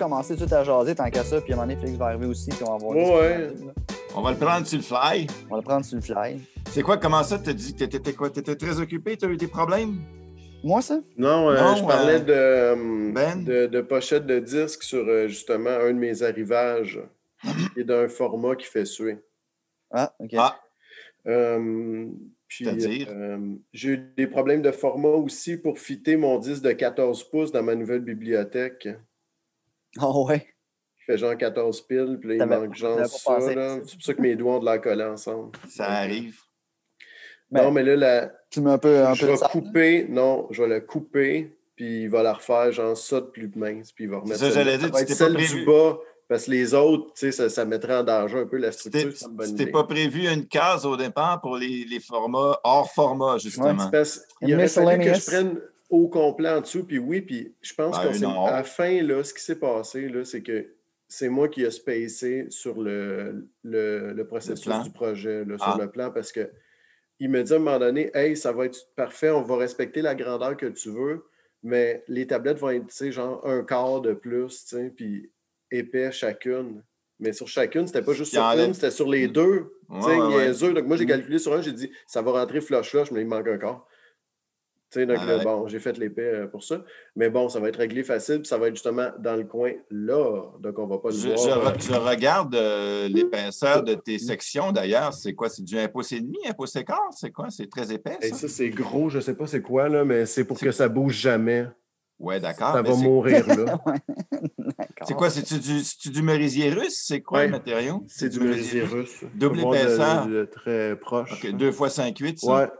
commencer tout à jaser tant qu'à ça, puis à un moment donné, Félix va arriver aussi, puis on va voir. Ouais. On va le prendre sur le fly. On va le prendre sur le fly. C'est quoi, comment ça, t'as dit que t'étais quoi? T'étais très occupé, t'as eu des problèmes? Moi, ça? Non, euh, Non, je parlais euh, de, euh, Ben? de, de pochette de disque sur euh, justement un de mes arrivages est d'un format qui fait suer. Ah, OK. Ah, Euh, puis, euh, j'ai eu des problèmes de format aussi pour fitter mon disque de 14 pouces dans ma nouvelle bibliothèque. Ah ouais. qui fait genre 14 piles, puis là, il manque genre ça. C'est pour ça que mes doigts ont de la coller ensemble. ça arrive. Ben, non, mais là, la- Tu mets un peu, un je peu vais ça. couper, non, je vais la couper, puis il va la refaire genre ça de plus mince, puis il va remettre ça, j'allais dire, va être celle du bas, parce que les autres, tu sais, ça, ça mettrait en danger un peu la structure. C'était pas prévu une case au départ pour les, les formats hors format, justement. Parce qu'il aurait fallu que je prenne au complet en dessous, puis oui, puis je pense Ben qu'on s'est- non. à la fin, là, ce qui s'est passé, là, c'est que c'est moi qui ai spacé sur le, le, le processus du projet, là, Ah. sur le plan, parce que il me dit à un moment donné, hey, ça va être parfait, on va respecter la grandeur que tu veux, mais les tablettes vont être, tu sais, genre un quart de plus, tu sais, puis épais chacune. Mais sur chacune, c'était pas juste sur une, c'était sur les deux. Ouais, ouais, ouais. Donc, moi, j'ai Mm. calculé sur un, j'ai dit, ça va rentrer flush-flush, mais il manque un quart. Donc, Ah là, bon, j'ai fait l'épée euh, pour ça. Mais bon, ça va être réglé facile, puis ça va être justement dans le coin là. Donc, on va pas le Je, voir. je euh, je regarde euh, l'épaisseur de tes sections, d'ailleurs. C'est quoi? C'est du 1 pouce et demi, 1 pouce et quart? C'est quoi? C'est très épais, Et ça? ça, c'est gros, je sais pas c'est quoi, là, mais c'est pour que ça bouge jamais. Ouais, d'accord. ça va mourir, là. C'est quoi? C'est-tu du, du merisier russe? C'est quoi Ouais. le matériau? C'est du merisier russe. Double de- épaisseur. de très proche. OK, 2 x 5,8, ça?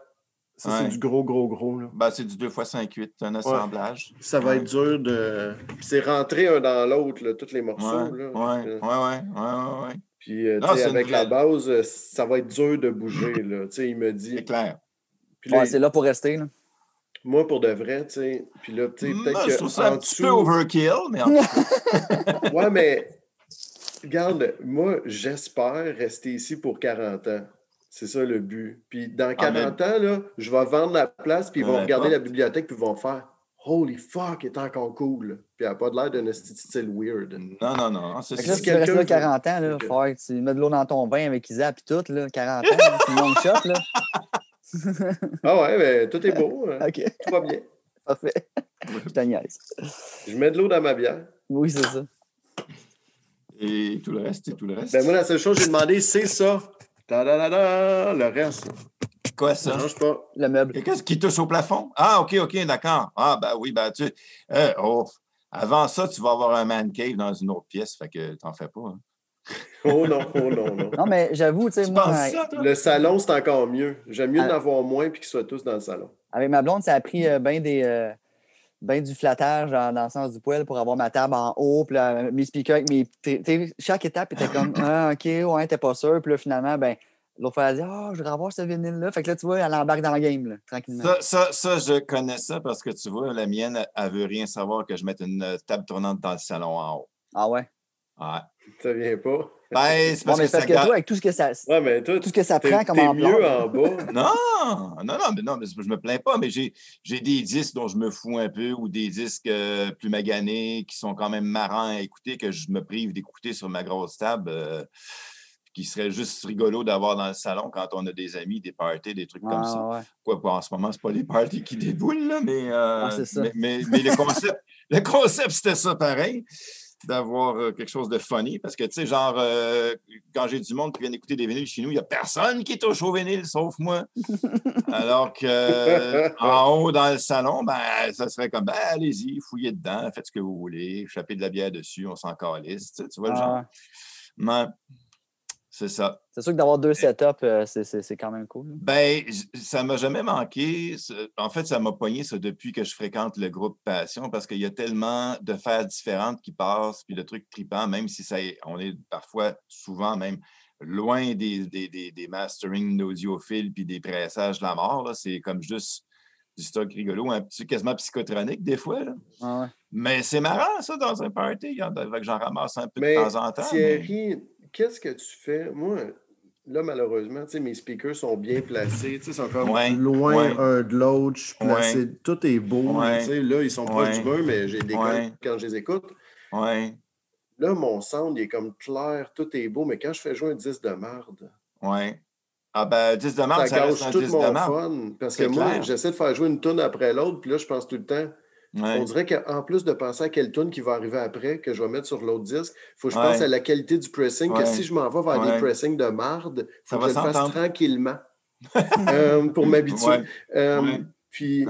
Ça, Ouais. c'est du gros, gros, gros, là. Ben, c'est du 2 x 5,8, c'est un assemblage. Ça va Ouais. être dur de. C'est rentré un dans l'autre, tous les morceaux. Ouais, là. ouais, ouais, ouais, ouais, ouais. Puis, euh, tu Non, avec la base, euh, ça va être dur de bouger, là. Tu sais, il me dit. C'est clair. Là, c'est là pour rester. Là. moi, pour de vrai, tu sais. Puis là, tu sais, peut-être je que trouve ça en un petit dessous- peu overkill, mais en Ouais, mais regarde, moi, j'espère rester ici pour 40 ans. C'est ça le but. Puis dans 40 ans, là, je vais vendre la place, puis ils vont Ouais, regarder la bibliothèque, puis ils vont faire Holy fuck, il est encore cool. Puis elle n'a pas de l'air d'un style weird. non, non, non. c'est Si tu quelqu'un là veut- 40 ans, là, faut que tu mets de l'eau dans ton bain avec Isa puis tout, là, 40 ans, c'est une long shot, là. Ah ouais, mais tout est beau. hein. OK, Tout va bien. parfait. Je te niaise. Je mets de l'eau dans ma bière. Oui, c'est ça. Et tout le reste, et tout le reste. Ben moi, la seule chose que j'ai demandé, c'est ça. Le reste, Quoi, ça? Ça? change pas. Le meuble. Et Qu'est-ce qui touche au plafond? Ah, OK, OK, d'accord. Ah, ben oui, ben tu. euh, oh, avant ça, tu vas avoir un man cave dans une autre pièce, fait que t'en fais pas. hein. Oh non, oh non, non. Non, mais j'avoue, tu sais, moi, ça? Le salon, c'est encore mieux. J'aime mieux Ah. d'en avoir moins puis qu'ils soient tous dans le salon. avec ma blonde, ça a pris bien des. euh, ben du flattage dans, dans le sens du poêle pour avoir ma table en haut, puis là, mes speakers avec mes. tu sais, chaque étape était comme Ah, OK, ouais, t'es pas sûr. Puis là, finalement, ben, l'autre fois, elle a dit Ah, je voudrais avoir ce vinyle-là. Fait que là, tu vois, elle embarque dans le game, là, tranquillement. Ça, ça, ça, je connais ça parce que tu vois, la mienne, elle veut rien savoir que je mette une table tournante dans le salon en haut. Ah ouais? Ouais. Ça vient pas. Ben, c'est Bon, parce mais que parce ça que garde- toi, avec tout ce que ça, Ouais, mais toi, tout ce que ça prend comme ampleur. mieux en bas. Non, non, non, mais non, mais je me plains pas, mais j'ai, j'ai des disques dont je me fous un peu ou des disques euh, plus maganés qui sont quand même marrants à écouter que je me prive d'écouter sur ma grosse table. euh, qui serait juste rigolo d'avoir dans le salon quand on a des amis, des parties, des trucs comme ça. Ah, ouais. Quoi, pas en ce moment, c'est pas les parties qui déboulent, là, mais, euh, Ah, c'est ça. mais, mais- mais le concept, le concept, c'était ça pareil, d'avoir euh, quelque chose de funny. Parce que, tu sais, genre, euh, quand j'ai du monde qui vient écouter des vinyles chez nous, il n'y a personne qui touche au vinyle sauf moi. Alors que euh, en haut dans le salon, ben, ça serait comme, ben, allez-y, fouillez dedans, faites ce que vous voulez, chapez de la bière dessus, on s'en calisse. Tu, vois le Ah, genre? C'est ça. C'est sûr que d'avoir deux setups, euh, c'est- c'est c'est quand même cool. là. Ben, ça m'a jamais manqué. En fait, ça m'a pogné ça depuis que je fréquente le groupe Passion parce qu'il y a tellement de faire différentes qui passent, puis le truc tripant, même si ça est- on est parfois, souvent même, loin des, des, des, des masterings d'audiophiles puis des pressages de la mort. C'est comme juste du stock rigolo, un petit quasiment psychotronique des fois. là. Ah, ouais. Mais c'est marrant, ça, dans un party. il y en a- fait que J'en ramasse un peu Mais de temps en temps. mais- Thierry, qu'est-ce que tu fais? Moi, là, malheureusement, mes speakers sont bien placés. Ils sont comme Ouais, loin ouais. un de l'autre. Je suis placé. Tout est beau. Là, ils sont proches du mur, mais j'ai des quand je les écoute. Là, mon sound, il est comme clair, tout est beau, mais quand je fais jouer un disque de merde, Ouais. Ah ben, 10 de marde, ça ça gâche un tout 10 mon de marde. fun. Parce que moi, j'essaie de faire jouer une tune après l'autre, puis là, je pense tout le temps. Ouais. On dirait qu'en plus de penser à quelle tune qui va arriver après, que je vais mettre sur l'autre disque, il faut que je Ouais. pense à la qualité du pressing, que si je m'en vais vers des pressings de marde, il Ça faut que va je le fasse tranquillement euh, pour m'habituer. Euh. Puis.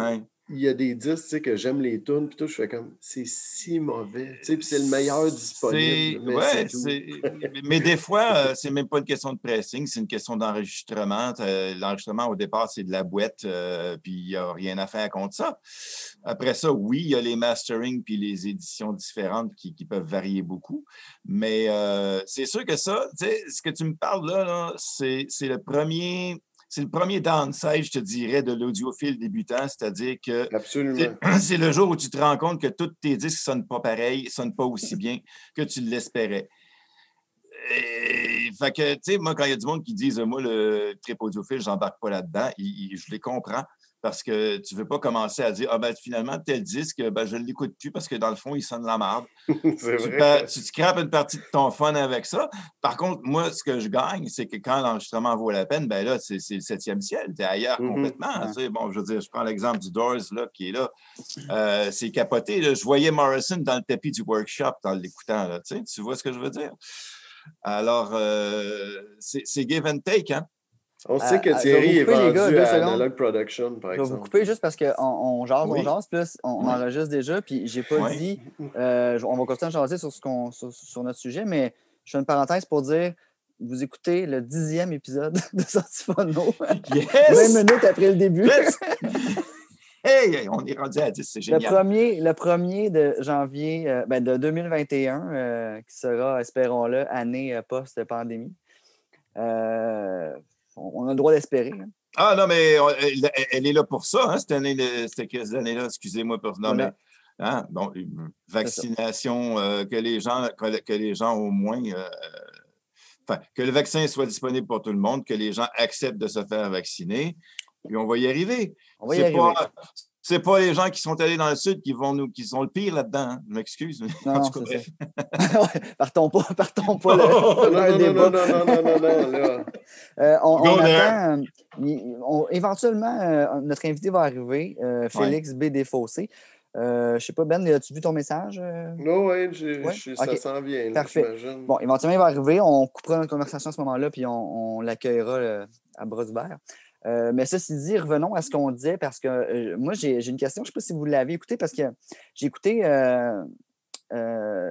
Il y a des disques, tu sais, que j'aime les tunes, puis tout, je fais comme, c'est si mauvais, tu sais, puis c'est le meilleur disponible. mais ouais, mais des fois, euh, c'est même pas une question de pressing, c'est une question d'enregistrement. L'enregistrement, au départ, c'est de la boîte, euh, puis il n'y a rien à faire contre ça. Après ça, oui, il y a les mastering puis les éditions différentes qui, qui peuvent varier beaucoup. Mais euh, c'est sûr que ça, tu sais, ce que tu me parles là, là, c'est le premier. C'est le premier downside, je te dirais, de l'audiophile débutant, c'est-à-dire que c'est le jour où tu te rends compte que tous tes disques ne sonnent pas pareil, ne sonnent pas aussi bien que tu l'espérais. Et, fait que, tu sais, moi, quand il y a du monde qui disent, moi, le trip audiophile, j'embarque pas là-dedans, je les comprends parce que tu veux pas commencer à dire, ah ben finalement, tel disque, ben, je ne l'écoute plus parce que dans le fond, il sonne la merde. c'est Tu, vrai. pa- tu scrapes une partie de ton fun avec ça. Par contre, moi, ce que je gagne, c'est que quand l'enregistrement vaut la peine, ben là, c'est le septième ciel. Tu es ailleurs Mhm. complètement. tu sais. Bon, je veux dire, je prends l'exemple du Doors là, qui est là. Euh, c'est capoté. là. Je voyais Morrison dans le tapis du workshop en l'écoutant. là, Tu sais, tu vois ce que je veux dire? Alors, euh, c'est c'est give and take. Hein? On sait Euh, que euh, Thierry est vendu gars, à secondes. Analog Production, par Je vais exemple. vous couper juste parce qu'on on jase, Oui. on jase, plus on Oui. enregistre déjà, puis j'ai pas Oui. dit, euh, on va continuer à jaser sur, ce qu'on, sur, sur notre sujet, mais je fais une parenthèse pour dire, vous écoutez le dixième épisode de Sortifono, 20 Yes! minutes après le début. Yes! Hey, hey, on est rendu à 10, c'est Le génial. premier, le premier de janvier euh, ben, de 2021, euh, qui sera, espérons-le, année post-pandémie. Euh, on a le droit d'espérer. hein. Ah non, mais on- elle, elle est là pour ça, hein, cette année, cette cette année-là, excusez-moi pour non, Voilà. mais hein, bon, une vaccination, euh, que les gens, que, les gens au moins, euh, enfin, que le vaccin soit disponible pour tout le monde, que les gens acceptent de se faire vacciner, puis on va y arriver. On va y C'est arriver. pas, c'est pas les gens qui sont allés dans le sud qui vont nous, qui sont le pire là-dedans. hein. Je m'excuse. partons pas, partons pas le, Non, un non, non, éventuellement, euh, notre invité va arriver, euh, Félix B. Desfossés. Euh, je sais pas, Ben, as-tu vu ton message? euh? Non, j'ai- Ouais? j'ai- Ok. ça s'en vient, là, Parfait. Bon, éventuellement, il va arriver. On coupera notre conversation à ce moment-là, puis on, on l'accueillera euh, à bras ouverts. Euh, mais ceci dit, revenons à ce qu'on disait, parce que euh, moi, j'ai une question. Je ne sais pas si vous l'avez écouté, parce que j'ai écouté euh,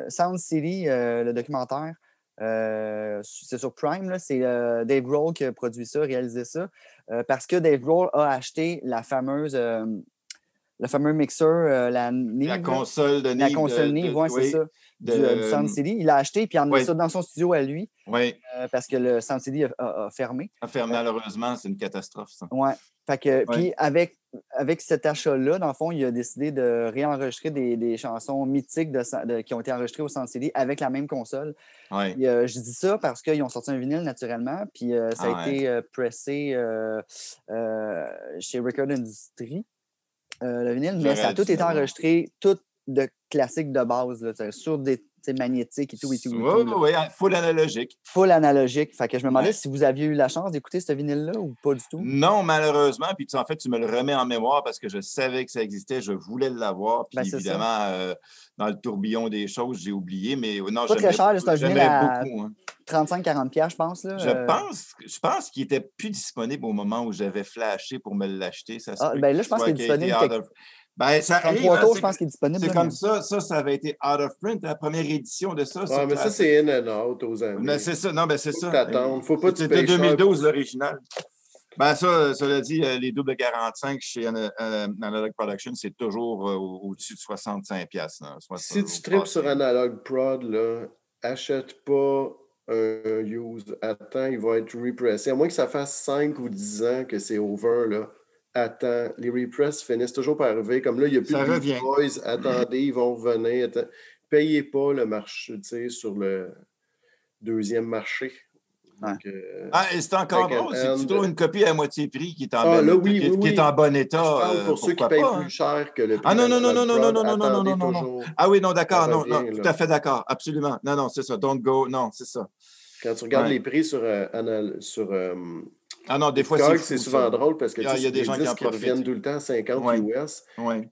Sound City, le documentaire. C'est sur Prime, c'est Dave Grohl qui a produit ça, réalisé ça, parce que Dave Grohl a acheté la fameuse, le fameux mixeur, la La console de la Neve console de- Neve, de- ouais, c'est oui, ça, de- du, euh, du Sound City. Il l'a acheté, puis il a oui. mis ça dans son studio à lui. Oui, Euh, parce que le Sound City a, a- a fermé. malheureusement, c'est une catastrophe, ça. Ouais. Fait que, Puis avec, avec cet achat-là, dans le fond, il a décidé de réenregistrer des, des chansons mythiques de, qui ont été enregistrées au Sound City avec la même console. Oui. Puis, euh, je dis ça parce qu'ils ont sorti un vinyle naturellement, puis euh, ça Ah a ouais. été pressé chez Record Industry, le vinyle, mais ça a tout été enregistré, tout de classiques de base, là, sur des magnétiques et tout. Et tout, et Oui, tout, oui, oui, full analogique. Full analogique. Fait que je me demandais Ouais. si vous aviez eu la chance d'écouter ce vinyle-là ou pas du tout. Non, malheureusement. Puis tu- en fait, tu me le remets en mémoire parce que je savais que ça existait. Je voulais l'avoir. Puis Ben, évidemment, euh, dans le tourbillon des choses, j'ai oublié. Mais euh, non, Pas très cher, c'est un vinyle à- beaucoup. hein. 35-40$, piastres, je pense. Là. Je Euh, pense, je pense qu'il était plus disponible au moment où j'avais flashé pour me l'acheter. Ça Ah, ben là, je pense qu'il est disponible Ben, ça arrive, 33 hein, je pense qu'il est disponible. C'est comme mais- ça. Ça, ça avait été out of print, la première édition de ça. Ouais, mais ça, c'est in and out aux amis. Ben, c'est ça. Non, ben, c'est ça. que t'attendes. Faut pas C'était payes cher 2012, l'original. Ben ça, cela dit, euh, les doubles 45 chez Ana- euh, Analog Production, c'est toujours euh, au- au-dessus de 65 pièces. Si tu tripes sur Analog Prod, là, achète pas un use. Attends, il va être repressé. À moins que ça fasse 5 ou 10 ans que c'est over, là. Attends. Les repress finissent toujours par arriver. Comme là, il n'y a plus Ça de revient. Boys. Attendez, ils vont revenir. Attends. Payez pas le marché, tu sais, sur le deuxième marché. Donc, euh, Ah, et c'est encore bon. Si tu trouves une copie à moitié prix qui est en, Ah, bon, là, oui, qui, oui, qui est oui. en bon je état. parle euh, pour ceux qui pourquoi payent pas, hein. plus cher que le prix Ah, non, non, non, d'Analog non, non, Prod. non, non, non, Attendez non, non, non. toujours. Ah oui, non, d'accord, Ça non, revient, non, là. tout à fait d'accord, absolument. Non, non, c'est ça. Don't go, non, c'est ça. Quand tu regardes Ouais. les prix sur, euh, anal- sur euh, Ah non, des fois, c'est c'est souvent ça. drôle parce que Il y a- des gens qui en reviennent tout le temps à 50 Ouais. US. Ouais.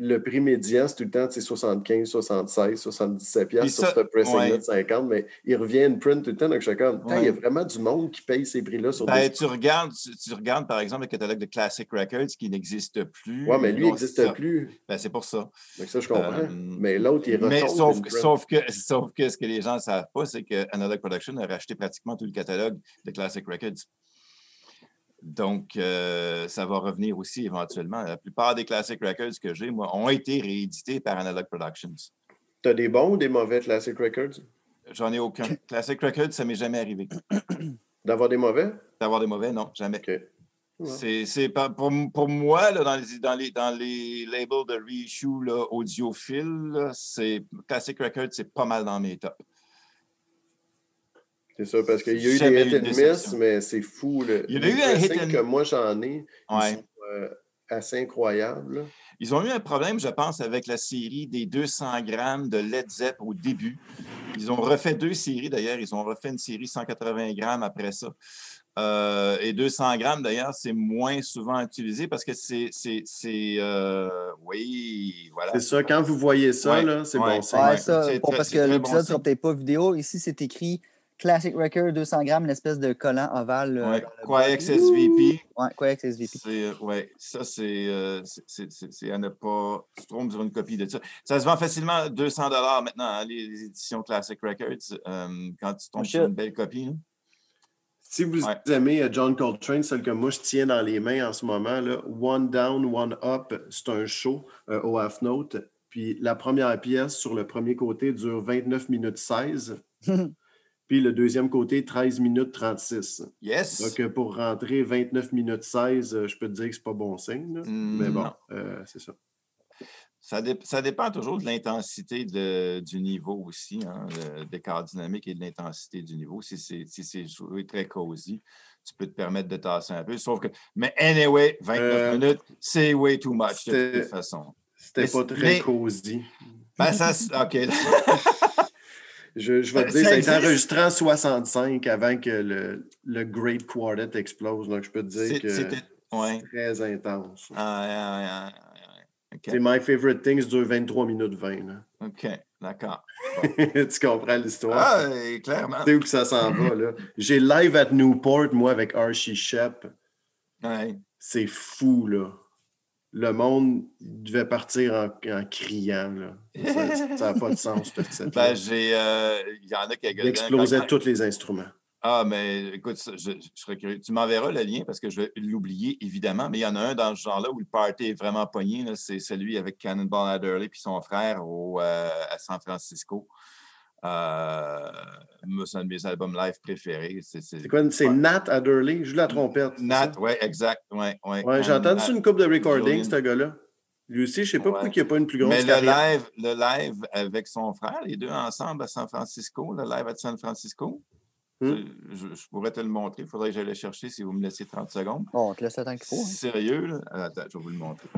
Le prix médian, c'est tout le temps tu sais, 75, 76, 77 Puis piastres sur ce pressing-là ouais. de 50, mais il revient une print tout le temps. Donc, Putain, il y a vraiment du monde qui paye ces prix-là sur Ben, des tu regardes, tu, tu regardes, par exemple, le catalogue de Classic Records qui n'existe plus. Ouais, mais lui, il n'existe plus. Ben, c'est pour ça. Donc, ça, je comprends. Euh, mais l'autre, il. Mais sauf, sauf, que, sauf que ce que les gens ne savent pas, c'est que Analog Production a racheté pratiquement tout le catalogue de Classic Records. Donc, euh, ça va revenir aussi éventuellement. La plupart des Classic Records que j'ai, moi, ont été réédités par Analog Productions. T'as des bons ou des mauvais Classic Records? J'en ai aucun. Classic Records, ça m'est jamais arrivé. D'avoir des mauvais? D'avoir des mauvais, non, jamais. Ouais. C'est, pour, pour moi, là, dans, les, dans, les, dans les labels de reissue là, audiophile, là, c'est, Classic Records, c'est pas mal dans mes tops. C'est ça, parce qu'il y a eu des hit and miss, mais c'est fou. Le, Il y en a eu un hit and- que moi, j'en ai. Ils Ouais. sont euh, assez incroyables. là. Ils ont eu un problème, je pense, avec la série des 200 grammes de Led Zepp au début. Ils ont refait deux séries, d'ailleurs. Ils ont refait une série 180 grammes après ça. Euh, et 200 grammes, d'ailleurs, c'est moins souvent utilisé parce que c'est. c'est, c'est, euh, oui, voilà. C'est ça, quand vous voyez ça, Ouais, là, c'est ouais. bon. Ouais, ça, très- parce que l'épisode bon sera peut-être pas vidéo. Ici, c'est écrit Classic Record 200 grammes, une espèce de collant ovale. euh, Ouais. bas. SVP. Ouais, Quax SVP. C'est, euh, ouais, ça, c'est, euh, c'est- c'est, c'est- c'est à ne pas se tromper sur une copie de ça. Ça se vend facilement 200 maintenant, hein, les, les éditions Classic Records, euh, quand tu tombes Oh, sur une belle copie. hein. Si vous Ouais. aimez John Coltrane, celle que moi je tiens dans les mains en ce moment, là, One Down, One Up, c'est un show euh, au Half Note. Puis la première pièce sur le premier côté dure 29 minutes 16. Puis le deuxième côté, 13 minutes 36. Yes! Donc euh, pour rentrer 29 minutes 16, euh, je peux te dire que c'est pas bon signe. Mm, Mais bon, euh, c'est ça. Ça, dé- ça dépend toujours de l'intensité du niveau aussi, hein, corps dynamiques et de l'intensité du niveau. Si c'est si c'est joué très cosy, tu peux te permettre de tasser un peu. Sauf que, mais anyway, 29 Euh, minutes, c'est way too much de toute façon. C'était pas très mais- cosy. Ben, ça, OK. Je, je vais te dire, ça ça a été enregistré en 65 avant que le, le Great Quartet explose. Donc, je peux te dire que C'était. Ouais. très intense. Ah. C'est My Favorite Things dure 23 minutes 20. là. OK. D'accord. tu comprends l'histoire? Ah, euh, clairement. Tu sais où que ça s'en va, là? J'ai live at Newport, moi, avec Archie Shep. Ouais. C'est fou, là. Le monde devait partir en, en criant, là. Ça n'a pas de sens, ce set Ben, j'ai. euh, Il y en a qui Il explosait tous les instruments. Ah, mais écoute, ça, je, je serais curieux. Tu m'enverras le lien parce que je vais l'oublier, évidemment. Mais il y en a un dans ce genre-là où le party est vraiment pogné. C'est celui avec Cannonball Adderley et son frère au, euh, à San Francisco. Euh, moi, c'est un de mes albums live préférés. C'est, quoi? C'est Ouais. Nat Adderley? Je joue la trompette. Nat, oui, exact. Ouais, ouais. Ouais, j'ai entendu sur une coupe de recording, ce gars-là. Lui aussi, je sais pas Ouais. pourquoi il n'y a pas une plus grosse Mais le carrière. live, le live avec son frère, les deux ensemble à San Francisco, le live à San Francisco, Hmm. je, je pourrais te le montrer. Il faudrait que j'aille le chercher si vous me laissez 30 secondes. Bon, on te laisse le temps qu'il faut. hein. Sérieux, là? Attends, je vais vous le montrer.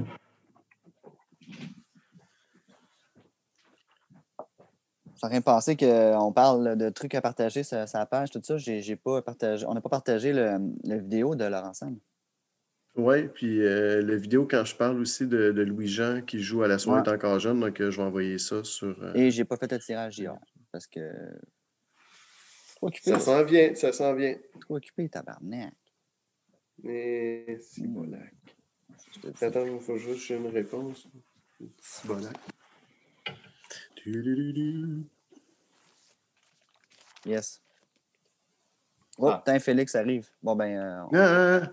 Je suis en train de penser qu'on parle de trucs à partager sur sa page, tout ça. J'ai, pas partagé, on n'a pas partagé le, la vidéo de leur ensemble. Oui, puis euh, la vidéo, quand je parle aussi de, de Louis-Jean qui joue à la soirée Ouais. est encore jeune, donc euh, je vais envoyer ça sur. euh, Et j'ai pas fait le tirage hier parce que. Trop occupé, Ça s'en vient, ça s'en vient. trop occupé, tabarnak. Mais si voilà. Je te dis. Attends, il faut juste que j'ai une réponse. Si voilà. Yes. Oh, Ah. putain, Félix arrive. Bon, ben. euh, on- Ah,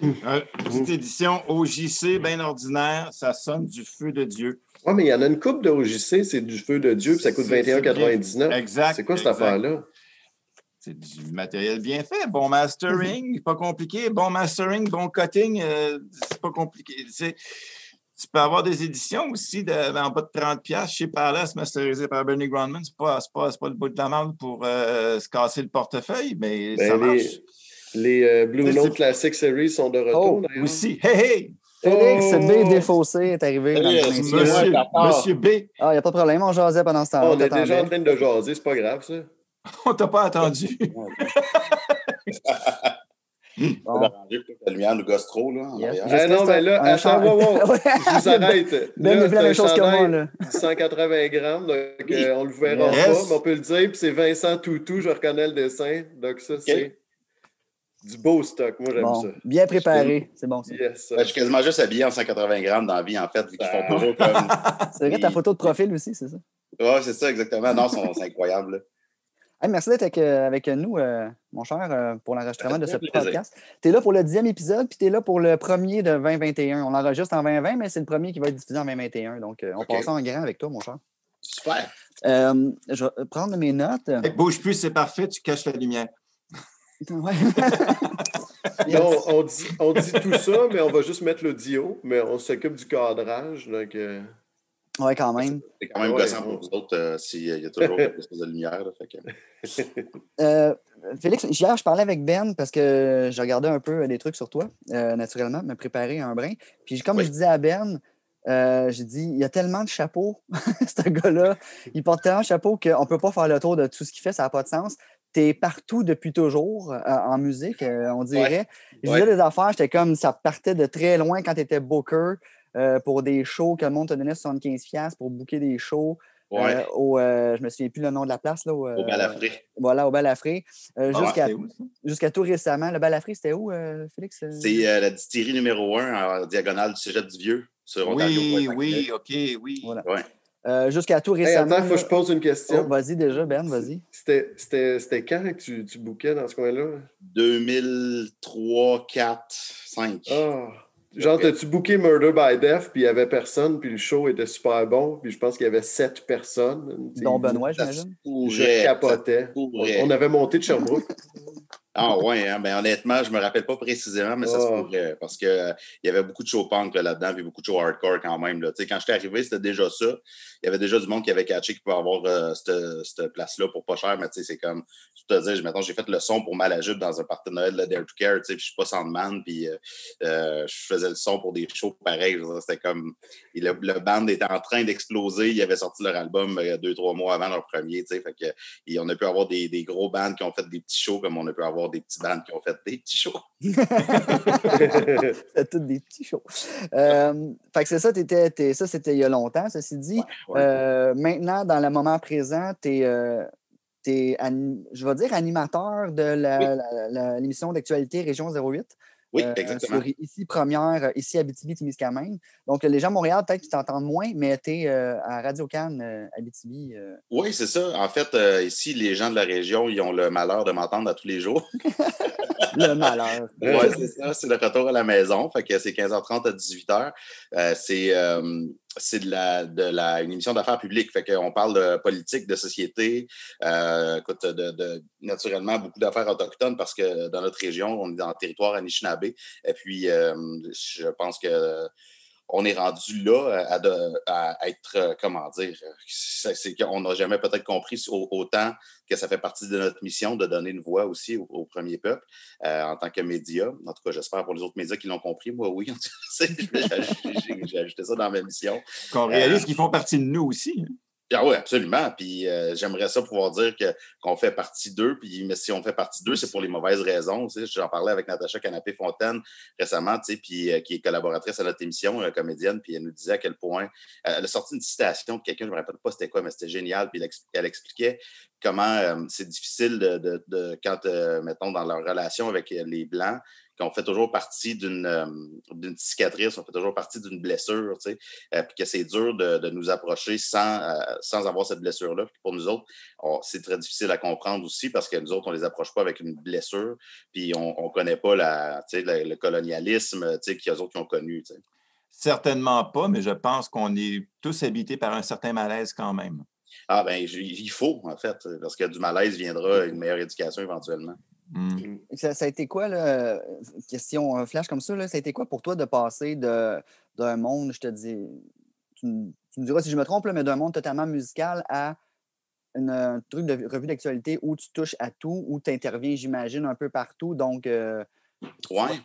Euh, petite édition OJC, bien ordinaire, ça sonne du feu de Dieu. Ouais, mais il y en a une coupe de OJC, c'est du feu de Dieu, puis ça coûte C'est- c'est 21,99. Exact. C'est quoi cette affaire-là? C'est du matériel bien fait, bon mastering, pas compliqué, bon mastering, bon cutting, euh, c'est pas compliqué. Tu peux avoir des éditions aussi de, en bas de 30$ chez Palace, masterisé par Bernie Grondman. Ce n'est pas, pas, pas, le bout de la main pour euh, se casser le portefeuille, mais Ben, ça les- marche. Les euh, Blue Note Classic Series sont de retour. Oh. Aussi. Hey, hey! Félix Oh! B. Défaussé est arrivé. Messieurs. que- Monsieur. Monsieur B, Ah, il n'y a pas de problème, on jasait pendant ce temps-là. On est déjà en train de jaser, c'est pas grave, ça. on t'a pas attendu. Bon. Arranger que la lumière nous gosse trop, là, en Yes. Ah non, mais là, un attends, wow, wow. Je vous arrête. Ben, Là, la c'est même un chose que moi. Là. 180 grammes, donc Oui. euh, on le verra Yes. pas, mais on peut le dire. Puis c'est Vincent Toutou, je reconnais le dessin. Donc ça, c'est du beau stock. Moi, j'aime Bon, ça. bien préparé, c'est bon ça. Yes. Ben, je suis quasiment juste habillé en 180 grammes dans la vie, en fait, vu qu'ils font Ah. toujours comme. C'est vrai, ta photo de profil aussi, c'est ça? Ouais, c'est ça, exactement. Non, sont- c'est incroyable. Hey, merci d'être avec, euh, avec nous, euh, mon cher, euh, pour l'enregistrement de ce plaisir. podcast. Tu es là pour le dixième épisode, puis tu es là pour le premier de 2021. On l'enregistre en 2020, mais c'est le premier qui va être diffusé en 2021. Donc, euh, on passe en grand avec toi, mon cher. Super. Euh, je vais prendre mes notes. Hey, bouge plus, c'est parfait, tu caches la lumière. Ouais. On, on dit, on dit tout ça, mais on va juste mettre l'audio, mais on s'occupe du cadrage. Donc, euh, Ouais, quand même. C'est quand même Ouais, gossant ouais. pour vous autres euh, s'il y a toujours quelque chose de lumière. là, fait que- Euh, Félix, hier, je parlais avec Ben parce que je regardais un peu des trucs sur toi, euh, naturellement, me préparer un brin. Puis, comme Oui. je disais à Ben, euh, j'ai dit, il y a tellement de chapeaux, ce gars-là. Il porte tellement de chapeaux qu'on ne peut pas faire le tour de tout ce qu'il fait, ça n'a pas de sens. Tu es partout depuis toujours euh, en musique, euh, on dirait. Je Ouais. disais des affaires, j'étais comme ça partait de très loin quand tu étais booker euh, pour des shows que le monde te donnait 75$ pour booker des shows. Ouais, euh, au, euh, je me souviens plus le nom de la place. Là, au, au euh, balafré. Voilà, au Balafré. Euh, Ah jusqu'à tout récemment. Le Balafré, c'était où, euh, Félix? C'est euh, la distillerie numéro 1 en diagonale du cégep du Vieux sur Ontario. Oui, oui, OK, oui. Voilà. Ouais. Euh, jusqu'à tout hey, récemment. attends, il faut que je pose une Oh, question. vas-y déjà, Ben, vas-y. C'était- C'était c'était quand que tu, tu bookais dans ce coin-là? 2003, 4, 5. Ah. Genre, t'as-tu booké Murder by Death, puis il n'y avait personne, puis le show était super bon, puis je pense qu'il y avait sept personnes. Dont Benoît, j'imagine? Je capotais. On avait monté de Sherbrooke. Ah ouais, hein, ben, honnêtement, je me rappelle pas précisément, mais ça se Oh. pourrait. Parce qu'il il y avait beaucoup de show punk là, là-dedans, puis beaucoup de show hardcore quand même. Là. Quand j'étais arrivé, c'était déjà ça. Il y avait déjà du monde qui avait catché qui pouvait avoir euh, cette, cette place-là pour pas cher, mais c'est comme, je te dire, mettons, j'ai fait le son pour Malajube dans un party de Dare to Care, puis je suis pas Sandman, puis euh, euh, je faisais le son pour des shows pareils. C'était comme, le, le band était en train d'exploser. Ils avaient sorti leur album euh, deux, trois mois avant leur premier, tu sais, fait que, et on a pu avoir des, des gros bands qui ont fait des petits shows, comme on a pu avoir des petits bands qui ont fait des petits shows. Tous des petits shows. Euh, fait que c'est ça, t'étais- t'es- ça c'était il y a longtemps, ceci dit. Ouais. Euh, maintenant, dans le moment présent, tu es, je vais dire, animateur de la- Oui. la- la- l'émission d'actualité Région 08. Oui, euh, exactement. sur ici Première, euh, ici Abitibi-Témiscamingue. Donc, les gens de Montréal, peut-être qu'ils t'entendent moins, mais tu es à Radio Cannes euh, Abitibi. euh. Oui, c'est ça. En fait, euh, ici, les gens de la région, ils ont le malheur de m'entendre à tous les jours. le malheur. Oui, c'est ça. C'est le retour à la maison. Fait que c'est 15h30 à 18h. Euh, c'est euh, c'est de la, de une émission d'affaires publiques. Fait qu'on parle de politique, de société. Euh, écoute, de, de- naturellement, beaucoup d'affaires autochtones parce que dans notre région, on est dans le territoire Anishinaabe. Et puis, euh, je pense que on est rendu là à, de- à être, euh, comment dire, c'est qu'on n'a jamais peut-être compris au- autant que ça fait partie de notre mission de donner une voix aussi au, au premier peuple euh, en tant que média. En tout cas, j'espère pour les autres médias qui l'ont compris. Moi, oui, j'ai ajouté ça dans ma mission. Qu'on réalise qu'ils font partie de nous aussi. hein. Ah oui, absolument. Puis euh, j'aimerais ça pouvoir dire que, qu'on fait partie d'eux. Puis, mais si on fait partie d'eux, c'est pour les mauvaises raisons. Tu sais, J'en parlais avec Natacha Canapé-Fontaine récemment, tu sais, puis, euh, qui est collaboratrice à notre émission, euh, comédienne. Puis elle nous disait à quel point. euh, elle a sorti une citation de quelqu'un, je ne me rappelle pas c'était quoi, mais c'était génial. Puis elle, expli- elle expliquait comment euh, c'est difficile de, de- de- quand, euh, mettons, dans leur relation avec les Blancs, qu'on fait toujours partie d'une euh, d'une cicatrice, on fait toujours partie d'une blessure, tu sais, euh, puis que c'est dur de, de nous approcher sans, euh, sans avoir cette blessure-là. Pour nous autres, c'est très difficile à comprendre aussi parce que nous autres, on les approche pas avec une blessure, puis on ne connaît pas la, sais, le, colonialisme qu'ils autres qui ont connu. Certainement pas, mais je pense qu'on est tous habités par un certain malaise quand même. Ah ben, il faut, en fait, parce que du malaise viendra une meilleure éducation éventuellement. Hmm. Ça, ça a été quoi, là, euh, question euh, flash comme ça, là, ça a été quoi pour toi de passer de, d'un monde, je te dis, tu, me- tu me diras si je me trompe, là, mais d'un monde totalement musical à une- un truc de revue d'actualité où tu touches à tout, où tu interviens, j'imagine, un peu partout. Donc, euh, Ouais.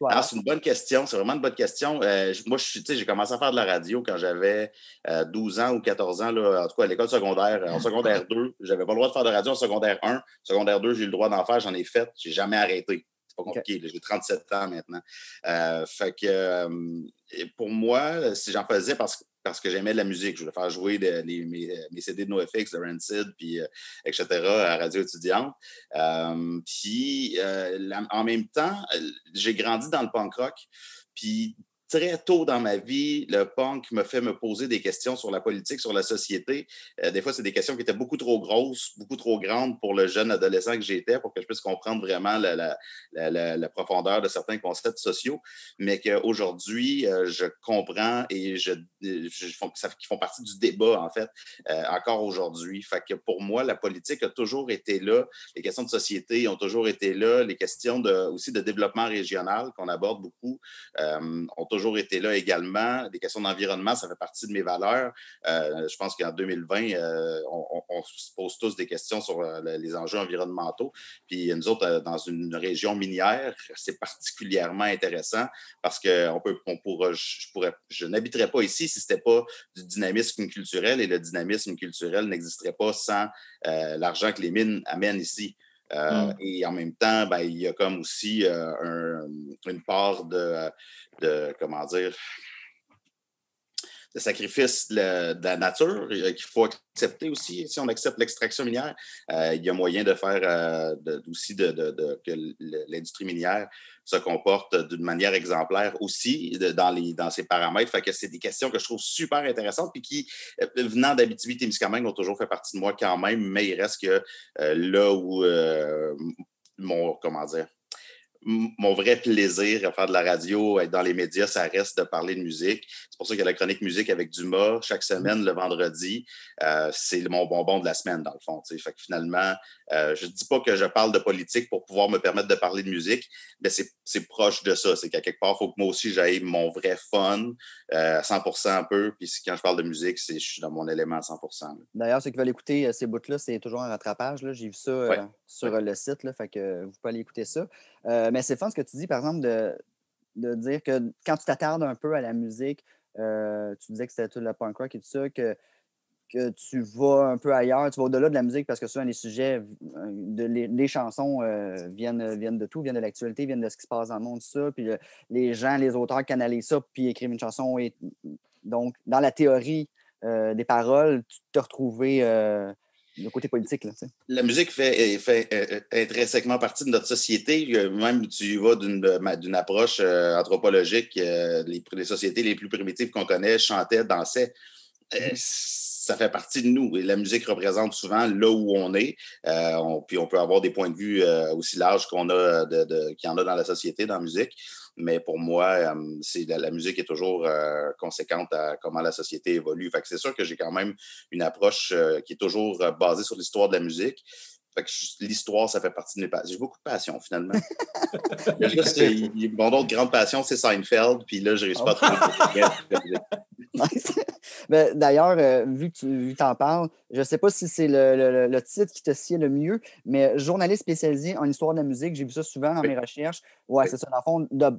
Voilà. C'est une bonne question. C'est vraiment une bonne question. Euh, moi, je suis, tu sais, j'ai commencé à faire de la radio quand j'avais euh, 12 ans ou 14 ans, là, en tout cas à l'école secondaire. En secondaire 2, j'avais pas le droit de faire de radio en secondaire 1. Secondaire 2, j'ai eu le droit d'en faire, j'en ai fait. J'ai jamais arrêté. C'est pas compliqué. J'ai 37 ans maintenant. Euh, fait que euh, pour moi, si j'en faisais parce que parce que j'aimais de la musique. Je voulais faire jouer mes, CD de NoFX, de Rancid, puis euh, etc. à Radio étudiante. Euh, puis, euh, en même temps, j'ai grandi dans le punk rock. Puis, très tôt dans ma vie, le punk me fait me poser des questions sur la politique, sur la société. Euh, des fois, c'est des questions qui étaient beaucoup trop grosses, beaucoup trop grandes pour le jeune adolescent que j'étais, pour que je puisse comprendre vraiment la, profondeur de certains concepts sociaux. Mais qu'aujourd'hui, euh, je comprends et je, font- qui font partie du débat, en fait, euh, encore aujourd'hui. Fait que pour moi, la politique a toujours été là. Les questions de société ont toujours été là. Les questions aussi de développement régional qu'on aborde beaucoup ont toujours été là également. Des questions d'environnement, ça fait partie de mes valeurs. Euh, je pense qu'en 2020, euh, on, se pose tous des questions sur euh, le- les enjeux environnementaux. Puis nous autres, dans une région minière, c'est particulièrement intéressant parce que on peut, je, je n'habiterais pas ici si ce n'était pas du dynamisme culturel et le dynamisme culturel n'existerait pas sans l'argent que les mines amènent ici. Euh, Mm. Et en même temps, ben, il y a comme aussi euh, un- une part de, de, comment dire, de sacrifice de la, nature euh, qu'il faut accepter aussi. Si on accepte l'extraction minière, euh, il y a moyen de faire euh, aussi que l'industrie minière se comporte d'une manière exemplaire aussi dans, ses paramètres. C'est des questions que je trouve super intéressantes puis qui, venant d'Abitibi-Témiscamingue, ont toujours fait partie de moi quand même, mais il reste que là où mon, comment dire, mon vrai plaisir à faire de la radio, être dans les médias, ça reste de parler de musique. C'est pour ça qu'il y a la chronique musique avec Dumas chaque semaine, le vendredi. Euh, c'est mon bonbon de la semaine, dans le fond. Fait que finalement, euh, je ne dis pas que je parle de politique pour pouvoir me permettre de parler de musique, mais c'est proche de ça. C'est qu'à quelque part, il faut que moi aussi, j'aille mon vrai fun euh, à 100 un peu. Puis quand je parle de musique, je suis dans mon élément à 100 là. D'ailleurs, ceux qui veulent écouter euh, ces bouts-là, c'est toujours un rattrapage. J'ai vu ça Ouais. sur le site, là, fait que vous pouvez aller écouter ça. Euh, mais c'est fun ce que tu dis, par exemple, de, de dire que quand tu t'attardes un peu à la musique, euh, tu disais que c'était tout le punk rock et tout ça, que, que tu vas un peu ailleurs, tu vas au-delà de la musique parce que souvent les sujets, euh, de, les, les chansons viennent, viennent de tout, viennent de l'actualité, viennent de ce qui se passe dans le monde, ça. Puis le- les gens, les auteurs canalisent ça, puis écrivent une chanson. Donc, dans la théorie des paroles, tu te retrouvé le côté politique. Là, la musique fait, fait intrinsèquement partie de notre société. Même tu vas d'une approche euh, anthropologique, euh, les, les sociétés les plus primitives qu'on connaît chantaient, dansaient. Euh, ça fait partie de nous. Et la musique représente souvent là où on est. On- puis on peut avoir des points de vue aussi larges qu'on a de, de- qu'il y en a dans la société, dans la musique. Mais pour moi, euh, la, la musique est toujours euh, conséquente à comment la société évolue. C'est sûr que j'ai quand même une approche euh, qui est toujours basée sur l'histoire de la musique. L'histoire, ça fait partie de mes passions. J'ai beaucoup de passion, finalement. Il mon autre grande passion, c'est Seinfeld. Puis là, je réussis pas à trouver. D'ailleurs, euh, vu que tu en parles, je ne sais pas si c'est le, le- le- le titre qui te sied le mieux, mais journaliste spécialisé en histoire de la musique, j'ai vu ça souvent dans Oui. mes recherches. Ouais, Oui. c'est ça. Dans le fond, de-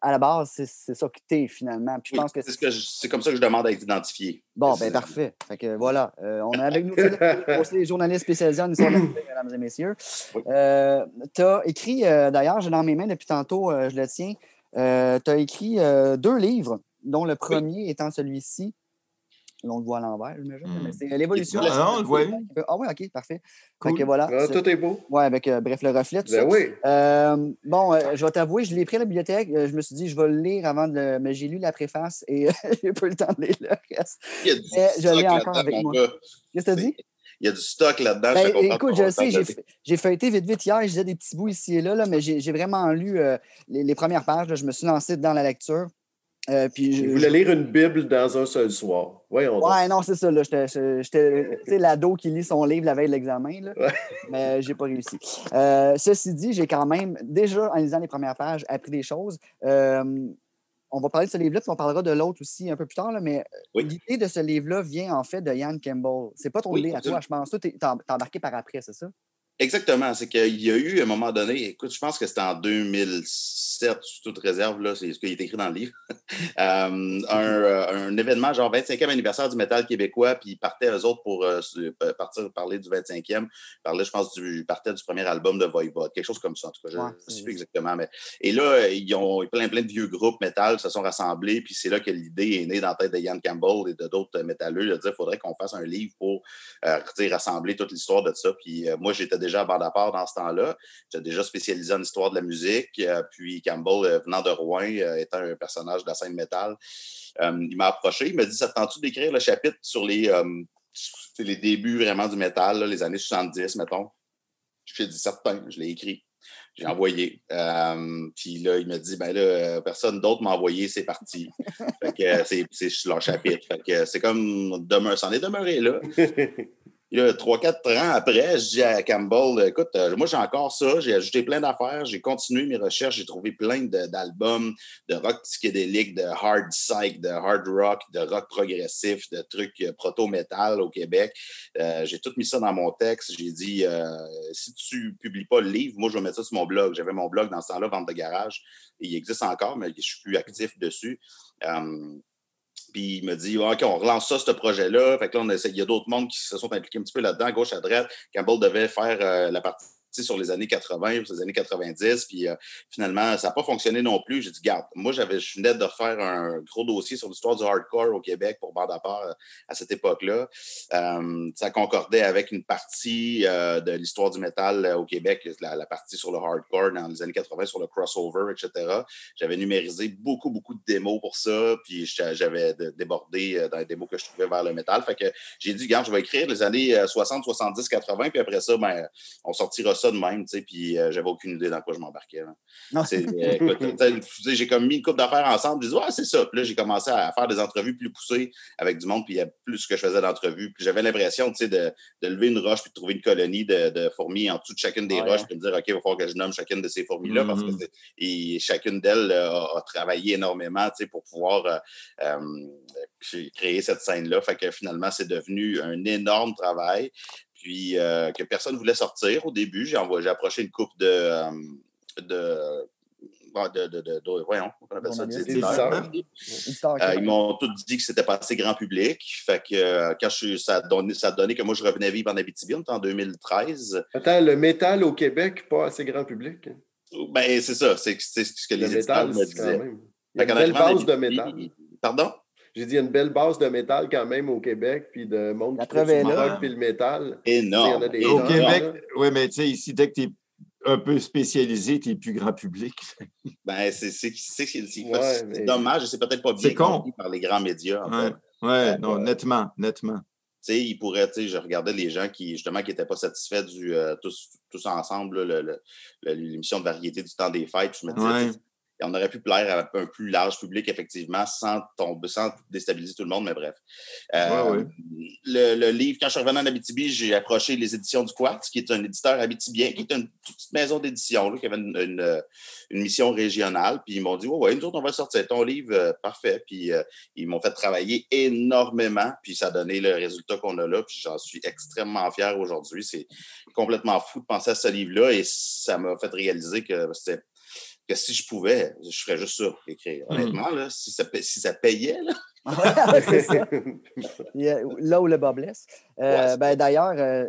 à la base, c'est ça que tu es finalement. Puis je Oui, pense que c'est ce que je- c'est comme ça que je demande à être identifié. Bon, ben parfait. Fait que voilà, euh, on est avec nous aussi journaliste spécialisé en histoire de mesdames et messieurs. Oui. tu as écrit, euh, d'ailleurs, j'ai dans mes mains depuis tantôt, euh, je le tiens, tu as écrit euh, deux livres, dont le premier étant celui-ci. Là, on le voit à l'envers, j'imagine, Hmm. mais c'est l'évolution. Non, on le voit. Ah oui, OK, parfait. Cool. Fait que voilà. Ah, tout est beau. Ouais, avec, euh, bref, le reflet, tout ça. Ben oui. Euh, bon, euh, je vais t'avouer, je l'ai pris à la bibliothèque. je me suis dit, je vais le lire avant de le... Mais j'ai lu la préface et j'ai pas eu le temps de lire le reste. Il y a du Mais je stock l'ai encore là-dedans, avec moi. Qu'est-ce que tu as dit? Il y a du stock là-dedans. Ben, écoute, je sais, j'ai j'ai feuilleté vite, vite hier, je disais des petits bouts ici et là, là mais j'ai j'ai vraiment lu euh, les, les premières pages. là. je me suis lancé dans la lecture. Euh, puis je- Il voulait lire une Bible dans un seul soir. Voyons donc. Ouais, non, c'est ça. là. J'étais l'ado qui lit son livre la veille de l'examen, là. Ouais. mais j'ai pas réussi. Euh, ceci dit, j'ai quand même, déjà en lisant les premières pages, appris des choses. Euh, on va parler de ce livre-là, puis on parlera de l'autre aussi un peu plus tard, là, mais Oui. l'idée de ce livre-là vient en fait de Ian Campbell. C'est pas ton Oui, idée à toi, je pense. Toi, t'es embarqué par après, c'est ça? Exactement. C'est qu'il y a eu, à un moment donné, écoute, je pense que c'était en 2007, sous toute réserve, là, c'est ce qui est écrit dans le livre, euh, un, euh, un événement, genre 25e anniversaire du métal québécois, puis ils partaient, eux autres, pour euh, partir parler du 25e. Ils parlaient, je pense, du, partaient du premier album de Voivod, quelque chose comme ça, en tout cas. Je Ouais, ne sais plus exactement. Mais... Et là, ils ont plein, plein de vieux groupes métal se sont rassemblés, puis c'est là que l'idée est née dans la tête de Ian Campbell et de d'autres métalleux, de dire qu'il faudrait qu'on fasse un livre pour euh, rassembler toute l'histoire de ça. Puis euh, moi, j'étais déjà à bande à part dans ce temps-là. J'étais déjà spécialisé en histoire de la musique. Euh, puis Campbell, euh, venant de Rouen, euh, étant un personnage de la scène métal, il m'a approché. Il m'a dit Ça te tente-tu d'écrire le chapitre sur les, les débuts vraiment du métal, les années 70, mettons J'ai dit Certain, je l'ai écrit. J'ai envoyé. Puis là, il m'a dit ben là, personne d'autre m'a envoyé, c'est parti. fait que c'est, leur chapitre. Fait que c'est comme demeure, c'en est demeuré là. Trois, quatre ans après, je dis à Campbell, écoute, euh, moi j'ai encore ça, j'ai ajouté plein d'affaires, j'ai continué mes recherches, j'ai trouvé plein d'albums de rock psychédélique, de hard psych, de hard rock, de rock progressif, de trucs euh, proto-metal au Québec. Euh, j'ai tout mis ça dans mon texte. J'ai dit, si tu publies pas le livre, moi je vais mettre ça sur mon blog. J'avais mon blog dans ce temps-là, Vente de garage. Il existe encore, mais je suis plus actif dessus. Puis il me dit, OK, on relance ça, ce projet-là. Fait que là, on essaie. Il y a d'autres mondes qui se sont impliqués un petit peu là-dedans, gauche, à droite. Campbell devait faire euh, la partie sur les années 80, sur les années 90. Puis euh, finalement, ça n'a pas fonctionné non plus. J'ai dit, garde, moi, j'avais, je venais de faire un gros dossier sur l'histoire du hardcore au Québec pour Bande à euh, à cette époque-là. Euh, ça concordait avec une partie de l'histoire du métal au Québec, la, partie sur le hardcore dans les années 80, sur le crossover, etc. J'avais numérisé beaucoup, beaucoup de démos pour ça, puis j'avais débordé dans les démos que je trouvais vers le métal. Fait que j'ai dit, regarde, je vais écrire les années euh, 60, 70, 80, puis après ça, ben, on sortira ça de même, tu sais, puis euh, j'avais aucune idée dans quoi je m'embarquais. là. Non. C'est- euh, j'ai comme mis une couple d'affaires ensemble, j'ai dit, ouais, c'est ça. Puis là, j'ai commencé à faire des entrevues plus poussées avec du monde, puis il y a plus que je faisais d'entrevues. Puis j'avais l'impression, tu sais, de, de lever une roche puis de trouver une colonie de, de fourmis en dessous de chacune des roches, puis de me dire, OK, il va falloir que je nomme chacune de ces fourmis-là, parce que Mhm. c'est- et chacune d'elles a, a travaillé énormément, tu sais, pour pouvoir euh, euh, cré- créer cette scène-là. Fait que finalement, c'est devenu un énorme travail. Puis euh, que personne ne voulait sortir au début. J'ai envoyé- j'ai approché une coupe de. euh, de de, de, de- de- voyons, on appelle ça? Des éditeurs. Euh, ils m'ont tous dit que c'était pas assez grand public. Fait que euh, quand je, suis- ça, a donné, ça a donné que moi, je revenais vivre en Abitibi, on était en 2013. Attends, le métal au Québec, pas assez grand public. hein? Ben, c'est ça, c'est c'est ce que Le les éditeurs métal, me c'est quand disaient. même. Il y a une belle base de métal. Pardon? J'ai dit, il y a une belle base de métal quand même au Québec, puis de monde qui trouve le rock puis le métal. Énorme. Il y en a des Au gens, Québec, là. oui, mais tu sais, ici, dès que tu es un peu spécialisé, tu es plus grand public. Ben, c'est Ouais, mais- dommage, et c'est peut-être pas bien compris par les grands médias, en Ouais, fait. ouais, non, ouais. nettement, nettement. Tu sais, ils pourraient, tu sais, je regardais les gens qui, justement, qui n'étaient pas satisfaits du euh, tous, tous ensemble, l'émission de variété du temps des fêtes. Je me disais, Sais, on aurait pu plaire à un plus large public, effectivement, sans tomber, sans déstabiliser tout le monde, mais bref. Euh, Ouais, ouais. Le, le livre, quand je suis revenu en Abitibi, j'ai approché les éditions du Quartz, qui est un éditeur abitibien, qui est une toute petite maison d'édition, là, qui avait une, une- une mission régionale. Puis ils m'ont dit, ouais, ouais, nous autres, on va sortir ton livre, euh, parfait. Puis euh, ils m'ont fait travailler énormément, puis ça a donné le résultat qu'on a là, puis j'en suis extrêmement fier aujourd'hui. C'est complètement fou de penser à ce livre-là, et ça m'a fait réaliser que c'était que si je pouvais, je ferais juste ça, écrire. Mm. Honnêtement, là, si, ça, si ça payait, là, Là où le bas blesse. Euh, Ouais, ben, D'ailleurs, euh,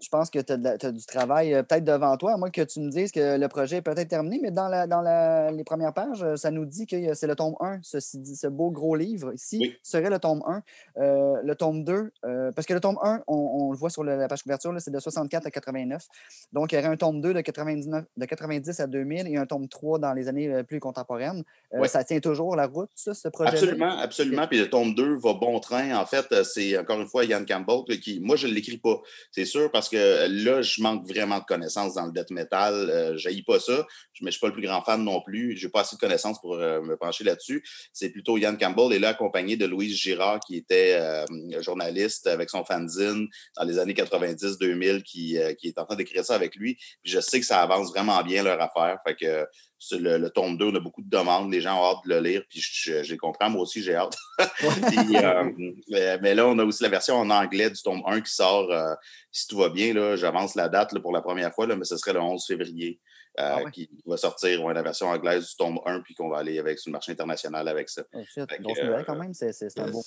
je pense que tu as, du travail euh, peut-être devant toi, à moins que tu nous dises que le projet est peut-être terminé, mais dans, la, dans la- les premières pages, euh, ça nous dit que euh, c'est le tome 1, ceci dit, ce beau gros livre ici Oui. serait le tome 1. Euh, le tome 2, euh, parce que le tome 1, on, on le voit sur la page couverture, là, c'est de 64 à 89. Donc, il y aurait un tome 2 de, 99, de 90 à 2000 et un tome 3 dans les années plus contemporaines. Euh. Ça tient toujours la route, ça, ce projet Absolument, absolument. Puis le tome 2 va bon train. En fait, c'est encore une fois Yann Campbell qui, moi, je ne l'écris pas, c'est sûr, parce que là, je manque vraiment de connaissances dans le death metal. Euh, je pas ça, mais je ne suis pas le plus grand fan non plus. Je n'ai pas assez de connaissances pour euh, me pencher là-dessus. C'est plutôt Yann Campbell et là, accompagné de Louise Girard, qui était euh, journaliste avec son fanzine dans les années 90-2000, qui, euh, qui est en train d'écrire ça avec lui. Je sais que ça avance vraiment bien leur affaire. Fait que le, le, tome 2, on a beaucoup de demandes, les gens ont hâte de le lire, puis je, je les comprends, moi aussi j'ai hâte. puis, euh, mais, là, on a aussi la version en anglais du tome 1 qui sort, euh, si tout va bien, là, j'avance la date là, pour la première fois, là, mais ce serait le 11 février. Euh, ah qui va sortir ouais, la version anglaise du tome 1, puis qu'on va aller avec sur le marché international avec ça. Oh, que, quand même, c'est un beau.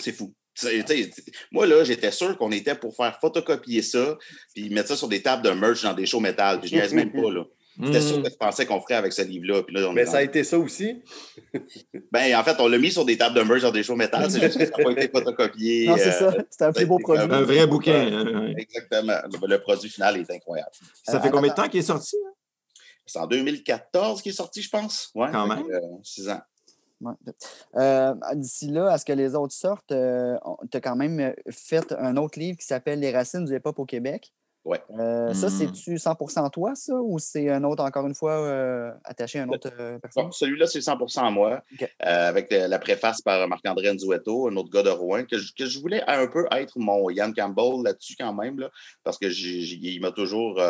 C'est fou. Moi, là, j'étais sûr qu'on était pour faire photocopier ça, puis mettre ça sur des tables de merch dans des shows métal. Puis je niaise même pas, là. C'était sûr que je pensais qu'on ferait avec ce livre-là. Mais ça a été ça aussi? ben, en fait, on l'a mis sur des tables de merch dans des shows métal. C'est juste que ça n'a pas été photocopié. Non, c'est ça. Euh, C'était un plus beau produit. Un vrai bouquin. Hein, Exactement. Le, produit final est incroyable. Ça fait combien de temps qu'il est sorti? Hein? C'est en 2014 qu'il est sorti, je pense. Ouais, Quand même. Euh, six ans. Euh, d'ici là, à ce que les autres sortent, euh, tu as quand même fait un autre livre qui s'appelle Les racines du hip-hop au Québec. Ouais. Euh, ça, mmh. c'est-tu 100% toi, ça, ou c'est un autre, encore une fois, attaché à une autre personne? Celui-là, c'est 100% moi, avec la préface par Marc-André Nzueto, un autre gars de Rouen, que je, voulais un peu être mon Yann Campbell là-dessus quand même, là, parce qu'il m'a toujours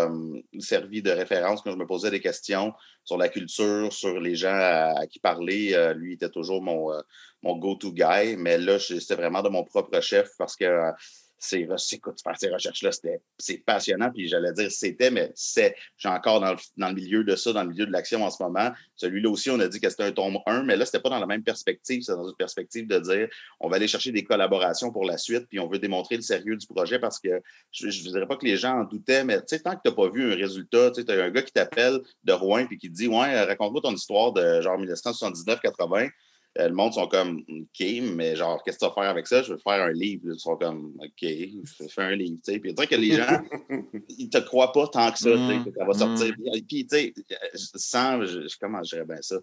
servi de référence quand je me posais des questions sur la culture, sur les gens à, qui parler. Euh, lui était toujours mon, euh, mon go-to guy, mais là, c'était vraiment de mon propre chef parce que c'est, écoute, faire ces recherches-là, c'est passionnant. Puis j'allais dire c'était, mais c'est, j'ai encore dans le, dans le, milieu de ça, dans le milieu de l'action en ce moment. Celui-là aussi, on a dit que c'était un tome 1, mais là, c'était pas dans la même perspective. C'est dans une perspective de dire on va aller chercher des collaborations pour la suite, puis on veut démontrer le sérieux du projet parce que je ne dirais pas que les gens en doutaient, mais tu sais, tant que tu n'as pas vu un résultat, tu as un gars qui t'appelle de Rouen puis qui te dit Ouais, raconte-moi ton histoire de genre 1979-80 le monde sont comme OK, mais genre, qu'est-ce que tu vas faire avec ça? Je veux faire un livre. Ils sont comme OK, je vais faire un livre. Puis dire que les gens, ils te croient pas tant que ça, mmh, que ça va sortir. Mmh. Puis, tu sais, sans, comment je dirais bien ça?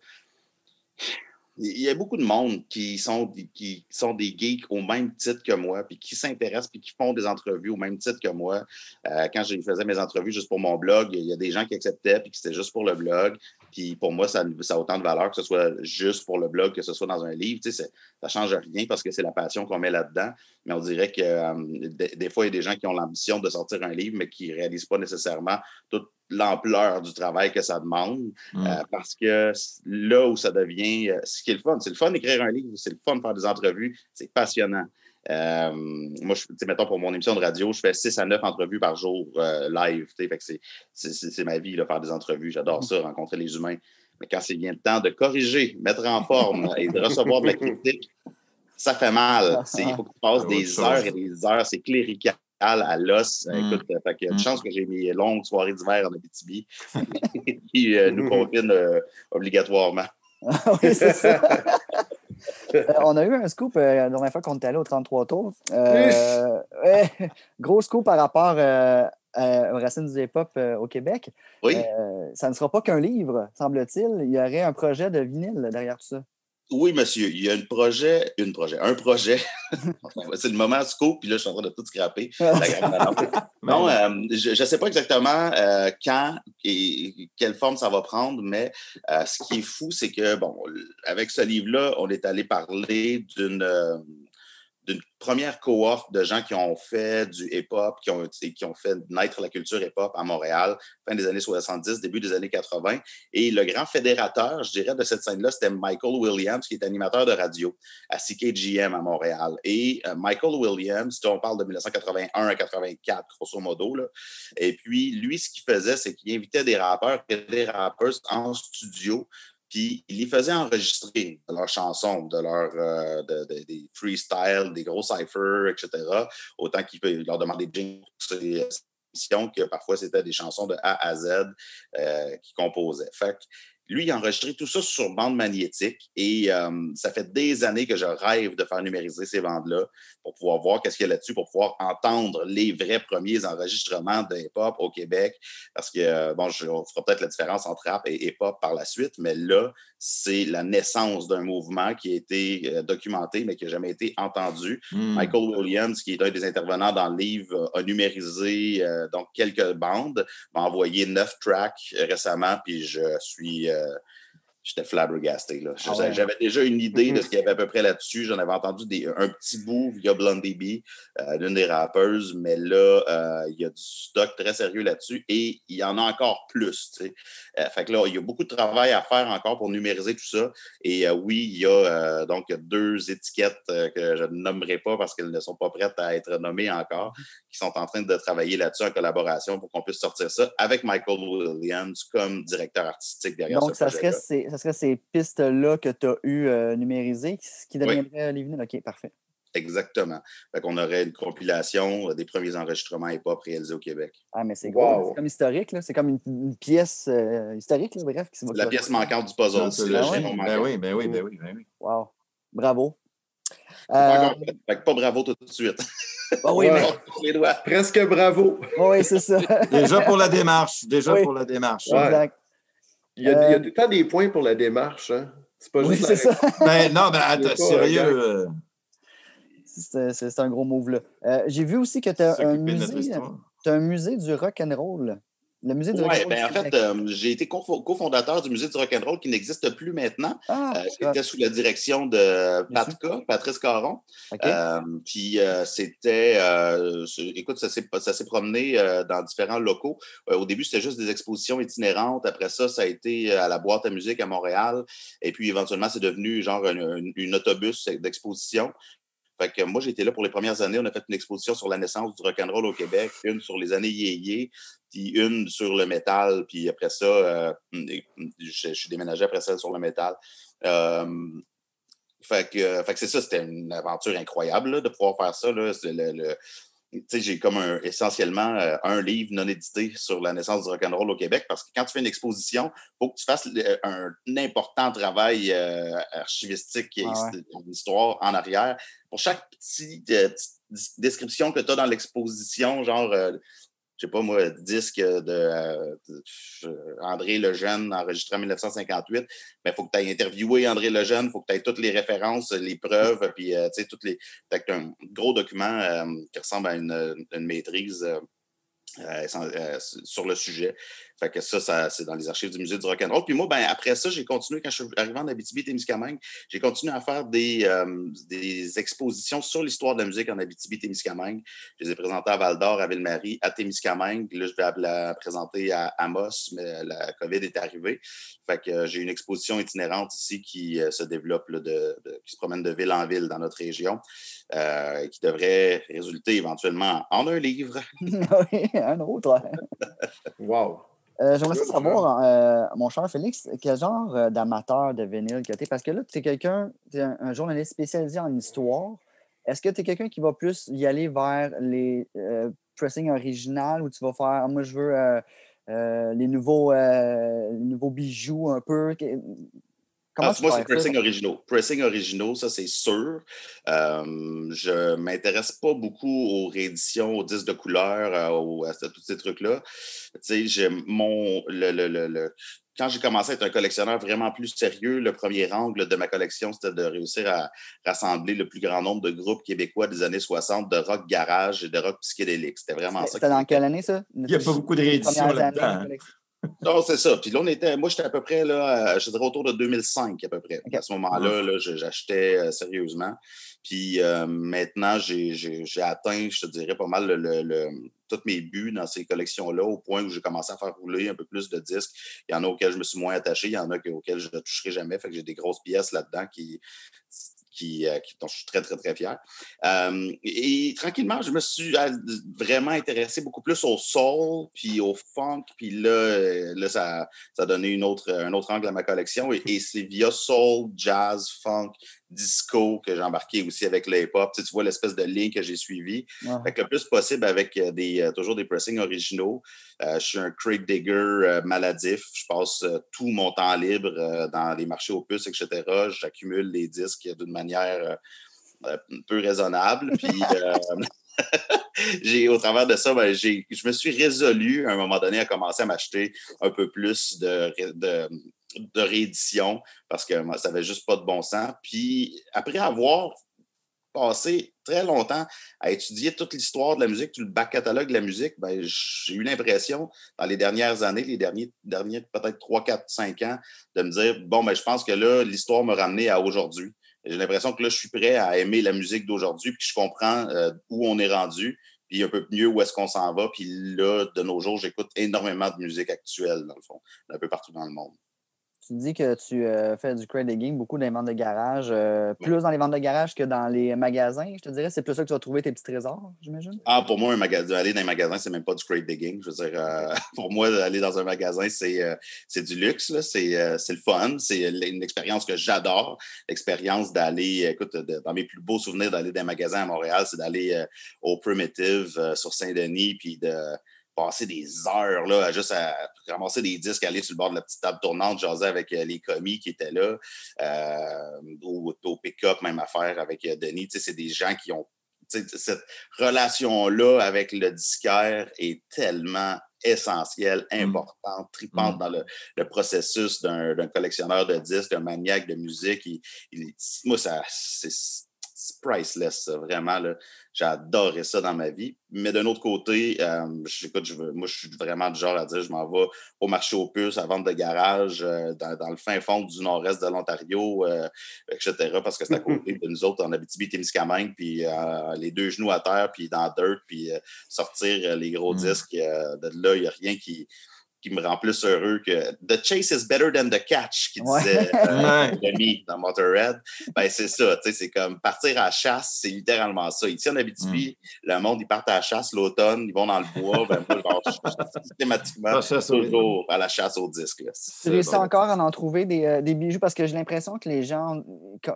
Il y a beaucoup de monde qui sont, qui sont des geeks au même titre que moi, puis qui s'intéressent, puis qui font des entrevues au même titre que moi. Euh, quand je faisais mes entrevues juste pour mon blog, il y a des gens qui acceptaient, puis que c'était juste pour le blog. Puis pour moi, ça, ça, a autant de valeur que ce soit juste pour le blog, que ce soit dans un livre. Tu sais, ça ne change rien parce que c'est la passion qu'on met là-dedans. Mais on dirait que euh, des, fois, il y a des gens qui ont l'ambition de sortir un livre, mais qui ne réalisent pas nécessairement toute l'ampleur du travail que ça demande. Mm. Euh, parce que là où ça devient, euh, ce qui est le fun, c'est le fun d'écrire un livre, c'est le fun de faire des entrevues, c'est passionnant. Euh, moi, je, mettons, pour mon émission de radio, je fais 6 à 9 entrevues par jour live. C'est ma vie, là, faire des entrevues. J'adore mm. ça, rencontrer les humains. Mais quand c'est bien le temps de corriger, mettre en forme et de recevoir de la critique, ça fait mal. Il faut que tu passes des heures et des heures. C'est clérical à l'os. Mm. Écoute, euh, fait que, une mm. chance que j'ai mes longues soirées d'hiver en Abitibi qui euh, nous mm. confinent euh, obligatoirement. oui, c'est ça. on a eu un scoop la dernière fois qu'on était allé au 33 tours. gros scoop par rapport aux racines du hip-hop au Québec. Oui. ça ne sera pas qu'un livre, semble-t-il. Il y aurait un projet de vinyle derrière tout ça. Oui, monsieur, il y a un projet, une projet, un projet. c'est le moment scoop, puis là, je suis en train de tout scraper. non, euh, je ne sais pas exactement euh, quand et quelle forme ça va prendre, mais euh, ce qui est fou, c'est que, bon, avec ce livre-là, on est allé parler d'une d'une première cohorte de gens qui ont fait du hip-hop, qui ont, qui ont fait naître la culture hip-hop à Montréal, fin des années 70, début des années 80. Et le grand fédérateur, je dirais, de cette scène-là, c'était Michael Williams, qui est animateur de radio à CKGM à Montréal. Et euh, Michael Williams, on parle de 1981 à 84, grosso modo. Là. Et puis, lui, ce qu'il faisait, c'est qu'il invitait des rappeurs et des rappeurs en studio puis il les faisait enregistrer de leurs chansons, de leurs euh, des freestyles, des gros cyphers, etc. Autant qu'il leur demander des jingles que parfois c'était des chansons de A à Z euh, qu'il composait. Fait lui, il a enregistré tout ça sur bande magnétique et euh, ça fait des années que je rêve de faire numériser ces bandes-là pour pouvoir voir qu'est-ce qu'il y a là-dessus, pour pouvoir entendre les vrais premiers enregistrements de hip-hop au Québec. Parce que, euh, bon, je, on fera peut-être la différence entre rap et hip-hop par la suite, mais là, c'est la naissance d'un mouvement qui a été euh, documenté, mais qui n'a jamais été entendu. Hmm. Michael Williams, qui est un des intervenants dans le livre, a numérisé donc quelques bandes, m'a envoyé neuf tracks récemment, puis je suis j'étais flabbergasté. Là. Ah ouais. J'avais déjà une idée de ce qu'il y avait à peu près là-dessus. J'en avais entendu des, un petit bout via Blondie B, euh, l'une des rappeuses, mais là, euh, il y a du stock très sérieux là-dessus et il y en a encore plus. Euh, fait que là, il y a beaucoup de travail à faire encore pour numériser tout ça. Et euh, oui, il y a donc deux étiquettes que je ne nommerai pas parce qu'elles ne sont pas prêtes à être nommées encore, qui sont en train de travailler là-dessus en collaboration pour qu'on puisse sortir ça avec Michael Williams comme directeur artistique derrière Donc, ce ça serait, projet-là. ces, ça serait ces pistes-là que tu as eues euh, numérisées qui Oui. deviendrait les vinyles. OK, parfait. Exactement. Fait qu'on aurait une compilation euh, des premiers enregistrements hip-hop réalisés au Québec. Ah, mais c'est Wow. gros. C'est comme historique, là. C'est comme une, une pièce euh, historique, là, bref. Qui La pièce manquante du puzzle. Non, c'est le Ah Ben manquant. oui, ben oui, ben oui, ben oui. Wow. Bravo. Euh, pas bravo tout de suite. ah oui, Ouais. mais. Sur les doigts. Presque bravo. Oui, c'est ça. Déjà pour la démarche. Déjà Oui. pour la démarche. Ouais. exact. Il y, a, il y a Euh, tout le temps des points pour la démarche. Hein? C'est pas Oui, juste la ça. Ben non, ben y a attends, sérieux. euh, C'est un gros move-là. Euh, J'ai vu aussi que tu as un musée. Tu un musée du rock and roll. Le musée du rock Oui, and roll. ben en fait, euh, j'ai été cofo- cofondateur du Musée du Rock'n'Roll qui n'existe plus maintenant, ah, euh, qui était sous la direction de Patka, Patrice Caron. Euh, puis c'était, écoute, ça s'est promené dans différents locaux. Au début, c'était juste des expositions itinérantes. Après ça, ça a été à la boîte à musique à Montréal. Et puis éventuellement, c'est devenu genre un, un- une autobus d'exposition. Fait que moi, j'étais là pour les premières années. On a fait une exposition sur la naissance du rock'n'roll au Québec, une sur les années yéyé, puis une sur le métal. Puis après ça, euh, je, suis déménagé après ça sur le métal. Euh, fait que, que c'est ça, c'était une aventure incroyable de pouvoir faire ça. Là. J'ai comme un- essentiellement euh, un livre non édité sur la naissance du rock'n'roll au Québec parce que quand tu fais une exposition, il faut que tu fasses le- un, important travail euh, archivistique et Ah ouais. hist- d'histoire en arrière. Pour chaque petite, euh, petite description que tu as dans l'exposition, genre euh, je sais pas moi, disque de, euh, André Lejeune enregistré en 1958, mais il faut que tu aies interviewé André Lejeune, faut que tu aies toutes les références, les preuves, puis euh, tu sais, toutes les. T'as un gros document euh, qui ressemble à une, une maîtrise euh, euh, euh, sur le sujet. Fait que ça, ça c'est dans les archives du musée du rock'n'roll. Puis moi, ben, après ça, j'ai continué, quand je suis arrivé en Abitibi-Témiscamingue, j'ai continué à faire des, euh, des expositions sur l'histoire de la musique en Abitibi-Témiscamingue. Je les ai présentées à Val-d'Or, à Ville-Marie, à Témiscamingue. Là, je vais la présenter à Amos, mais la COVID est arrivée. Fait que euh, j'ai une exposition itinérante ici qui euh, se développe, là, de, de- qui se promène de ville en ville dans notre région, qui devrait résulter éventuellement en un livre. oui, un autre. Wow. Euh, J'aimerais ça savoir, euh, mon cher Félix, quel genre euh, d'amateur de vinyle que tu es? Parce que là, tu es quelqu'un, tu es un, un journaliste spécialisé en histoire. Est-ce que tu es quelqu'un qui va plus y aller vers les euh, pressings originales ou tu vas faire, Ah, moi, je veux les, nouveaux, les nouveaux bijoux un peu? Comment Ah, tu moi, c'est pressing originaux. Pressing originaux, ça, c'est sûr. Euh, je m'intéresse pas beaucoup aux rééditions, aux disques de couleur, euh, aux- à, tous ces trucs-là. Tu sais, j'ai mon. Le, le- le- le- Quand j'ai commencé à être un collectionneur vraiment plus sérieux, le premier angle de ma collection, c'était de réussir à rassembler le plus grand nombre de groupes québécois des années 60 de rock garage et de rock psychédélique. C'était vraiment ça. C'était dans quelle année, ça? Il n'y a pas beaucoup de rééditions là-dedans. Non, c'est ça. Puis là, on était, moi, j'étais à peu près, là, je dirais autour de 2005 à peu près. À ce moment-là, là, j'achetais euh, sérieusement. Puis euh, maintenant, j'ai atteint, je te dirais, pas mal le, le- le- tous mes buts dans ces collections-là, au point où j'ai commencé à faire rouler un peu plus de disques. Il y en a auxquels je me suis moins attaché, il y en a que- auxquels je ne toucherai jamais. Fait que j'ai des grosses pièces là-dedans qui, euh, qui- dont je suis très, très, très fier. Euh, et, tranquillement, je me suis euh, vraiment intéressé beaucoup plus au soul, puis au funk, puis là, là ça, ça a donné une autre, un autre angle à ma collection. Et c'est via soul, jazz, funk, disco que j'ai embarqué aussi avec le hip-hop. Tu, sais, tu vois l'espèce de ligne que j'ai suivie. Ouais. Fait que le plus possible avec euh, des, euh, toujours des pressings originaux. Euh, je suis un crate digger euh, maladif. Je passe euh, tout mon temps libre dans les marchés aux puces, etc. J'accumule les disques d'une manière euh, peu raisonnable. Puis, j'ai, au travers de ça, ben, j'ai, je me suis résolu à un moment donné à commencer à m'acheter un peu plus de, de réédition parce que ça n'avait juste pas de bon sens. Puis après avoir passé très longtemps à étudier toute l'histoire de la musique, tout le back catalogue de la musique, ben, j'ai eu l'impression, dans les dernières années, les derniers, derniers peut-être 3, 4, 5 ans, de me dire bon, ben, je pense que là, l'histoire m'a ramené à aujourd'hui. J'ai l'impression que là, je suis prêt à aimer la musique d'aujourd'hui, puis je comprends euh, où on est rendu, puis un peu mieux où est-ce qu'on s'en va. Puis là, de nos jours, j'écoute énormément de musique actuelle, dans le fond, un peu partout dans le monde tu dis que tu euh, fais du crate digging beaucoup dans les ventes de garage, euh, plus dans les ventes de garage que dans les magasins, je te dirais. C'est plus ça que tu vas trouver tes petits trésors, j'imagine? Ah, pour moi, un magasin, aller dans un magasin, c'est même pas du crate digging. Je veux dire, euh, pour moi, aller dans un magasin, c'est du luxe, c'est le fun, c'est une expérience que j'adore. L'expérience d'aller, écoute, dans mes plus beaux souvenirs d'aller dans un magasin à Montréal, c'est d'aller au Primitive sur Saint-Denis, puis de passer des heures là, juste à ramasser des disques, aller sur le bord de la petite table tournante, jaser avec euh, les commis qui étaient là, euh, au, pick-up, même affaire avec euh, Denis. C'est des gens qui ont. Cette relation-là avec le disquaire est tellement essentielle, mmh. importante, tripante mmh. dans le, processus d'un collectionneur de disques, d'un maniaque de musique. moi, ça, c'est priceless, vraiment. J'adorais ça dans ma vie. Mais d'un autre côté, euh, je veux, moi, je suis vraiment du genre à dire je m'en vais au marché aux puces, à vendre de garage, euh, dans, le fin fond du nord-est de l'Ontario, euh, etc. Parce que c'est à côté de nous autres en Abitibi-Témiscamingue, puis les deux genoux à terre, puis dans dirt, puis sortir les gros mmh. disques. de là, il n'y a rien qui qui me rend plus heureux que The chase is better than the catch, qui disait euh, dans Motorhead. Ben, c'est ça, tu sais, c'est comme partir à la chasse, c'est littéralement ça. Ici, en Abitibi, mm. le monde, ils partent à la chasse l'automne, ils vont dans le bois, ben, moi, systématiquement, toujours à la chasse au disque. Tu réussis encore à en trouver des, euh, des bijoux parce que j'ai l'impression que les gens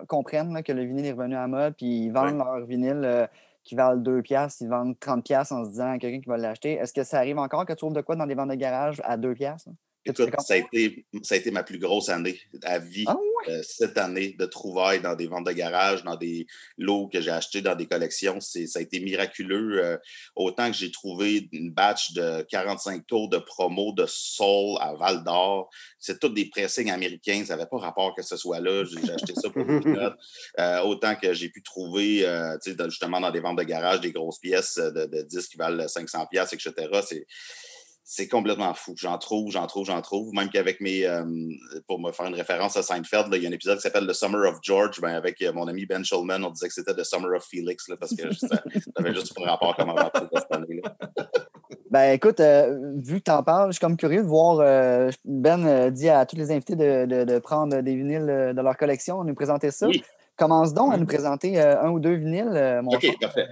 comprennent que le vinyle est revenu à mode, puis ils vendent leur vinyle. Euh, qui valent 2 piastres, ils vendent 30 piastres en se disant à quelqu'un qui va l'acheter. Est-ce que ça arrive encore que tu trouves de quoi dans des ventes de garage à 2 piastres? Écoute, ça a, été, ça a été ma plus grosse année à vie ah euh, cette année de trouvailles dans des ventes de garage, dans des lots que j'ai achetés dans des collections. Ça a été miraculeux. Euh, autant que j'ai trouvé une batch de 45 tours de promo de Soul à Val d'Or. C'est tous des pressings américains. Ça n'avait pas rapport que ce soit là. J'ai acheté ça pour une. Euh, autant que j'ai pu trouver justement dans des ventes de garage des grosses pièces de, de disques qui valent 500 pièces, etc. C'est c'est complètement fou. J'en trouve, j'en trouve, j'en trouve. Même qu'avec mes. Euh, pour me faire une référence à Seinfeld, il y a un épisode qui s'appelle The Summer of George. Ben, avec euh, mon ami Ben Schulman, on disait que c'était The Summer of Felix, parce que ça avait juste un rapport comme avant cette année-là. Ben écoute, euh, vu que tu en parles, je suis comme curieux de voir. ben dit à tous les invités de, prendre des vinyles de leur collection, nous présenter ça. Commence donc à nous présenter un ou deux vinyles, mon OK, parfait.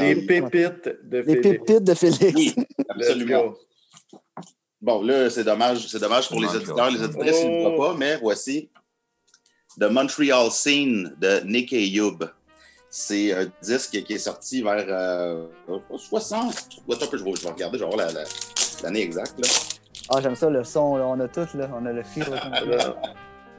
les pépites de Félix. Les pépites de Félix. Oui, absolument. Bon, là, c'est dommage, c'est dommage pour les auditeurs, les auditrices, ils ne voient pas, mais voici The Montreal Scene de Nick Ayub. C'est un disque qui est sorti vers euh, 60. Attends, je, vais, je vais regarder, je vais voir l'année exacte. Là. Ah, j'aime ça, le son, là. on a tout, là. on a le fil.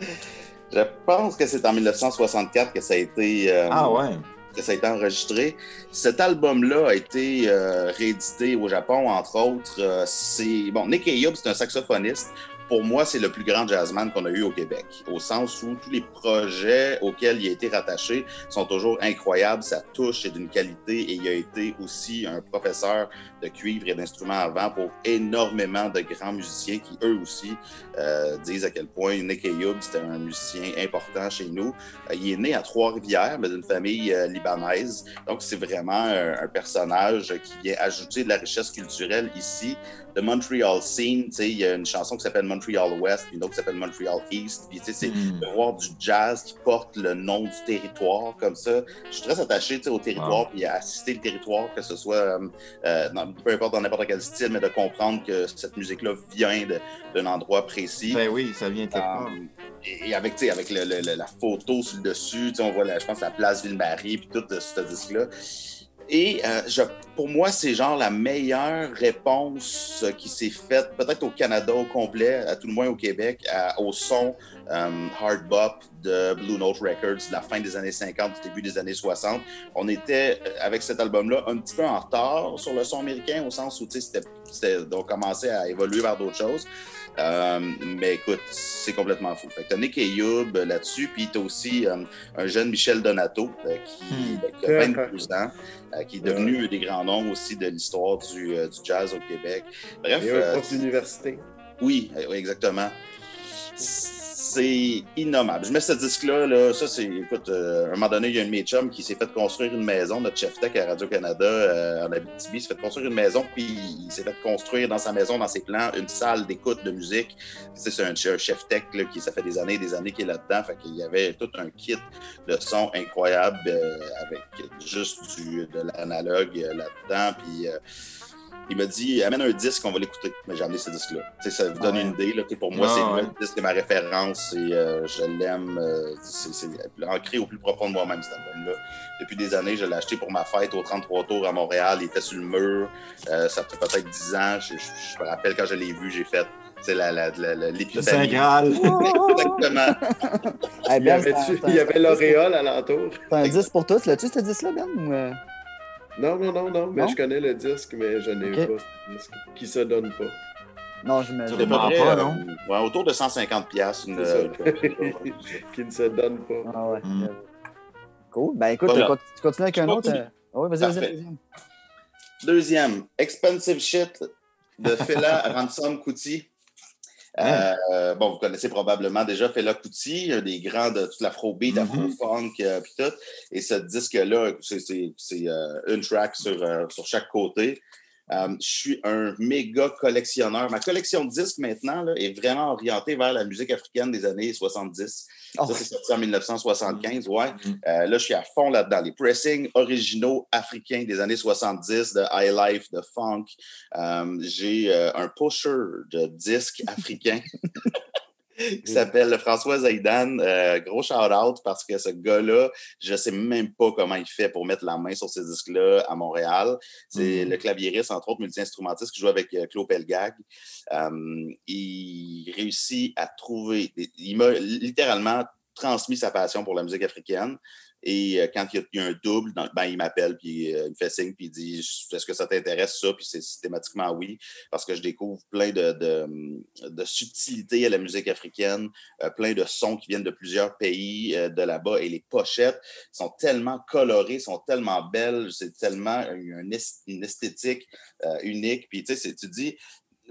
je pense que c'est en 1964 que ça a été. Euh, ah ouais ça a été enregistré. Cet album-là a été euh, réédité au Japon, entre autres. Euh, c'est bon, Nick Ayub, c'est un saxophoniste pour moi, c'est le plus grand jazzman qu'on a eu au Québec, au sens où tous les projets auxquels il a été rattaché sont toujours incroyables. Sa touche est d'une qualité et il a été aussi un professeur de cuivre et d'instruments avant pour énormément de grands musiciens qui, eux aussi, euh, disent à quel point Nick Ayoub, c'était un musicien important chez nous. Euh, il est né à Trois-Rivières, mais d'une famille euh, libanaise. Donc, c'est vraiment un, personnage qui vient ajouter de la richesse culturelle ici. The Montreal Scene, il y a une chanson qui s'appelle Montreal West, puis une autre qui s'appelle Montreal East. Puis, c'est mm. de voir du jazz qui porte le nom du territoire comme ça. Je suis très attaché au territoire, puis à assister le territoire, que ce soit, euh, peu importe dans n'importe quel style, mais de comprendre que cette musique-là vient d'un endroit précis. Ben oui, ça vient de euh, et, avec, avec la photo sur le dessus, on voit, je pense, la place Ville-Marie, puis tout ce disque-là. Et euh, je pour moi, c'est genre la meilleure réponse qui s'est faite, peut-être au Canada au complet, à tout le moins au Québec, au son euh, hard bop de Blue Note Records de la fin des années 50, du début des années 60. On était, euh, avec cet album-là, un petit peu en retard sur le son américain, au sens où on commençait à évoluer vers d'autres choses. Euh, mais écoute, c'est complètement fou. Fait que t'as Nick Youb là-dessus, puis t'as aussi un jeune Michel Donato qui, hmm. a 22 ans, qui est devenu des grands noms aussi de l'histoire du, du, jazz au Québec. Bref. Et un prof d'université. Oui, oui, exactement c'est innommable. Je mets ce disque-là, là, ça c'est, écoute, euh, à un moment donné, il y a un de mes chums qui s'est fait construire une maison, notre chef tech à Radio-Canada euh, en Abitibi s'est fait construire une maison, puis il s'est fait construire dans sa maison, dans ses plans, une salle d'écoute de musique. C'est un, chef tech là, qui, ça fait des années et des années qu'il est là-dedans, fait qu'il y avait tout un kit de son incroyable euh, avec juste de l'analogue là-dedans, puis il m'a dit amène un disque, on va l'écouter. Mais j'ai amené ce disque-là. Ça vous donne une idée. Là, pour moi, c'est le disque, c'est ma référence et euh, je l'aime. Euh, c'est ancré au plus profond de moi-même, cet album-là. Depuis des années, je l'ai acheté pour ma fête au 33 Tours à Montréal. Il était sur le mur. Euh, ça fait peut-être 10 ans. Je, me rappelle quand je l'ai vu, j'ai fait. C'est la, la, la, Le Saint Graal. Exactement. il y avait l'auréole alentour. C'est un disque pour tous. L'as-tu, ce disque-là, Ben? Non, non, non, non, mais je connais le disque, mais je n'ai pas ce disque qui se donne pas. Non, je me pas, non? Ouais, autour de 150 pièces une euh, qui ne se donne pas. Ah ouais. Mm. Cool. Ben écoute, tu continues avec un autre. Euh, ah oui, vas-y, vas-y, deuxième. Deuxième, Expensive Shit de Fela Ransom Kuti. Euh, bon, vous connaissez probablement déjà Fela Kuti, un des grands de toute l'afrobeat, mm afro-funk, euh, puis tout. Et ce disque-là, c'est euh, une track sur, sur chaque côté. Euh, je suis un méga collectionneur. Ma collection de disques maintenant là, est vraiment orientée vers la musique africaine des années 70. Ça, c'est sorti en 1975. Ouais. Mm-hmm. Euh, là, je suis à fond là-dedans. Les pressings originaux africains des années 70, de high life, de funk. Euh, j'ai un pusher de disques africains. qui s'appelle François Zaidan. Euh, gros shout-out parce que ce gars-là, je ne sais même pas comment il fait pour mettre la main sur ces disques-là à Montréal. C'est mm. le claviériste, entre autres, multi-instrumentiste qui joue avec euh, Claude Pelgag. Euh, il réussit à trouver... Il m'a littéralement transmis sa passion pour la musique africaine. Et euh, quand il y, a, un double, ben, il m'appelle, puis euh, il me fait signe, puis il dit Est-ce que ça t'intéresse, ça Puis c'est systématiquement oui, parce que je découvre plein de, de, subtilités à la musique africaine, euh, plein de sons qui viennent de plusieurs pays de là-bas. Et les pochettes sont tellement colorées, sont tellement belles, c'est tellement une, une esthétique unique. Puis tu sais, tu dis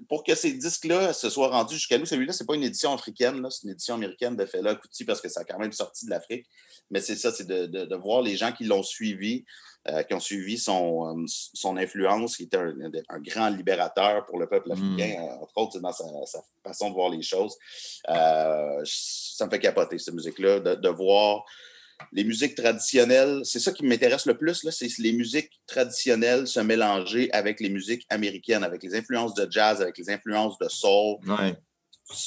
pour que ces disques-là se soient rendus jusqu'à nous, celui-là, c'est pas une édition africaine, c'est une édition américaine de Fela Kuti parce que ça a quand même sorti de l'Afrique. Mais c'est ça, c'est de, voir les gens qui l'ont suivi, euh, qui ont suivi son, euh, son influence, qui était un, grand libérateur pour le peuple africain, mm. entre autres, dans sa, façon de voir les choses. Euh, ça me fait capoter, cette musique-là, de, voir les musiques traditionnelles, c'est ça qui m'intéresse le plus, c'est les musiques traditionnelles se mélanger avec les musiques américaines, avec les influences de jazz, avec les influences de soul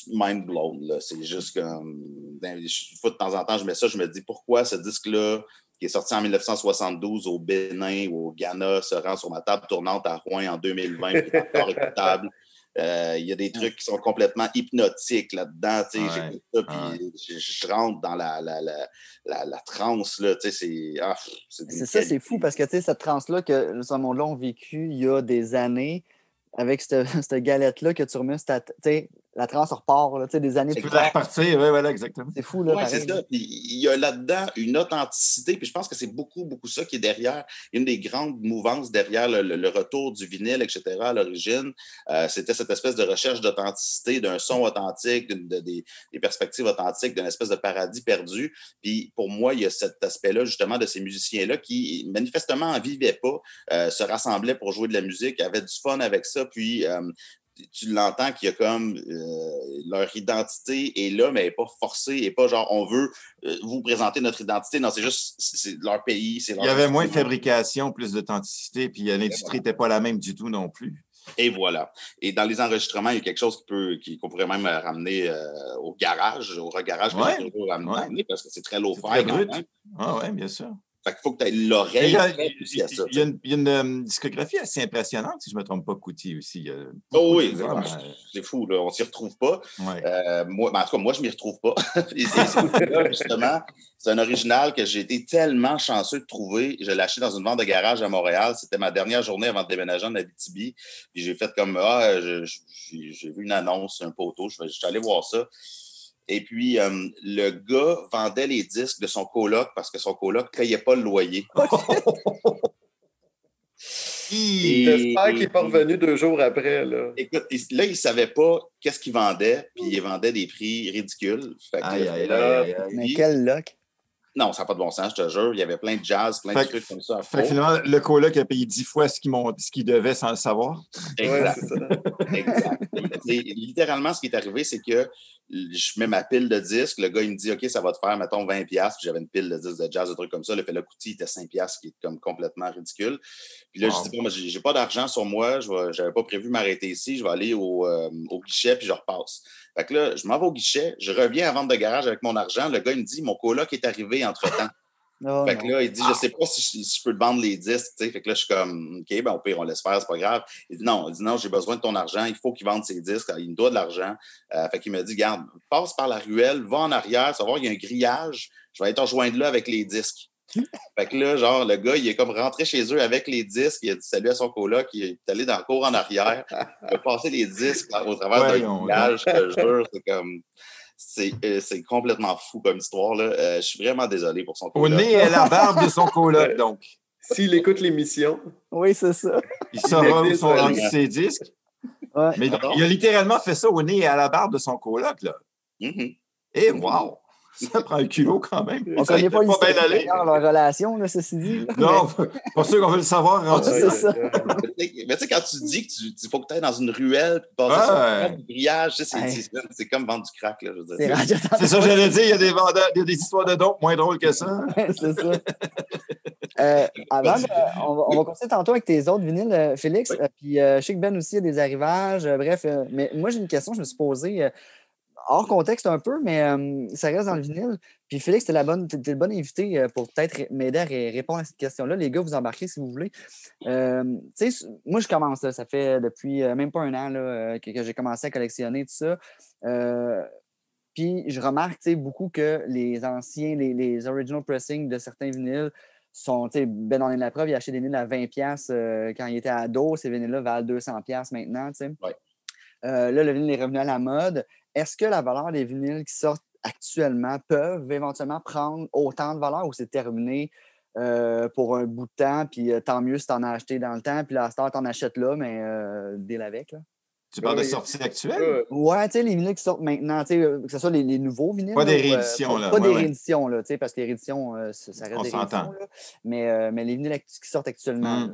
mind blown. C'est juste comme. Ben, de temps en temps, je mets ça, je me dis pourquoi ce disque-là, qui est sorti en 1972 au Bénin ou au Ghana, se rend sur ma table tournante à Rouen en 2020, puis encore écoutable? Euh, il y a des trucs qui sont complètement hypnotiques là-dedans. J'écoute ça, puis je, rentre dans la, la, la, la, transe. C'est ah, ça, c'est fou parce que cette transe-là que ce monde-là ont vécu il y a des années avec cette, cette galette-là que tu remets, la transe repart, là, des années plus tard. repartir, oui, voilà, exactement. C'est fou, là. Oui, c'est ça. il y a là-dedans une authenticité, puis je pense que c'est beaucoup, beaucoup ça qui est derrière, une des grandes mouvances derrière le, retour du vinyle, etc., à l'origine. Euh, c'était cette espèce de recherche d'authenticité, d'un son authentique, de, des, perspectives authentiques, d'une espèce de paradis perdu. Puis pour moi, il y a cet aspect-là, justement, de ces musiciens-là qui, manifestement, en vivaient pas, euh, se rassemblaient pour jouer de la musique, avaient du fun avec ça, puis euh, tu l'entends qu'il y a comme euh, leur identité est là, mais elle n'est pas forcée, et pas genre on veut euh, vous présenter notre identité. Non, c'est juste c'est leur pays. Il y avait moins de fabrication, plus d'authenticité, puis l'industrie n'était pas la même du tout non plus. Et voilà. Et dans les enregistrements, il y a quelque chose qu'on peut, qu'on pourrait même ramener euh, au garage, au regarage, ouais, ramener, parce que c'est très low-fi. Ah oui, bien sûr. Fait qu'il faut que tu aies Il l'oreille il y a une, euh, discographie assez impressionnante, si je ne me trompe pas, Couty aussi. Oh oui, vraiment, c'est fou, là, on s'y retrouve pas. Ouais. Euh, moi, ben, en tout cas, moi, je m'y retrouve pas. Et c'est- justement, un original que j'ai été tellement chanceux de trouver. Je l'ai acheté dans une vente de garage à Montréal. C'était ma dernière journée avant de déménager en Abitibi. Puis j'ai fait comme Ah, j'ai vu une annonce, un poteau, je suis allé voir ça. Et puis, euh, le gars vendait les disques de son coloc parce que son coloc ne payait pas le loyer. J'espère qu'il n'est pas revenu deux jours après. Là. Écoute, il- là, il ne savait pas qu'est-ce qu'il vendait, puis il vendait des prix ridicules. Fait que, Aïe, aïe, là, aïe, aïe, aïe. Mais quel look. Non, ça n'a pas de bon sens, je te jure. Il y avait plein de jazz, plein Fait de trucs comme ça. à Fait finalement, le coloc a payé dix fois ce qu'il m'ont- ce qu'il devait sans le savoir. Exact, exact. Et littéralement, ce qui est arrivé, c'est que je mets ma pile de disques. Le gars, il me dit, OK, ça va te faire, mettons, 20$. Puis j'avais une pile de disques de jazz, des trucs comme ça. Le fait le il était 5$, qui est comme complètement ridicule. Puis là, Wow. je dis, bon, j'ai pas d'argent sur moi. Je n'avais pas prévu m'arrêter ici. Je vais aller au, euh, au guichet, puis je repasse. Fait que là, je m'en vais au guichet. Je reviens à vente de garage avec mon argent. Le gars, il me dit, mon coloc est arrivé entre-temps. Oh, Fait que là, il dit, je sais pas si je, si je peux te vendre les disques. Fait que là, je suis comme, OK, ben au pire, on laisse faire, c'est pas grave. Il dit, non, il dit, non, j'ai besoin de ton argent, il faut qu'il vende ses disques, il me doit de l'argent. Euh, fait qu'il me dit, garde, passe par la ruelle, va en arrière, tu vas voir, il y a un grillage, je vais être rejoindre là avec les disques. Fait que là, genre, le gars, il est comme rentré chez eux avec les disques, il a dit salut à son coloc, il est allé dans le cours en arrière, il a passé les disques au travers d'un Voyons grillage, je te jure, c'est comme. C'est euh, c'est complètement fou comme histoire. Là. Euh, je suis vraiment désolé pour son Au coloc. nez et à la barbe de son coloc, donc. S'il écoute l'émission, Oui, c'est ça. Il saura où sont ouais. rendus ses disques. Ouais. Mais il a littéralement fait ça au nez et à la barbe de son coloc, là. Mhm. Et wow! Ça prend un culot quand même. On ne connaît pas l'histoire derrière leur relation, là, ceci dit. là. Non, pas sûr qu'on veut le savoir rendu c'est ça. Mais tu sais- quand tu dis qu'il faut que tu ailles dans une ruelle puis passer Ouais. sur le grillage, c'est comme vendre du crack. Là, je veux dire. C'est ça, j'allais dire, il y a des vendeurs, il y a des histoires de dope moins drôles que ça. c'est ça. Euh, avant, de- on, va, on va continuer tantôt avec tes autres vinyles, euh, Félix. Oui. Euh, puis euh, je sais que Ben aussi a des arrivages. euh, bref, euh, mais moi, j'ai une question, je me suis posée euh, hors contexte un peu, mais euh, ça reste dans le vinyle. Puis Félix, t'es la bonne, t'es, t'es le bon invité euh, pour peut-être m'aider à ré- répondre à cette question-là. Les gars, vous embarquez si vous voulez. Euh, moi, je commence, là, ça fait depuis euh, même pas un an là, euh, que, que j'ai commencé à collectionner tout ça. Euh, puis je remarque beaucoup que les anciens, les, les original pressings de certains vinyles sont, Ben en est la preuve, il a acheté des vinyles à 20$ euh, quand il était ado. Ces vinyles-là valent 200$ maintenant. Ouais. Euh, là, le vinyle est revenu à la mode. Est-ce que la valeur des vinyles qui sortent actuellement peuvent éventuellement prendre autant de valeur ou c'est terminé euh, pour un bout de temps, puis euh, tant mieux si tu en as acheté dans le temps, puis là, à cette heure, tu en achètes là, mais euh, deal avec. Là? Tu parles de sorties actuelles? Ouais, tu sais, les vinyles qui sortent maintenant, tu sais, euh, que ce soit les, les nouveaux vinyles. Pas des là, rééditions, là, Pas ouais, des ouais. rééditions, là, tu sais, parce que les rééditions, euh, ça ça reste On des s'entend. rééditions. là. Mais, euh, mais les vinyles qui sortent actuellement. Mm. là.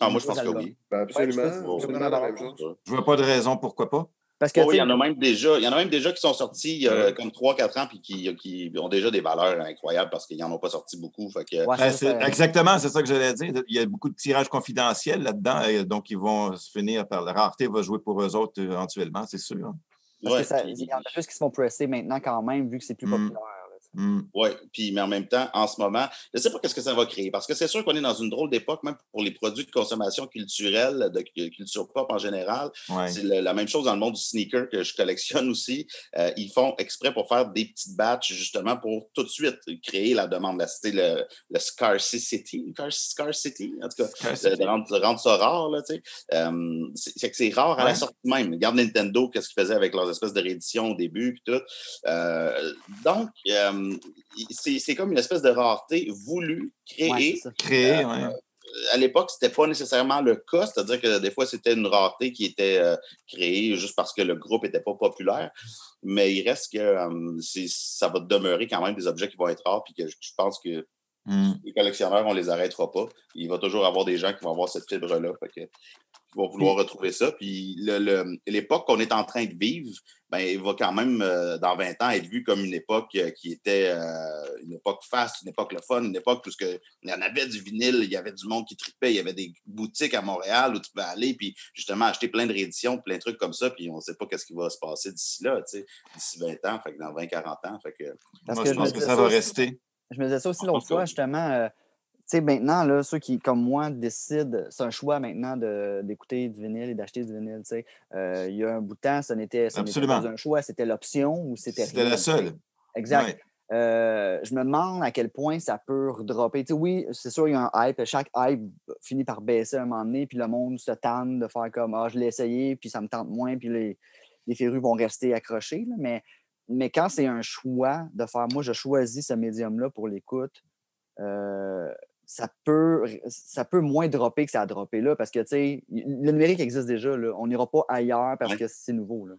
Ah, moi, je pense que oui. ben absolument. Ouais, je la. Je vois pas de raison pourquoi pas. Parce que, Oh, il y en a même déjà, il y en a même déjà qui sont sortis il y a Ouais. comme 3-4 ans puis qui, qui ont déjà des valeurs incroyables parce qu'ils n'en ont pas sorti beaucoup. Fait que, ouais, Ben, ça, exactement, c'est ça que j'allais dire. Il y a beaucoup de tirages confidentiels là-dedans, et donc ils vont se finir par la rareté va jouer pour eux autres euh, éventuellement, c'est sûr. parce ouais, que ça- puis- il y en a plus qui se font presser maintenant quand même, vu que c'est plus Mm. populaire. Hmm. Oui, puis mais en même temps, en ce moment, je ne sais pas qu'est-ce que ça va créer, parce que c'est sûr qu'on est dans une drôle d'époque, même pour les produits de consommation culturelle, de cu- culture pop en général. Ouais. C'est la même chose dans le monde du sneaker que je collectionne aussi. Euh, ils font exprès pour faire des petites batches, justement, pour tout de suite créer la demande, la cité, le, le scarcity, car- scarcity, en tout cas, de, rendre, ça rare, là, tu sais. Euh, c'est que c'est rare à la sortie même. Regarde Nintendo, qu'est-ce qu'ils faisaient avec leurs espèces de rééditions au début, puis tout. Euh, donc, euh, c'est comme une espèce de rareté voulue, créée. Ouais, c'est ça. Créé, ouais. à l'époque, c'était pas nécessairement le cas, c'est-à-dire que des fois, c'était une rareté qui était euh, créée juste parce que le groupe n'était pas populaire. Mais il reste que euh, ça va demeurer quand même des objets qui vont être rares, puis que je je pense que Hmm. les collectionneurs, on les arrêtera pas. Il va toujours avoir des gens qui vont avoir cette fibre-là. Vont vouloir retrouver ça. Puis l'époque qu'on est en train de vivre, ben, il va quand même, euh, dans 20 ans, être vu comme une époque euh, qui était euh, une époque faste, une époque le fun, une époque où ce que- il y en avait du vinyle, il y avait du monde qui tripait, il y avait des boutiques à Montréal où tu peux aller, puis justement acheter plein de rééditions, plein de trucs comme ça, puis on ne sait pas qu'est-ce qui va se passer d'ici là, tu sais, d'ici 20 ans, fait que dans 20-40 ans. Fait que, Parce Moi, que je je pense que disais ça va aussi- rester. Je me disais ça aussi l'autre fois, justement. Sais, maintenant, là, ceux qui, comme moi, décident, c'est un choix maintenant d'écouter du vinyle et d'acheter du vinyle. tu sais. Euh, il y a un bout de temps, ce n'était pas un choix, c'était l'option ou c'était C'était la seule. Exact. Ouais. Euh, je me demande à quel point ça peut redropper. Tu sais, oui, c'est sûr, il y a un hype. Chaque hype finit par baisser à un moment donné, puis le monde se tanne de faire comme Ah, je l'ai essayé, puis ça me tente moins, puis les, les férus vont rester accrochés. là. Mais, mais quand c'est un choix de faire moi, je choisis ce médium-là pour l'écoute, euh, ça peut, ça peut moins dropper que ça a droppé là, parce que tu sais, le numérique existe déjà. Là. On n'ira pas ailleurs parce Ouais. que c'est nouveau. Là.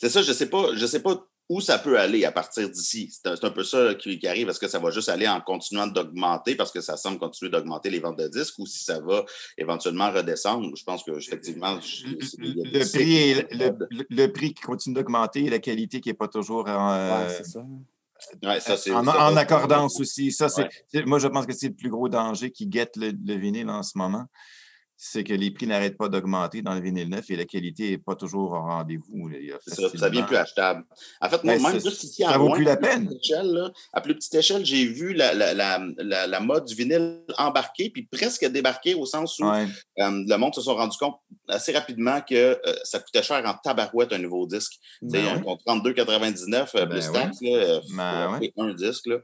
C'est ça, je sais pas, je sais pas où ça peut aller à partir d'ici. C'est un, c'est un peu ça qui, qui arrive. Est-ce que ça va juste aller en continuant d'augmenter parce que ça semble continuer d'augmenter les ventes de disques ou si ça va éventuellement redescendre? Je pense que effectivement, je- Le prix, est- le, le- le prix qui continue d'augmenter et la qualité qui n'est pas toujours en, Ouais, euh, c'est ça. Ouais, ça, c'est- en, accordance aussi. Ça, Ouais. moi, je pense que c'est le plus gros danger qui guette le, le vinyle en ce moment. C'est que les prix n'arrêtent pas d'augmenter dans le vinyle neuf et la qualité n'est pas toujours au rendez-vous. ça, ça devient plus achetable. En fait, moi, Ben, même c'est- juste ici, à ça vaut plus la à peine. petite échelle, là, à plus petite échelle, j'ai vu la, la, la, mode du vinyle embarquer, puis presque débarquer au sens où Ouais. euh, le monde se sont rendu compte assez rapidement que euh, ça coûtait cher en tabarouette un nouveau disque. Ben un oui. compte 32,99 euh, Ben plus taxe, acheter un disque. Là.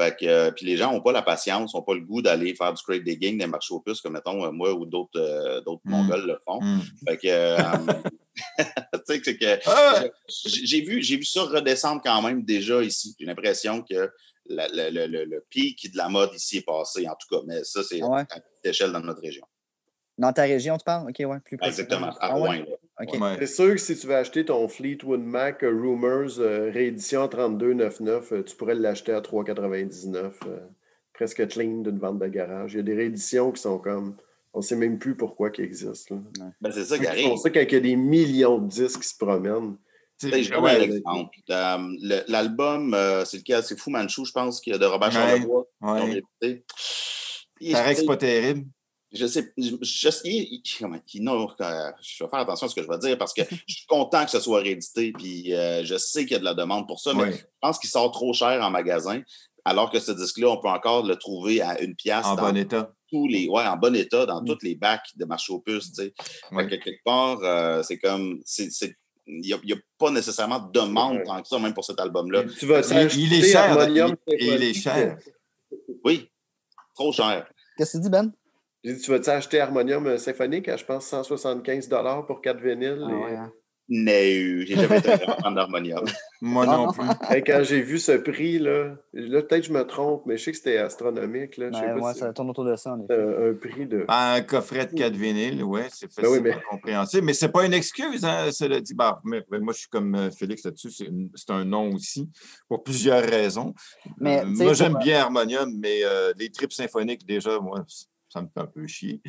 Fait que, euh, puis les gens n'ont pas la patience, n'ont pas le goût d'aller faire du crate digging des marchés aux puces, comme mettons moi ou d'autres euh, d'autres Mm. Mongols le font. Fait que, euh, tu sais, c'est que Ah! j'ai vu, j'ai vu ça redescendre quand même déjà ici. J'ai l'impression que la- la- le, pic de la mode ici est passé, en tout cas. Mais ça, c'est ouais? à petite échelle dans notre région. Dans ta région, tu parles? OK, ouais, plus. Exactement, à Ah Rouen. ouais? Ouais. C'est sûr que si tu veux acheter ton Fleetwood Mac euh, Rumors euh, réédition 32,99, euh, tu pourrais l'acheter à 3,99. euh, presque clean d'une vente de garage. Il y a des rééditions qui sont comme. On ne sait même plus pourquoi ils existent. là. Ben, c'est ça qui C'est arrive. pour ça quand il y a des millions de disques qui se promènent. Donne un ouais, exemple. Euh, le- L'album, euh, c'est lequel? C'est Fu Manchu, je pense, de Robert Ouais, Charlebois. ouais. écouté. Il- sais, pas terrible. Je sais, je, je- il- non, euh, je vais faire attention à ce que je vais dire parce que je suis content que ce soit réédité, puis euh, je sais qu'il y a de la demande pour ça, mais Ouais. je pense qu'il sort trop cher en magasin, alors que ce disque-là, on peut encore le trouver à une pièce En dans bon état. Tous les, ouais, en bon état, dans Mm. tous les bacs de marché aux puces, tu sais. Ouais. Fait que quelque part, euh, c'est comme, c'est, c'est- il n'y a, il y a pas nécessairement de demande tant que ça, même pour cet album-là. Tu vas Il- il est cher, Harmonium il- il est cher. Oui, trop cher. Qu'est-ce que tu dis, Ben? Dit, tu vas t'acheter Harmonium euh, Symphonique à, je pense, 175 pour 4 vinyles. Ah et- ouais, hein. Non, j'ai jamais été vraiment fan d'harmonium. Moi non plus. Hey, quand j'ai vu ce prix, là, là peut-être que je me trompe, mais je sais que c'était astronomique. Là. Ouais, ouais, si ça tourne autour de ça, en effet. c'est un, un prix de. Un coffret de 4 vinyles, oui, c'est Ben oui, mais- compréhensible. Mais ce n'est pas une excuse, hein, cela dit. Bah, mais- mais moi, je suis comme euh, Félix là-dessus. C'est une- c'est un non aussi, pour plusieurs raisons. Mais, Euh, moi, j'aime bien Harmonium, mais euh, les tripes symphoniques, déjà, moi, ça me fait un peu chier.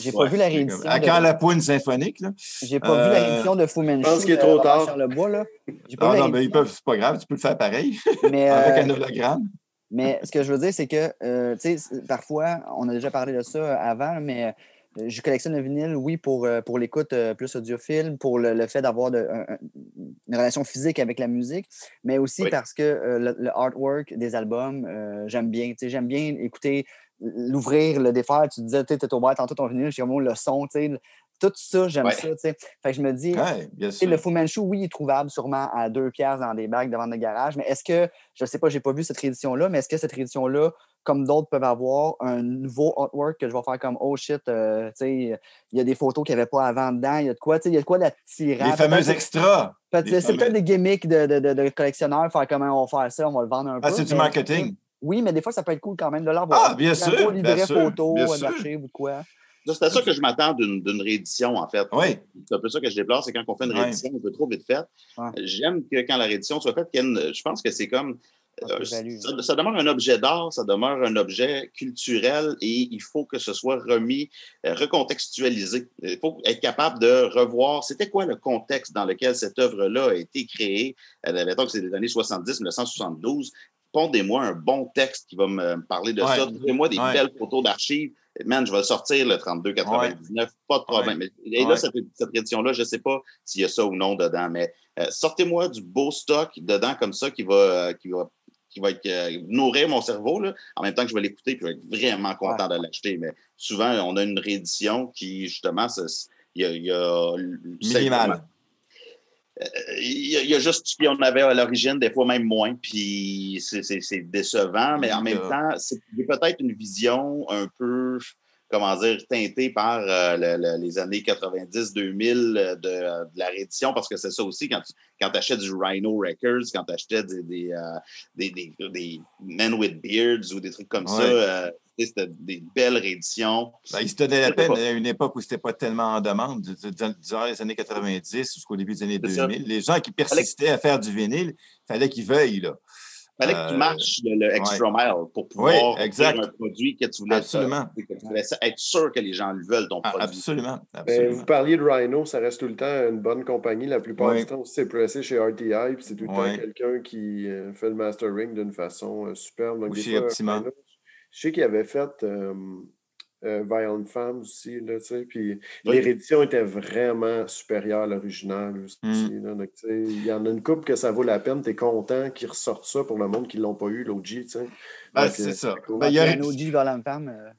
J'ai pas vu la réédition. comme- À de- quand la poune symphonique, là? J'ai pas vu la Euh, réédition de Fu Manchu. pense qu'il est de trop tard. Charlebois, là. Pas Ah vu la non, mais ils peuvent, c'est pas grave, tu peux le faire pareil, mais, avec euh, un hologramme. Mais ce que je veux dire, c'est que, euh, tu sais, parfois, on a déjà parlé de ça avant, mais euh, je collectionne le vinyle, oui, pour, euh, pour l'écoute euh, plus audiophile, pour le, le fait d'avoir de- un- un- une relation physique avec la musique, mais aussi Oui. parce que euh, le, le artwork des albums, euh, j'aime bien. Tu sais, j'aime bien écouter, l'ouvrir, le défaire. Tu disais, tu étais au bar tantôt ton vinyle, j'ai vraiment le son, tu sais. Tout ça, j'aime Ouais. ça, tu sais. Fait que je me dis, sûr. le Fu Manchu, oui, il est trouvable sûrement à deux pièces dans des bacs de vente de garage, mais est-ce que, je ne sais pas, je n'ai pas vu cette réédition-là, mais est-ce que cette réédition-là, comme d'autres peuvent avoir, un nouveau artwork que je vais faire comme oh shit, euh, tu sais, il y a des photos qu'il n'y avait pas avant dedans, il y a de quoi, tu sais, il y a de quoi d'attirant. Les fameux extras. C'est peut-être des gimmicks de, de, de, de collectionneurs, faire comment on va faire ça, on va le vendre un peu. Ah, c'est du marketing. Oui, mais des fois, ça peut être cool quand même de l'avoir. Ah, bien Un sûr, bien livret sûr, photo, bien un sûr. marché ou de quoi. C'est à ça que je m'attends d'une réédition, en fait. Oui. C'est un peu ça que je déplore, c'est quand on fait une réédition un peu trop vite faite. J'aime que quand la réédition soit faite, une- je pense que c'est comme. Euh, ça, ça demeure un objet d'art, ça demeure un objet culturel et il faut que ce soit remis, euh, recontextualisé. Il faut être capable de revoir c'était quoi le contexte dans lequel cette œuvre-là a été créée. Euh, mettons que c'est les années 70, 1972. Pondez-moi un bon texte qui va me parler de Ouais. ça. Trouvez-moi des Ouais. belles photos d'archives. Man, je vais le sortir le 32,99, pas de problème. Et là, cette, cette édition-là, je ne sais pas s'il y a ça ou non dedans, mais euh, sortez-moi du beau stock dedans comme ça qui va, euh, qui va, qui va être, euh, nourrir mon cerveau, là, en même temps que je vais l'écouter, puis je vais être vraiment content de l'acheter. Mais souvent, on a une réédition qui, justement, il y a. Y a Minimal. Il y, a, il y, a juste ce qu'on avait à l'origine, des fois même moins, puis c'est décevant, mais en même temps, c'est peut-être une vision un peu comment dire, teinté par euh, les années 90-2000 euh, de, la réédition, parce que c'est ça aussi, quand tu quand achètes du Rhino Records, quand tu achetais des, des, euh, des, Men with Beards ou des trucs comme ça, c'était des belles rééditions. Ben, il se donnait la peine à une époque où c'était pas tellement en demande, durant les années 90 jusqu'au début des années 2000. Les gens qui persistaient à faire du vinyle, il fallait qu'ils veuillent. Là. Il fallait que tu euh, marches le, extra mile pour pouvoir faire un produit que tu voulais, absolument. Que tu voulais être sûr que les gens le veulent, ton ah, produit. Absolument. Ben, absolument. vous parliez de Rhino, ça reste tout le temps une bonne compagnie. La plupart du temps, c'est pressé chez RTI, puis c'est tout le temps quelqu'un qui euh, fait le mastering d'une façon euh, superbe. Donc, je sais qu'il avait fait euh, Violent Femmes aussi, là, tu sais. Puis les rééditions étaient vraiment supérieures à l'original aussi. Mm. il y en a une coupe que ça vaut la peine. Tu es content qu'ils ressortent ça pour le monde qui ne l'ont pas eu, l'OG, tu sais. Ben, c'est euh, ça. Ben, il y a un OG Violent Femmes. Euh,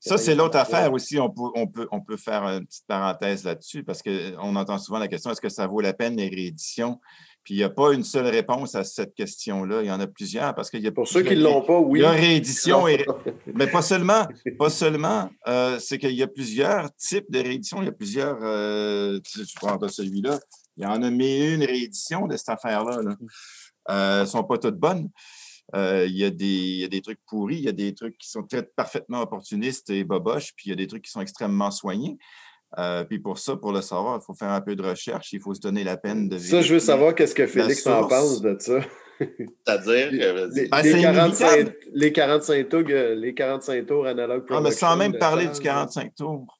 ça, c'est l'autre affaire aussi. On peut, on, peut, on peut faire une petite parenthèse là-dessus parce qu'on entend souvent la question est-ce que ça vaut la peine les rééditions puis il n'y a pas une seule réponse à cette question-là. Il y en a plusieurs parce qu'il y a Pour ceux qui ne l'ont pas, oui. Il y a réédition, et... mais pas seulement. Pas seulement. Euh, c'est qu'il y a plusieurs types de rééditions. Il y a plusieurs. Euh, tu prends celui-là. Il y en a mais une réédition de cette affaire-là. Euh, elles ne sont pas toutes bonnes. il, y a des, il, y a des, trucs pourris, il y a des trucs qui sont très parfaitement opportunistes et boboches, puis il y a des trucs qui sont extrêmement soignés. Euh, puis pour ça, pour le savoir, il faut faire un peu de recherche, il faut se donner la peine de Ça, je veux savoir qu'est-ce que Félix en pense de ça. C'est-à-dire les, ben, les, 45, les, 45, tours, les 45 tours analogue Ah, mais sans même parler du 45 tours.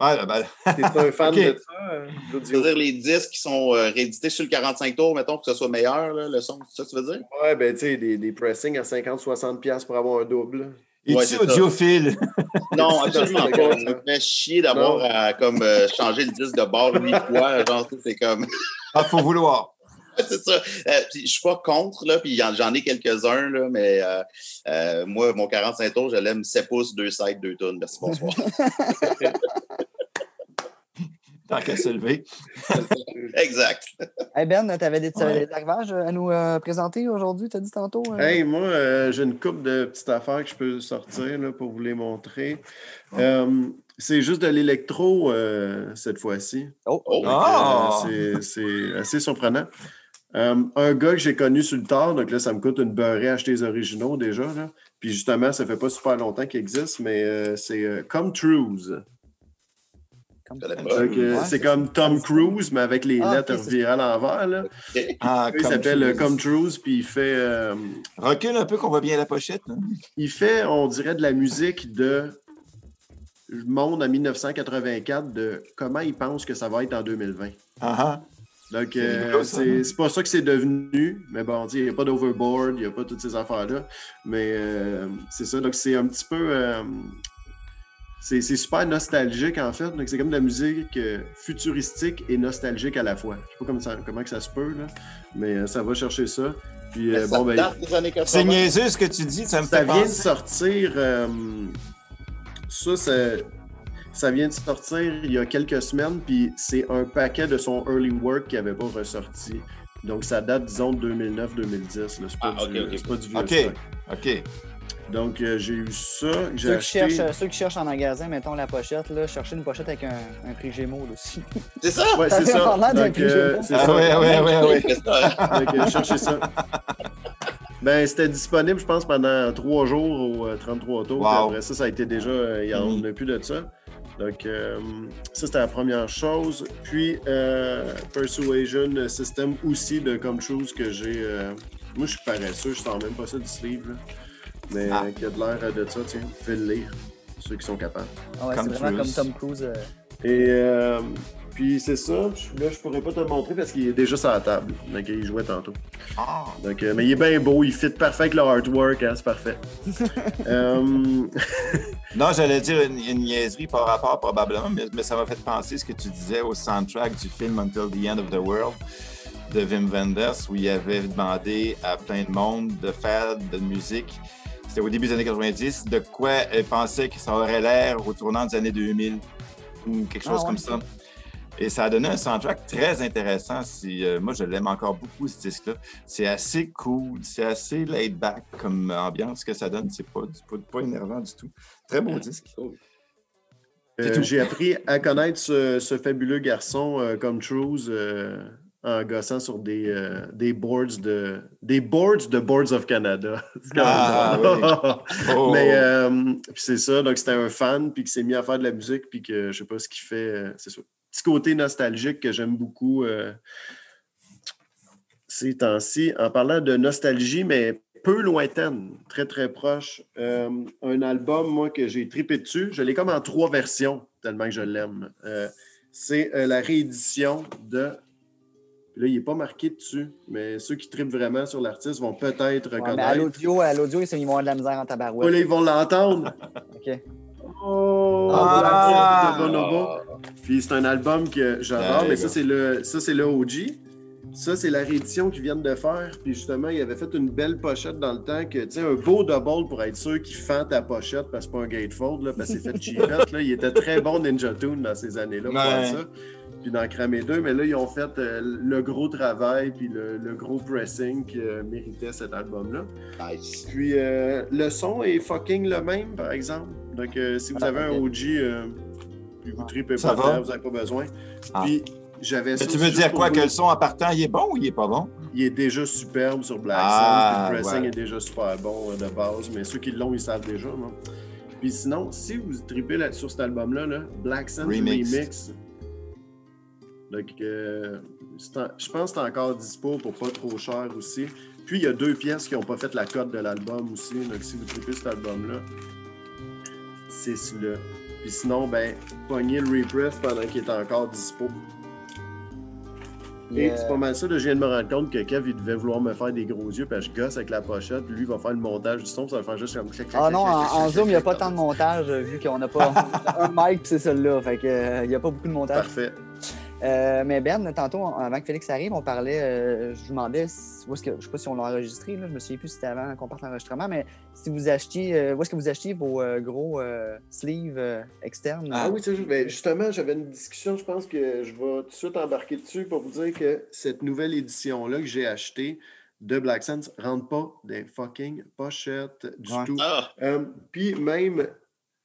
Ouais, ben... T'es un fan de ça? Euh, C'est-à-dire les disques qui sont euh, réédités sur le 45 tours, mettons, que ce soit meilleur, là, le son, c'est ça que tu veux dire? Ouais, ben tu sais, des, des pressings à 50-60$ pour avoir un double. Es-tu audiophile? Non, absolument pas. Ça me fait chier d'avoir à comme, euh, changer le disque de bord huit fois. Genre, c'est comme. ah, faut vouloir. c'est ça. Euh, je suis pas contre, là, puis j'en ai quelques-uns, là, mais euh, euh, moi, mon 45 tours, je l'aime 7 pouces, 2 sides, 2 tonnes. Merci, bonsoir. Tant qu'à se lever. exact. Hey ben, tu avais des, ouais. arrivages à nous euh, présenter aujourd'hui, tu as dit tantôt? Euh? Hey, moi, euh, j'ai une couple de petites affaires que je peux sortir là, pour vous les montrer. c'est juste de l'électro cette fois-ci. Oh! oh. Ah! c'est assez surprenant. un gars que j'ai connu sur le tard, donc là, ça me coûte une beurrée acheter les originaux déjà. Là. Puis justement, ça fait pas super longtemps qu'il existe, mais c'est Come Trues. C'est comme Tom Cruise, mais avec les ah, lettres virées à l'envers. Ah, il s'appelle euh, Comme Cruise, puis il fait. Euh, Recule un peu qu'on voit bien la pochette. Hein. Il fait, on dirait, de la musique de monde en 1984 de comment il pense que ça va être en 2020. Ah, ah. Donc, euh, c'est pas ça que c'est devenu, mais bon, il n'y a pas d'overboard, il n'y a pas toutes ces affaires-là. Mais c'est ça, donc c'est un petit peu c'est super nostalgique, en fait. C'est comme de la musique euh, futuristique et nostalgique à la fois. Je sais pas comment, que ça se peut, là, mais euh, ça va chercher ça. Puis, euh, bon, ben, c'est niaiseux ce que tu dis, ça me ça fait vient de sortir. ça, ça vient de sortir il y a quelques semaines, puis c'est un paquet de son early work qui n'avait pas ressorti. Donc, ça date, disons, de 2009-2010. C'est pas, ah, du, pas du vieux OK, OK. Donc, euh, j'ai eu ça. Ceux, qui cherchent, euh, ceux qui cherchent en magasin, mettons la pochette, là, cherchez une pochette avec un, un prix Gémeaux aussi. C'est ça? Oui, c'est ça. Donc, euh, c'est ah, ça. Oui, oui, oui. Donc, cherchez ça. Ben, c'était disponible, je pense, pendant trois jours au 33 tours. Après ça, ça a été déjà. Il n'y en mm. a plus de ça. Donc, ça, c'était la première chose. Puis, Persuasion System aussi de Come Choose que j'ai. moi, je suis paresseux, je sens même pas ça du sleeve. Là mais ah. qui a de l'air de ça, tiens, fais le lire, ceux qui sont capables. Ah ouais, c'est vraiment comme Tom Cruise. Euh. Et euh, puis c'est ça, là je pourrais pas te le montrer parce qu'il est déjà sur la table. Donc il jouait tantôt. Ah. Donc, euh, mais il est bien beau, il fit parfait avec le artwork, hein, c'est parfait. Non, j'allais dire une, niaiserie par rapport probablement, mais, mais ça m'a fait penser ce que tu disais au soundtrack du film Until the End of the World de Wim Wenders où il avait demandé à plein de monde de faire de la musique. C'était au début des années 90, de quoi il pensait que ça aurait l'air au tournant des années 2000 ou quelque chose Ah, ouais. comme ça. Et ça a donné un soundtrack très intéressant. Si, euh, moi, je l'aime encore beaucoup, ce disque-là. C'est assez cool, c'est assez laid-back comme ambiance que ça donne. C'est pas, pas, pas énervant du tout. Très beau disque. Euh. J'ai appris à connaître ce, ce fabuleux garçon euh, comme Trues euh, en gossant sur des, euh, des boards de des boards de Boards of Canada. Ah, drôle. Oh. Mais euh, c'est ça, donc c'était un fan puis qui s'est mis à faire de la musique puis que je sais pas ce qu'il fait. euh, c'est ça. Petit côté nostalgique que j'aime beaucoup euh, ces temps-ci. En parlant de nostalgie, mais peu lointaine, très très proche. un album, moi, que j'ai tripé dessus. Je l'ai comme en trois versions, tellement que je l'aime. C'est la réédition de. Là, il n'est pas marqué dessus, mais ceux qui tripent vraiment sur l'artiste vont peut-être Ouais, mais à reconnaître. l'audio, à l'audio, ils vont avoir de la misère en tabarouette. là, ils vont l'entendre. OK. Oh, Ah! Sabbath de Bonobo. Puis c'est un album que j'adore, mais you ça, c'est le, ça, c'est le OG. Ça, c'est la réédition qu'ils viennent de faire. Puis justement, il avait fait une belle pochette dans le temps que, tu sais, un beau double pour être sûr qu'il fend ta pochette parce que c'est pas un gatefold, là, parce que c'est fait cheapette. Là. Il était très bon Ninja Tune dans ces années-là pour Ouais. ça. Puis dans Cramé 2, mais là, ils ont fait euh, le gros travail puis le, le gros pressing qui euh, méritait cet album-là. Nice. Puis euh, le son est fucking le même, par exemple. Donc, euh, si vous Ah, avez un. OG, euh, puis vous tripez Ça pas va? vous n'avez pas besoin. Ah. Puis j'avais ça Mais tu veux dire quoi? vous- Que le son en partant, il est bon ou il est pas bon? Il est déjà superbe sur Black Ah, Sun, le pressing ouais. est déjà super bon euh, de base, mais ceux qui l'ont, ils savent déjà. non? Puis sinon, si vous tripez là, sur cet album-là, là, Black Sun Remix. Remix, donc, euh, je pense que c'est encore dispo pour pas trop cher aussi. Puis il y a deux pièces qui n'ont pas fait la cote de l'album aussi. Donc si vous tripez cet album-là, c'est celui-là. Puis sinon, ben, pognez le repress pendant qu'il est encore dispo. Et euh, c'est pas mal ça, là, je viens de me rendre compte que Kev, il devait vouloir me faire des gros yeux, puis je gosse avec la pochette, puis lui, il va faire le montage du son, puis ça va faire juste comme... Ah non, en, Zoom, il n'y a pas tant de montage, euh, vu qu'on n'a pas un mic, puis c'est celui-là. Fait que, euh, il n'y a pas beaucoup de montage. Parfait. Euh, mais Ben, tantôt, avant que Félix arrive, on parlait, euh, je vous demandais, si- où est-ce que, je sais pas si on l'a enregistré, là, je me souviens plus si c'était avant qu'on parte l'enregistrement, mais si vous achetiez, euh, où est-ce que vous achetiez vos euh, gros euh, sleeves euh, externes? Ah oui, tu sais, ben, justement, j'avais une discussion, je pense que je vais tout de suite embarquer dessus pour vous dire que cette nouvelle édition-là que j'ai achetée de Black Sands rentre pas des fucking pochettes du Ouais. tout. Ah, Euh, puis même,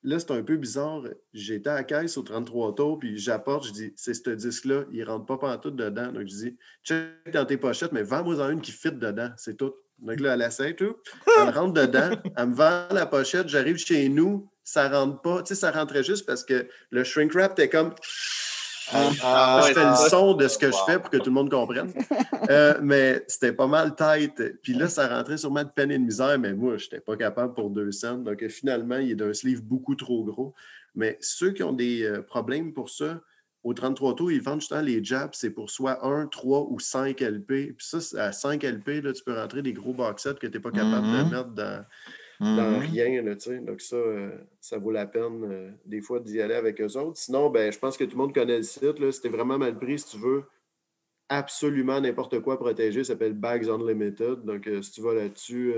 là, c'est un peu bizarre. J'étais à la caisse au 33 tours, puis j'apporte, je dis, c'est ce disque-là, il rentre pas pantoute dedans. Donc, je dis, check dans tes pochettes, mais vends-moi en une qui fit dedans, c'est tout. Donc là, elle essaie tout. Elle rentre dedans, elle me vend la pochette, j'arrive chez nous, ça rentre pas. Tu sais, ça rentrait juste parce que le shrink wrap était comme. Ah, je ouais, fais le son de ce que je fais pour que tout le monde comprenne. Euh, mais c'était pas mal tête. Puis là, ça rentrait sûrement de peine et de misère, mais moi, je n'étais pas capable pour deux cents. Donc finalement, il est d'un sleeve beaucoup trop gros. Mais ceux qui ont des euh, problèmes pour ça, au 33 tours, ils vendent justement les jabs, c'est pour soit 1, 3 ou 5 LP. Puis ça, c'est- à 5 LP, là, tu peux rentrer des gros box sets que tu n'es pas capable de mettre dans, dans Mhm. rien. Là, tu sais. Donc, ça, euh, ça vaut la peine euh, des fois d'y aller avec eux autres. Sinon, ben, je pense que tout le monde connaît le site. Là. C'était vraiment mal pris si tu veux absolument n'importe quoi protégé. Ça s'appelle Bags Unlimited. Donc, euh, si tu vas là-dessus,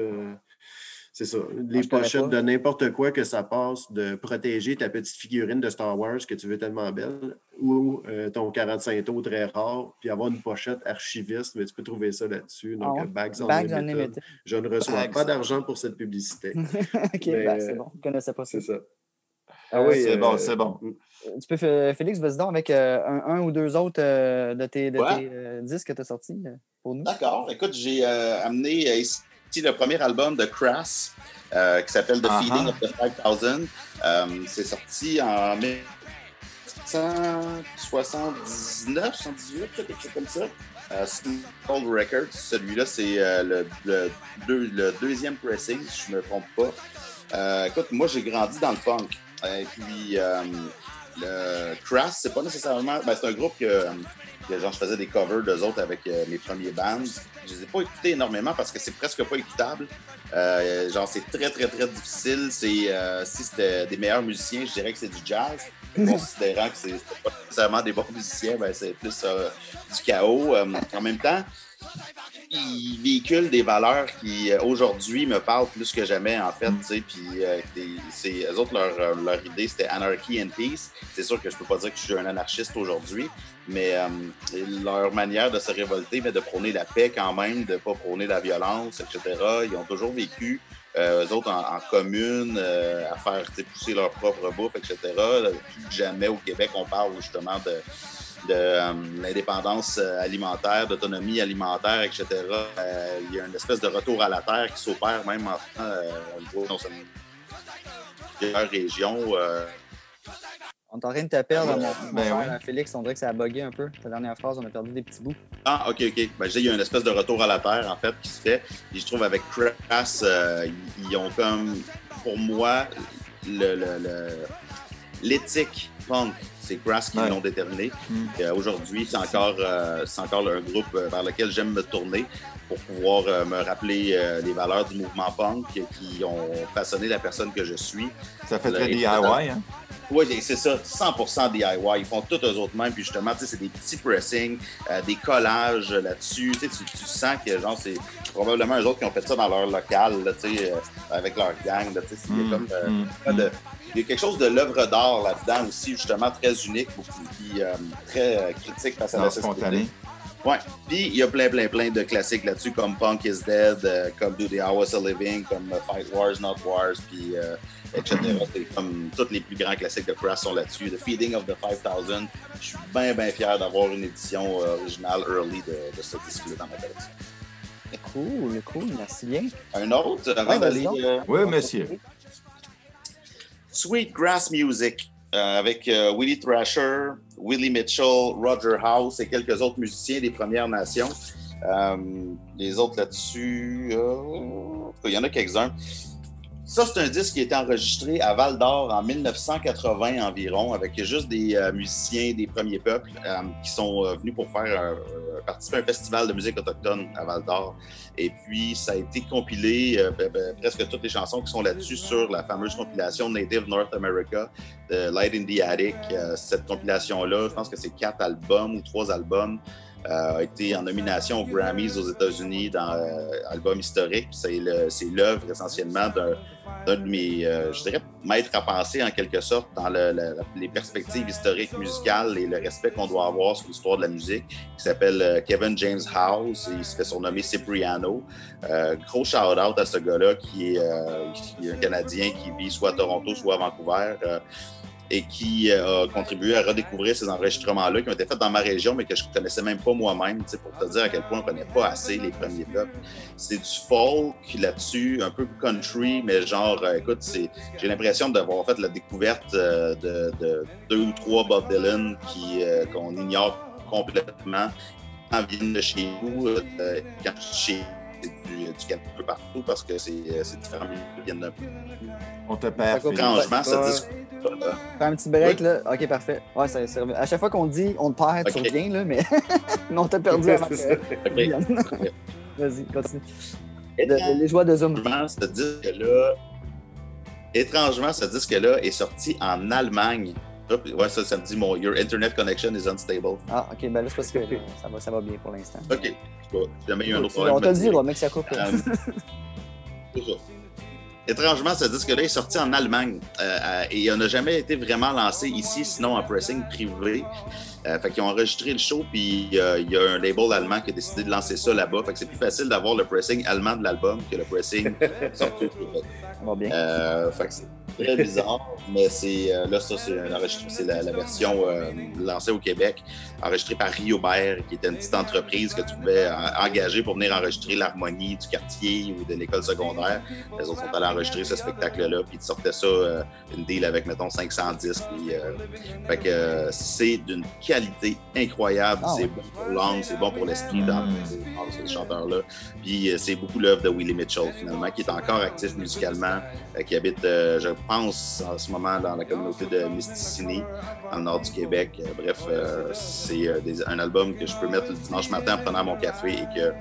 c'est ça. Les pochettes de n'importe quoi que ça passe de protéger ta petite figurine de Star Wars que tu veux tellement belle ou euh, ton 45 taux très rare, puis avoir une pochette archiviste, mais tu peux trouver ça là-dessus. Donc, Ah euh, Bags, Bags Unlimited. Unlimited. Je ne reçois Bags. pas d'argent pour cette publicité. ok, ben, c'est euh, bon, je ne connaissais pas ça. C'est ça. Ah oui, c'est euh, bon, c'est bon. Tu peux, Félix, vas-y donc avec euh, un, un ou deux autres euh, de tes, de Ouais. tes disques que tu as sortis pour nous. D'accord. Écoute, j'ai euh, amené ici le premier album de Crass euh, qui s'appelle The Ah Feeding of the 5000. Euh, c'est sorti en 1979, 78, quelque chose comme ça. Euh, Cold Records. Celui-là, c'est euh, le, le deux- le deuxième pressing, si je ne me trompe pas. Euh, écoute, moi, j'ai grandi dans le punk. Et puis, le Crass, c'est pas nécessairement. ben, c'est un groupe que, genre, je faisais des covers d'eux autres avec euh, mes premiers bands. Je les ai pas écoutés énormément parce que c'est presque pas écoutable. Euh, genre, c'est très, très, très difficile. Euh, si c'était des meilleurs musiciens, je dirais que c'est du jazz. considérant que c'est pas nécessairement des bons musiciens, ben, c'est plus euh, du chaos. En même temps, ils véhiculent des valeurs qui euh, aujourd'hui me parlent plus que jamais en fait. Puis euh, eux autres leur, euh, leur idée c'était anarchy and peace. C'est sûr que je peux pas dire que je suis un anarchiste aujourd'hui, mais leur manière de se révolter, mais de prôner la paix quand même, de pas prôner la violence, etc. Ils ont toujours vécu eux autres en, commune, à faire pousser leur propre bouffe, etc. Plus jamais au Québec, on parle justement de, de euh, l'indépendance euh, alimentaire, d'autonomie alimentaire, etc. Euh, il y a une espèce de retour à la terre qui s'opère même en au niveau plusieurs régions. On t'en train de te perdre, mon, ben Félix. On dirait que ça a bugué un peu. Ta dernière phrase, on a perdu des petits bouts. Ah, OK, OK. Ben, je dis, il y a une espèce de retour à la terre, en fait, qui se fait. Et je trouve avec Crass, ils ont comme, pour moi, l'éthique le, punk c'est Grass qui l'ont déterminé. Hmm. Euh, aujourd'hui, c'est encore, euh, encore un groupe euh, vers lequel j'aime me tourner pour pouvoir me rappeler les valeurs du mouvement punk qui ont façonné la personne que je suis. Ça fait très DIY, hein? Oui, c'est ça, 100% DIY. Ils font tout eux autres mêmes. Puis justement, c'est des petits pressings, des collages là-dessus. Tu, tu, sens que genre c'est probablement eux autres qui ont fait ça dans leur local, là, avec leur gang. Là, a hmm. comme de, il y a quelque chose de l'œuvre d'art là-dedans aussi, justement, très unique, puis euh, très euh, critique face à la société. Ouais. Puis il y a plein, plein, plein de classiques là-dessus, comme Punk is Dead, euh, comme Do the Hours of Living, comme Fight Wars, Not Wars, puis etc. comme tous les plus grands classiques de Crash sont là-dessus. The Feeding of the 5000. Je suis bien, bien fier d'avoir une édition originale early de, de ce disque-là dans ma collection. Cool, cool, merci bien. Un autre, avant d'aller. oui, monsieur. Sweet Grass Music euh, avec euh, Willie Thrasher, Willie Mitchell, Roger House et quelques autres musiciens des Premières Nations. Euh, les autres là-dessus, il y en a quelques-uns. Ça, c'est un disque qui a été enregistré à Val d'Or en 1980 environ, avec juste des euh, musiciens des premiers peuples euh, qui sont euh, venus pour faire participer à un festival de musique autochtone à Val d'Or. Et puis, ça a été compilé, ben, ben, presque toutes les chansons qui sont là-dessus, sur la fameuse compilation Native North America de Light in the Attic. cette compilation-là, je pense que c'est quatre albums ou trois albums. Euh, a été en nomination aux Grammys aux États-Unis dans euh, album historique. C'est l'œuvre essentiellement d'un de mes, euh, je dirais, maîtres à penser en quelque sorte dans les perspectives historiques musicales et le respect qu'on doit avoir sur l'histoire de la musique, qui s'appelle Kevin James House. Il se fait surnommer Cipriano. gros shout-out à ce gars-là qui est, un Canadien qui vit soit à Toronto, soit à Vancouver et qui euh, a contribué à redécouvrir ces enregistrements-là qui ont été faits dans ma région, mais que je ne connaissais même pas moi-même, pour te dire à quel point on ne connaît pas assez les premiers peuples. C'est du folk là-dessus, un peu country, mais genre, euh, écoute, j'ai l'impression d'avoir fait la découverte euh, de, deux ou trois Bob Dylan qu'on ignore complètement quand viennent de chez nous, quand chez du, du un peu partout parce que c'est différent. Ils viennent d'un On te perd. Étrangement, ça discute Fais un petit break, là? OK, parfait. Ouais, ça, ça, à chaque fois qu'on dit on te perd, okay. tu reviens, là, mais on t'a perdu avant Vas-y, continue. les joies de Zoom. Ce disque-là, étrangement, ce disque-là est sorti en Allemagne. Ouais, ça, ça me dit mon Your Internet connection is unstable. Ah, ok, ben là, c'est parce que ça, va, ça va bien pour l'instant. Ok, jamais eu un autre problème. On te le dit, mec, ça coupe. Euh, étrangement, ce disque-là est sorti en Allemagne euh, euh, et il n'a jamais été vraiment lancé ici, sinon en pressing privé. Euh, fait qu'ils ont enregistré le show, puis il y a un label allemand qui a décidé de lancer ça là-bas. Fait que c'est plus facile d'avoir le pressing allemand de l'album que le pressing sorti. Bon, bien. fait que très bizarre, mais c'est euh, là, ça, c'est la, la, version euh, lancée au Québec, enregistrée par Riobert, qui était une petite entreprise que tu pouvais euh, engager pour venir enregistrer l'harmonie du quartier ou de l'école secondaire. Les autres sont allés enregistrer ce spectacle-là, puis ils sortaient ça, une deal avec, mettons, 500 disques. Puis, fait que c'est d'une qualité incroyable. Ah c'est bon pour l'âme, c'est bon pour l'esprit dans ces chanteurs-là. Puis c'est beaucoup l'œuvre de Willie Mitchell, finalement, qui est encore actif musicalement, qui habite, je pense, en ce moment dans la communauté de Mysticini, dans le nord du Québec. Euh, bref, euh, c'est euh, un album que je peux mettre le dimanche matin en prenant mon café et que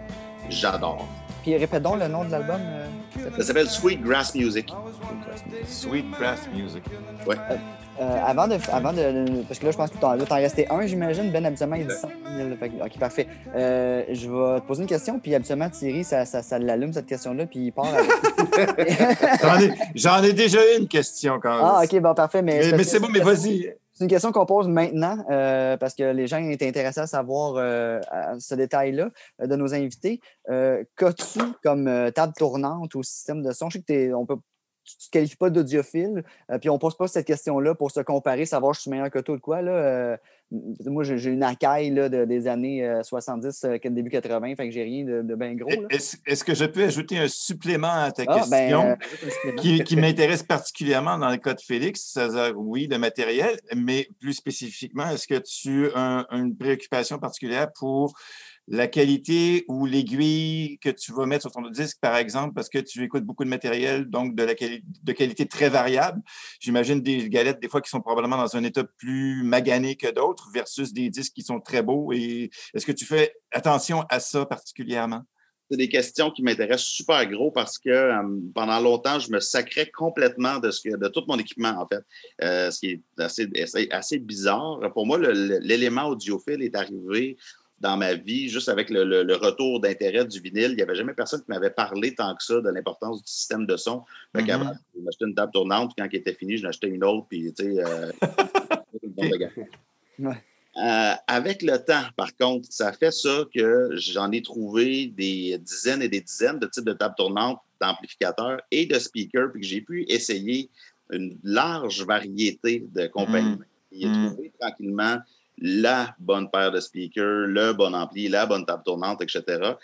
j'adore. Puis répétons le nom de l'album. ça s'appelle Sweet Grass Music. Sweet Grass Music. Ouais. Euh, avant, de, avant de. Parce que là, je pense que tu en resté un, j'imagine. Ben, habituellement, il dit 100 000. ok, parfait. Euh, je vais te poser une question, puis habituellement, Thierry, ça, ça, ça l'allume, cette question-là, puis il part J'en ai, déjà une question quand même. Ah, ok, bon, parfait. Mais, mais, c'est bon, mais vas-y. C'est une question qu'on pose maintenant euh, parce que les gens étaient intéressés à savoir ce détail-là de nos invités. Qu'as-tu comme table tournante ou système de son? Je sais que on peut tu ne te qualifies pas d'audiophile, euh, puis on ne pose pas cette question-là pour se comparer, savoir si je suis meilleur que toi ou quoi. Là, euh, moi, j'ai une acaille là, des années 70, euh, début 80, fait que j'ai rien de, bien gros. Est-ce que je peux ajouter un supplément à ta ah, ben, question qui, m'intéresse particulièrement dans le cas de Félix? C'est-à-dire, oui, le matériel, mais plus spécifiquement, est-ce que tu as une préoccupation particulière pour la qualité ou l'aiguille que tu vas mettre sur ton disque, par exemple, parce que tu écoutes beaucoup de matériel, donc de, la de qualité très variable. J'imagine des galettes, des fois, qui sont probablement dans un état plus magané que d'autres, versus des disques qui sont très beaux. Est-ce que tu fais attention à ça particulièrement? C'est des questions qui m'intéressent super gros parce que euh, pendant longtemps, je me sacrais complètement de tout mon équipement, en fait. Euh, ce qui est assez, assez, bizarre. Pour moi, l'élément audiophile est arrivé dans ma vie, juste avec le, retour d'intérêt du vinyle. Il n'y avait jamais personne qui m'avait parlé tant que ça de l'importance du système de son. Fait mm je m'achetais une table tournante, puis quand elle était finie, je m'achetais une autre, puis tu sais, euh, euh, avec le temps, par contre, ça fait ça que j'en ai trouvé des dizaines et des dizaines de types de tables tournantes, d'amplificateurs et de speakers, puis que j'ai pu essayer une large variété de compagnies. Mm. Et trouvé tranquillement la bonne paire de speakers, le bon ampli, la bonne table tournante, etc.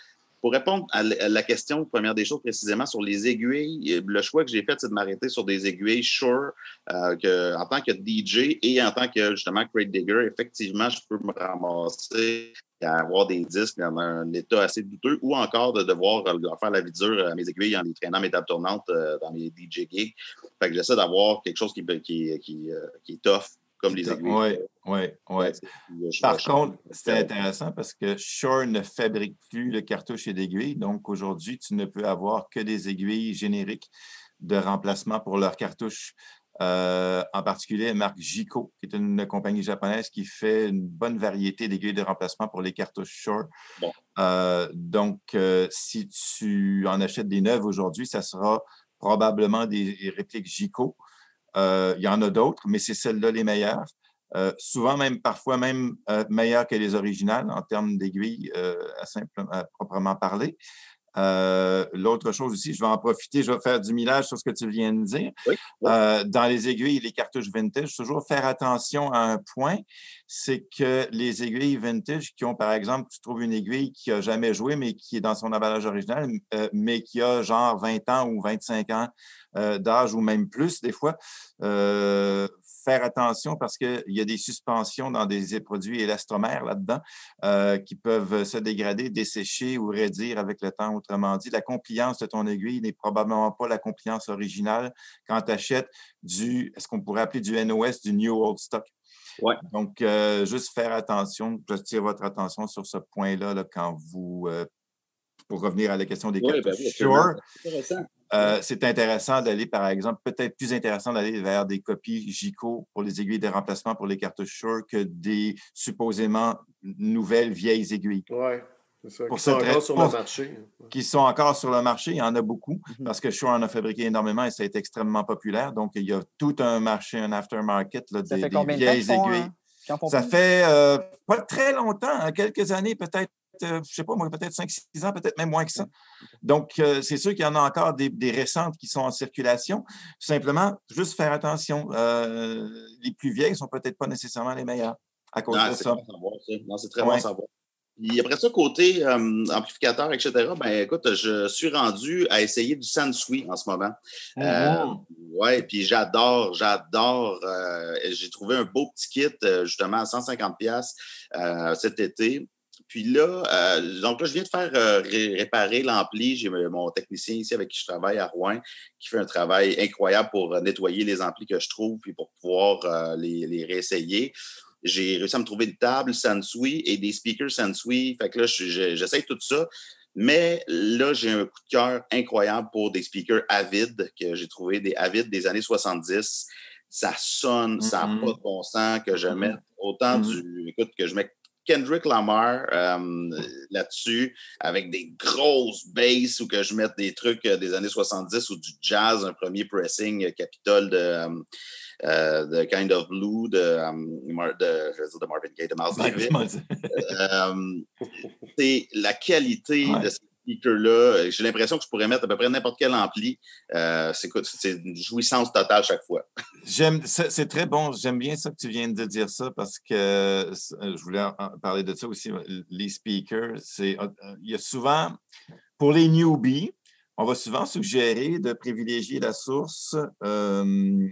Pour répondre à la question, première des choses précisément sur les aiguilles, le choix que j'ai fait, c'est de m'arrêter sur des aiguilles Shure euh, en tant que DJ et en tant que justement crate digger. Effectivement, je peux me ramasser à avoir des disques dans un état assez douteux ou encore de devoir faire la vidure à mes aiguilles en les traînant mes tables tournantes euh, dans mes DJ gigs. Fait que j'essaie d'avoir quelque chose qui, qui, euh, qui est tough comme les aiguilles. Oui, oui, oui. Par contre, c'est intéressant parce que Shure ne fabrique plus le cartouche et d'aiguilles. Donc, aujourd'hui, tu ne peux avoir que des aiguilles génériques de remplacement pour leurs cartouches. Euh, en particulier, la marque Jico, qui est une compagnie japonaise qui fait une bonne variété d'aiguilles de remplacement pour les cartouches Shure. Euh, donc, euh, si tu en achètes des neuves aujourd'hui, ça sera probablement des répliques Jico. Euh, il y en a d'autres, mais c'est celles-là les meilleures. Euh, souvent même, parfois même euh, meilleures que les originales en termes d'aiguilles, à, proprement parler. L'autre chose aussi, je vais en profiter, je vais faire du millage sur ce que tu viens de dire. dans les aiguilles et les cartouches vintage, toujours faire attention à un point, c'est que les aiguilles vintage qui ont, par exemple, tu trouves une aiguille qui n'a jamais joué, mais qui est dans son emballage original, mais qui a genre 20 ans ou 25 ans euh, d'âge ou même plus des fois. Euh, faire attention parce qu'il y a des suspensions dans des produits élastomères là-dedans euh, qui peuvent se dégrader, dessécher ou raidir avec le temps. Autrement dit, la compliance de ton aiguille n'est probablement pas la compliance originale quand tu achètes du, est-ce qu'on pourrait appeler du NOS, du New Old Stock. Ouais. Donc, juste faire attention, je tire votre attention sur ce point-là là, quand vous, pour revenir à la question des ouais, ben euh, c'est intéressant d'aller, par exemple, peut-être plus intéressant d'aller vers des copies GICO pour les aiguilles de remplacement pour les cartouches Shure que des supposément nouvelles vieilles aiguilles. Oui, c'est ça. qui sont encore sur le marché. Qui sont encore sur le marché, il y en a beaucoup mm-hmm. parce que Shure en a fabriqué énormément et ça a été extrêmement populaire. Donc, il y a tout un marché, un aftermarket là, des, vieilles aiguilles. ça fait euh, pas très longtemps, hein, quelques années peut-être je ne sais pas, moi, peut-être 5-6 ans, peut-être même moins que ça. Donc, euh, c'est sûr qu'il y en a encore des, récentes qui sont en circulation. Simplement, juste faire attention. Euh, les plus vieilles ne sont peut-être pas nécessairement les meilleures à cause de ça. non, c'est très bon à savoir. Et après ça, côté amplificateur, etc., ben écoute, je suis rendu à essayer du Sansui en ce moment. Mm-hmm. oui, puis j'adore, j'adore. J'ai trouvé un beau petit kit, justement, à 150$ cet été. Puis là, euh, donc là, je viens de faire euh, réparer l'ampli. J'ai mon technicien ici avec qui je travaille à Rouen qui fait un travail incroyable pour nettoyer les amplis que je trouve puis pour pouvoir euh, les, réessayer. J'ai réussi à me trouver une table Sansui et des speakers Sansui. Fait que là, j'essaye tout ça. Mais là, j'ai un coup de cœur incroyable pour des speakers Avid que j'ai trouvé des Avid des années 70 ça sonne, ça n'a pas de bon sens que je Mhm. mette autant Mhm. du. Écoute, que je mets Kendrick Lamar euh, là-dessus avec des grosses basses ou que je mette des trucs euh, des années 70 ou du jazz, un premier pressing euh, Capitol de, euh, de Kind of Blue de, de, je veux dire de Marvin Gaye, de Miles Davis. C'est la qualité Ouais. de ces speakers-là. J'ai l'impression que je pourrais mettre à peu près n'importe quel ampli. Euh, c'est une jouissance totale chaque fois. J'aime, c'est très bon. J'aime bien ça que tu viens de dire ça parce que euh, je voulais parler de ça aussi. Les speakers, c'est, euh, il y a souvent, pour les newbies, on va souvent suggérer de privilégier la source. Euh,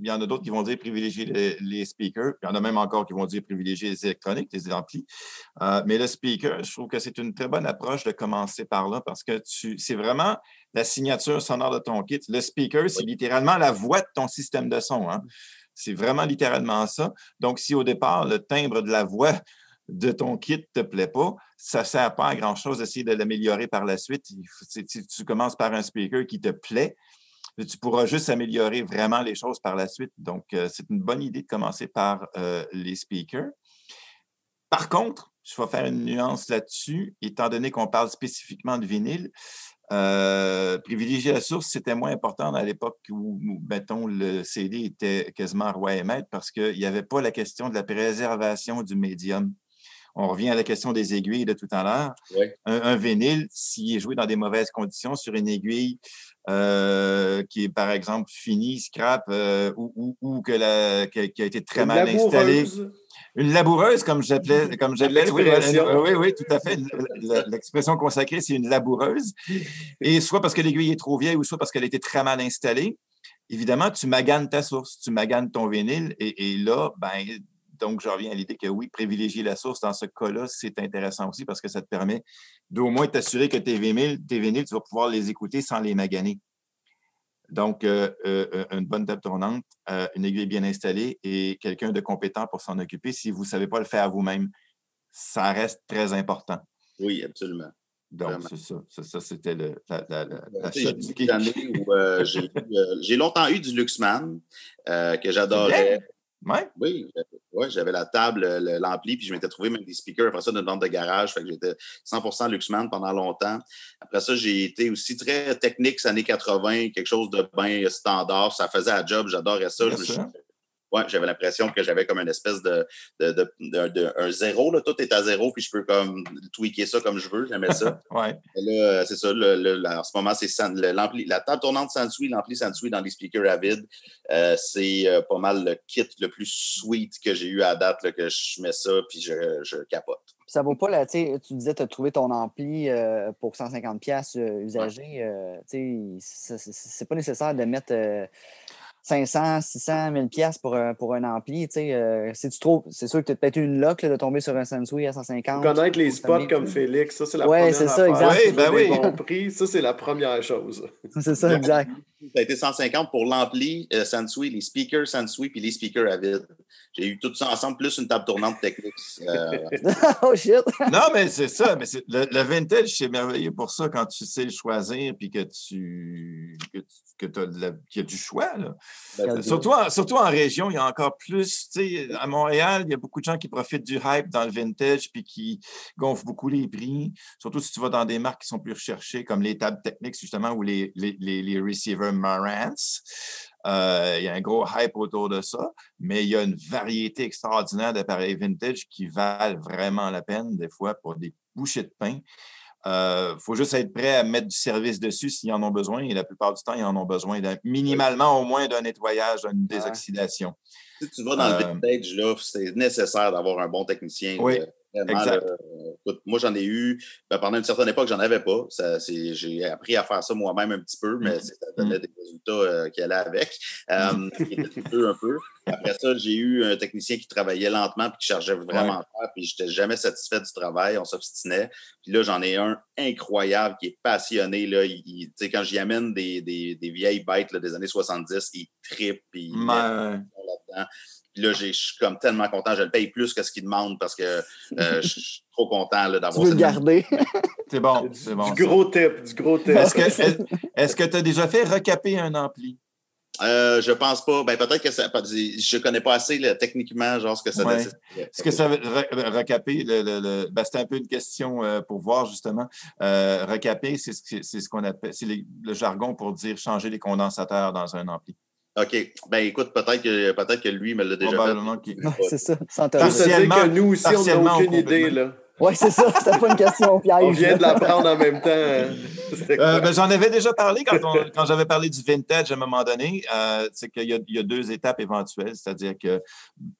il y en a d'autres qui vont dire privilégier les, les speakers. Il y en a même encore qui vont dire privilégier les électroniques, les amplis. Euh, mais le speaker, je trouve que c'est une très bonne approche de commencer par là parce que c'est vraiment la signature sonore de ton kit. Le speaker, c'est littéralement la voix de ton système de son. hein. C'est vraiment littéralement ça. Donc, si au départ, le timbre de la voix de ton kit ne te plaît pas, ça ne sert pas à grand-chose d'essayer de l'améliorer par la suite. Si tu commences par un speaker qui te plaît, tu pourras juste améliorer vraiment les choses par la suite. Donc, euh, c'est une bonne idée de commencer par euh, les speakers. Par contre, je vais faire une nuance là-dessus, étant donné qu'on parle spécifiquement de vinyle. euh, privilégier la source, c'était moins important à l'époque où, mettons, le CD était quasiment roi et maître parce qu'il n'y avait pas la question de la préservation du médium. On revient à la question des aiguilles de tout à l'heure. Un, un vinyle, s'il est joué dans des mauvaises conditions sur une aiguille euh, qui est, par exemple, finie, scrap, euh, ou, ou, ou que la, qui, a, qui a été très Une mal installée. laboureuse. Une laboureuse, comme j'appelais, comme j'appelais. Oui, L'expression. oui, oui, oui, tout à fait. L'expression consacrée, c'est une laboureuse. Et soit parce que l'aiguille est trop vieille, ou soit parce qu'elle a été très mal installée. Évidemment, tu maganes ta source, tu maganes ton vinyle, et, et là, ben, donc, je reviens à l'idée que oui, privilégier la source dans ce cas-là, c'est intéressant aussi parce que ça te permet d'au moins t'assurer que tes vinyles, tes vinyles, tu vas pouvoir les écouter sans les maganer. Donc, euh, euh, une bonne table tournante, euh, une aiguille bien installée et quelqu'un de compétent pour s'en occuper. Si vous ne savez pas le faire vous-même, ça reste très important. Oui, absolument. Donc, c'est ça. Ça, ça, c'était la, la, la, J'ai euh, euh, longtemps eu du Luxman euh, que j'adorais. Ouais. Oui, j'avais- ouais, j'avais la table, le- l'ampli, puis je m'étais trouvé même des speakers après ça d'une vente de garage. Fait que j'étais 100% Luxman pendant longtemps. Après ça, j'ai été aussi très technique, ces années 80, quelque chose de bien standard. Ça faisait un job, j'adorais ça. Bien Je me sûr. suis- ouais, j'avais l'impression que j'avais comme une espèce de, de, de- de- de- un zéro. Là. Tout est à zéro, puis je peux comme tweaker ça comme je veux. J'aimais ça. Ouais. Et là, euh, c'est ça. le- le- en ce moment, c'est San- le- l'ampli- la table tournante Sansui, l'ampli Sansui dans les speakers Avid. Euh, c'est euh, pas mal le kit le plus sweet que j'ai eu à date, là, que je mets ça, puis je, je capote. Ça vaut pas, là, tu sais, tu disais, tu as trouvé ton ampli euh, pour 150$ piastres, euh, usagé. euh, tu sais, c'est- pas nécessaire de mettre euh, 500, 600, 1000$ piastres pour, un- pour un ampli. tu sais, euh, si tu trouves, c'est sûr que tu as peut-être eu une là, de tomber sur un Sansui à 150$. Connaître les spots comme Félix, ça, c'est la Ouais, première c'est ça, affaire. exact. Tu ben oui. bons prix, ça, c'est la première chose. C'est ça, exact. Ça a été 150 pour l'ampli euh, Sansui, les speakers Sansui, puis les speakers Avid. J'ai eu tout ça ensemble, plus une table tournante technique. Euh, oh shit! Non, mais c'est ça. Mais c'est- le, le vintage, c'est merveilleux pour ça quand tu sais le choisir puis que tu que, tu- que de la- qu'il y a du choix. Là. ben, Surtout, en, surtout en région, il y a encore plus. tu sais, À Montréal, il y a beaucoup de gens qui profitent du hype dans le vintage puis qui gonflent beaucoup les prix. Surtout si tu vas dans des marques qui sont plus recherchées, comme les tables techniques, justement, ou les, les, les, les receivers Marantz. Euh, il y a un gros hype autour de ça, mais il y a une variété extraordinaire d'appareils vintage qui valent vraiment la peine, des fois, pour des bouchées de pain. Il faut juste être prêt à mettre du service dessus s'ils en ont besoin, et la plupart du temps, ils en ont besoin minimalement au moins d'un nettoyage, d'une désoxydation. Si tu vas dans le Euh, vintage, là, c'est nécessaire d'avoir un bon technicien. Oui. Exact. euh, écoute, moi, j'en ai eu. ben, pendant une certaine époque, j'en avais pas. Ça, c'est- J'ai appris à faire ça moi-même un petit peu, mais Mhm. ça donnait des résultats euh, qui allaient avec. Euh, coûteux un peu. Après ça, j'ai eu un technicien qui travaillait lentement puis qui chargeait vraiment cher, puis j'étais jamais satisfait du travail. On s'obstinait. Puis là, j'en ai un incroyable qui est passionné. Là. Il, il- tu sais, quand j'y amène des, des- des vieilles bêtes là, des années 70, il trippe puis il met Ouais. là-dedans. Puis là, je suis comme tellement content. Je le paye plus que ce qu'il demande parce que euh, je suis trop content là, Tu d'avoir veux le cette garder. C'est bon, Du, c'est bon. du ça. gros tip, du gros tip. Est-ce que est-ce que tu as déjà fait recaper un ampli? Euh, je pense pas. Ben, peut-être que ça. Je connais pas assez techniquement genre ce que ça ouais. Ce que ça veut recaper, le, ben, c'est un peu une question euh, pour voir justement. Euh, recaper, c'est ce qu'on appelle c'est le jargon pour dire changer les condensateurs dans un ampli. OK. Ben écoute, peut-être que peut-être que lui me l'a déjà Probablement fait. c'est ça. Sans que nous aussi, on n'a aucune idée. Là. Oui, c'est ça. C'était pas une question piège. On vient de l'apprendre en même temps. Hein. Euh, ben, J'en avais déjà parlé quand, quand j'avais parlé du vintage à un moment donné. Euh, c'est qu'il y, y, a deux étapes éventuelles. C'est-à-dire que,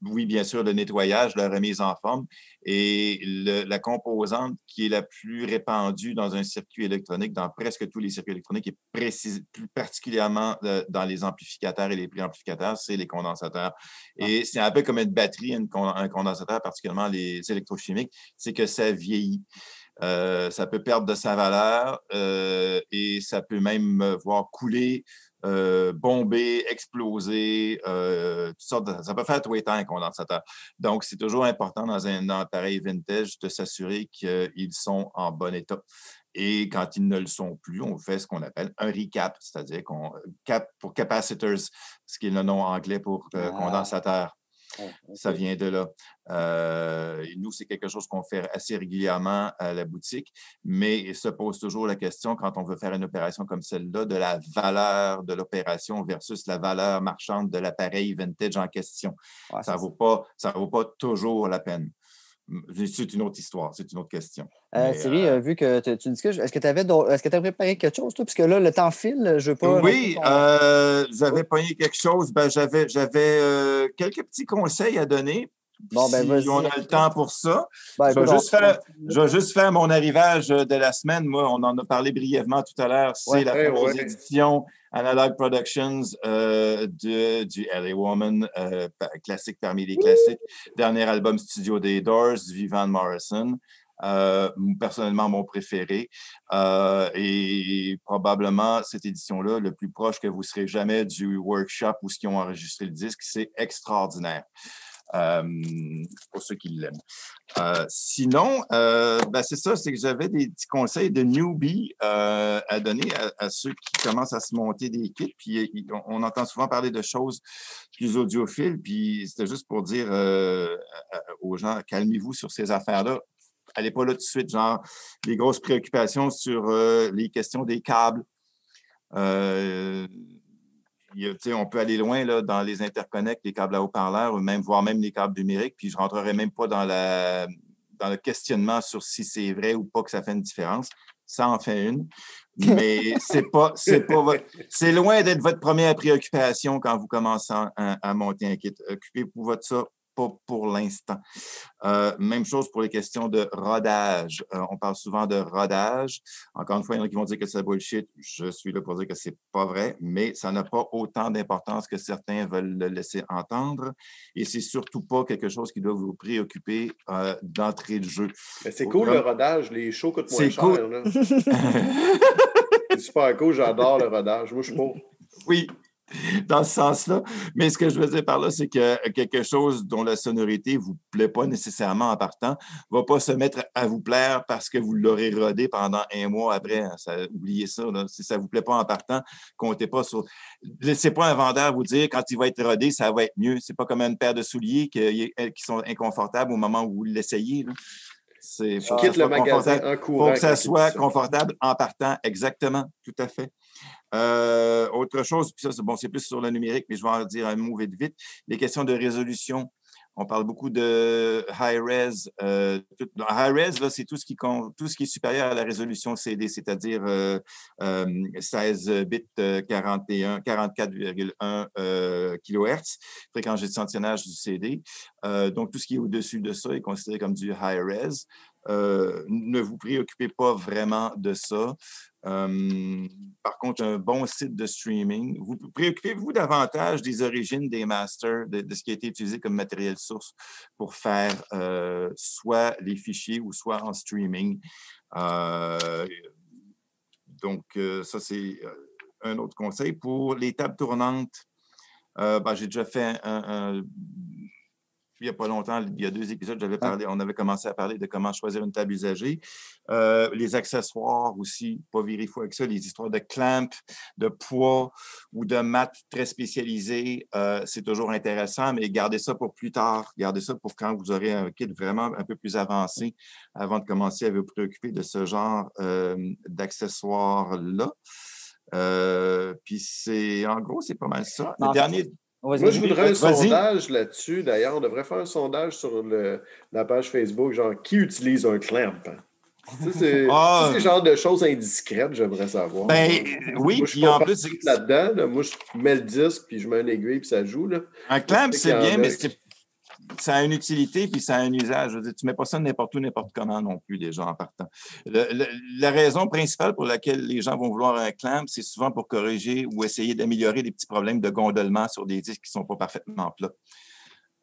oui, bien sûr, le nettoyage, la remise en forme et le, la composante qui est la plus répandue dans un circuit électronique, dans presque tous les circuits électroniques, et précis, plus particulièrement euh, dans les amplificateurs et les préamplificateurs, c'est les condensateurs. Et c'est un peu comme une batterie, un condensateur, particulièrement les électrochimiques, c'est que ça vieillit. Euh, ça peut perdre de sa valeur euh, et ça peut même voir couler, euh, exploser, euh, toutes sortes de, ça peut faire tout un condensateur. Donc, c'est toujours important dans un appareil vintage de s'assurer qu'ils sont en bon état. Et quand ils ne le sont plus, on fait ce qu'on appelle un recap, c'est-à-dire qu'on cap pour capacitors, ce qui est le nom anglais pour euh, ah. condensateur. Ça vient de là. Euh, nous, c'est quelque chose qu'on fait assez régulièrement à la boutique, mais il se pose toujours la question, quand on veut faire une opération comme celle-là, de la valeur de l'opération versus la valeur marchande de l'appareil vintage en question. ça ne vaut, pas, vaut pas toujours la peine. C'est une autre histoire, c'est une autre question. Euh, Thierry, euh, vu que tu dis que est-ce que tu avais est-ce que as préparé quelque chose, toi? Puisque là, le temps file, je veux pas. Oui, euh, j'avais pogné quelque chose. Ben, j'avais, j'avais euh, quelques petits conseils à donner. Bon, ben, si on a le temps pour ça. Ben, je, vais juste faire, je, vais juste faire, mon arrivage de la semaine. Moi, on en a parlé brièvement tout à l'heure. C'est la fameuse édition Analog Productions euh, de, du LA Woman, euh, classique parmi les classiques. Dernier album studio des Doors, Vivan Morrison. Euh, personnellement mon préféré. Euh, et probablement cette édition-là, le plus proche que vous serez jamais du workshop où ce qui ont enregistré le disque, c'est extraordinaire. Euh, pour ceux qui l'aiment. Euh, sinon, euh, ben c'est ça, c'est que j'avais des petits conseils de newbie à donner à, ceux qui commencent à se monter des kits. Puis on, entend souvent parler de choses plus audiophiles, puis c'était juste pour dire aux gens, calmez-vous sur ces affaires-là. Allez pas là tout de suite, genre les grosses préoccupations sur les questions des câbles. On peut aller loin là, dans les interconnects, les câbles à haut-parleurs, ou même, voire même les câbles numériques, puis je ne rentrerai même pas dans, la, dans le questionnement sur si c'est vrai ou pas que ça fait une différence. Ça en fait une. Mais c'est pas, c'est pas c'est loin d'être votre première préoccupation quand vous commencez à, à monter un kit. Occupez-vous de ça pas pour l'instant. Euh, même chose pour les questions de rodage. Euh, on parle souvent de rodage. Encore une fois, il y en a qui vont dire que c'est bullshit. Je suis là pour dire que c'est pas vrai, mais ça n'a pas autant d'importance que certains veulent le laisser entendre. Et c'est surtout pas quelque chose qui doit vous préoccuper euh, d'entrée de jeu. C'est cool le rodage. Les shows coûtent moins cher. c'est super cool. J'adore le rodage. Moi, je suis pour. Oui, dans ce sens-là. Mais ce que je veux dire par là, c'est que quelque chose dont la sonorité ne vous plaît pas nécessairement en partant ne va pas se mettre à vous plaire parce que vous l'aurez rodé pendant un mois après. Ça, oubliez ça. Si ça ne vous plaît pas en partant, comptez pas sur. Laissez pas un vendeur vous dire quand il va être rodé, ça va être mieux. C'est pas comme une paire de souliers qui, qui sont inconfortables au moment où vous l'essayez. C'est le magasin. Faut que ça soit confortable en partant, exactement, tout à fait. Euh, autre chose, puis ça, c'est bon, c'est plus sur le numérique, mais je vais en dire un mot vite vite. Les questions de résolution. On parle beaucoup de high-res. Euh, high-res, c'est tout, ce qui, tout ce qui est supérieur à la résolution CD, c'est-à-dire 16 euh, bits 41, 44,1 kHz, fréquence d'échantillonnage du CD. donc, tout ce qui est au-dessus de ça est considéré comme du high-res. Ne vous préoccupez pas vraiment de ça par contre, un bon site de streaming. Vous préoccupez-vous davantage des origines des masters, de, ce qui a été utilisé comme matériel source pour faire euh, soit les fichiers ou soit en streaming. Euh, donc, euh, ça, c'est un autre conseil. Pour les tables tournantes, ben, j'ai déjà fait un il n'y a pas longtemps, il y a deux épisodes, j'avais parlé, on avait commencé à parler de comment choisir une table usagée. Euh, les accessoires aussi, pas virer fou avec ça, les histoires de clamp, de poids ou de maths très spécialisés, euh, c'est toujours intéressant, mais gardez ça pour plus tard. Gardez ça pour quand vous aurez un kit vraiment un peu plus avancé avant de commencer à vous préoccuper de ce genre euh, d'accessoires-là. puis c'est, en gros, c'est pas mal ça. Le dernier, moi, je voudrais un sondage là-dessus. D'ailleurs, on devrait faire un sondage sur la page Facebook, genre qui utilise un clamp? C'est ah. ce genre de choses indiscrètes, j'aimerais savoir. Ben, oui, moi, puis en plus. Là-dedans, moi, je mets le disque, puis je mets un aiguille, puis ça joue. Là. Un clamp, c'est bien, mais c'est ça a une utilité puis ça a un usage. tu ne mets pas ça n'importe où, n'importe comment non plus, les gens en partant. la raison principale pour laquelle les gens vont vouloir un clamp, c'est souvent pour corriger ou essayer d'améliorer des petits problèmes de gondolement sur des disques qui ne sont pas parfaitement plats.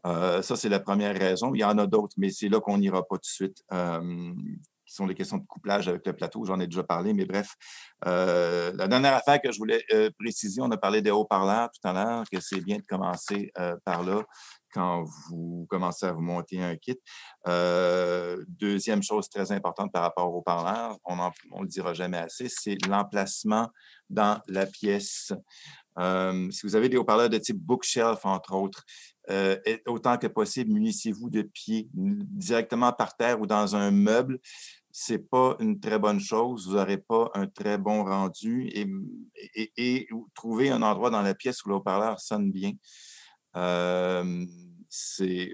Euh, ça, c'est la première raison. Il y en a d'autres, mais c'est là qu'on n'ira pas tout de suite. Euh, qui sont les questions de couplage avec le plateau, j'en ai déjà parlé, mais bref. Euh, la dernière affaire que je voulais préciser, on a parlé des haut-parleurs tout à l'heure, que c'est bien de commencer par là quand vous commencez à vous monter un kit. Euh, deuxième chose très importante par rapport au parleur, on ne le dira jamais assez, c'est l'emplacement dans la pièce. Euh, si vous avez des haut-parleurs de type bookshelf, entre autres, euh, autant que possible, munissez-vous de pieds directement par terre ou dans un meuble. Ce n'est pas une très bonne chose. Vous n'aurez pas un très bon rendu et, et, un endroit dans la pièce où le haut-parleur sonne bien.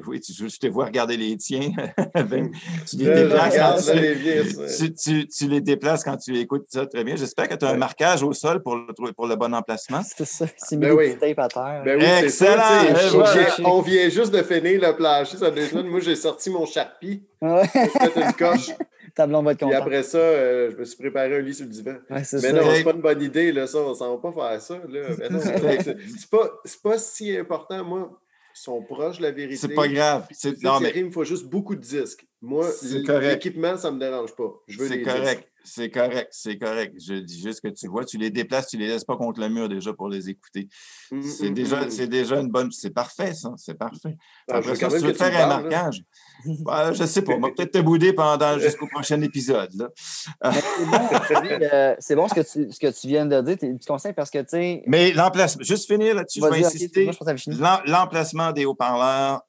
Oui, tu, je te vois regarder les tiens. tu, les déplaces quand tu, tu, les déplaces quand tu écoutes ça très bien. J'espère que tu as un marquage au sol pour le, pour le bon emplacement. C'est ça. C'est ben mis tape à terre. Ben oui, Excellent. on vient juste de finir le plancher. Ça, moi, j'ai sorti mon charpie. Ouais. fait une coche. Tablon va être content. Et après ça, euh, je me suis préparé un lit sur le divan. mais non, c'est pas une bonne idée, là, ça. On ne va pas faire ça. C'est pas, pas si important. Moi, ils sont proches de la vérité. C'est pas grave. Non, mais... Il me faut juste beaucoup de disques. Moi, l'équipement, ça ne me dérange pas. C'est correct. C'est correct, c'est correct. Je dis juste que tu vois, tu les déplaces, tu les laisses pas contre le mur déjà pour les écouter. Hum, c'est hum, déjà, hum, déjà une bonne. C'est parfait, ça. C'est parfait. Ah, Après ça, si tu veux faire un marquage, bah, je sais pas. On va peut-être te bouder pendant jusqu'au prochain épisode. Euh, c'est bon ce que, tu, ce que tu viens de dire. Tu conseilles parce que tu sais. Mais l'emplacement, juste finir là-dessus, je vais insister. L'emplacement des haut-parleurs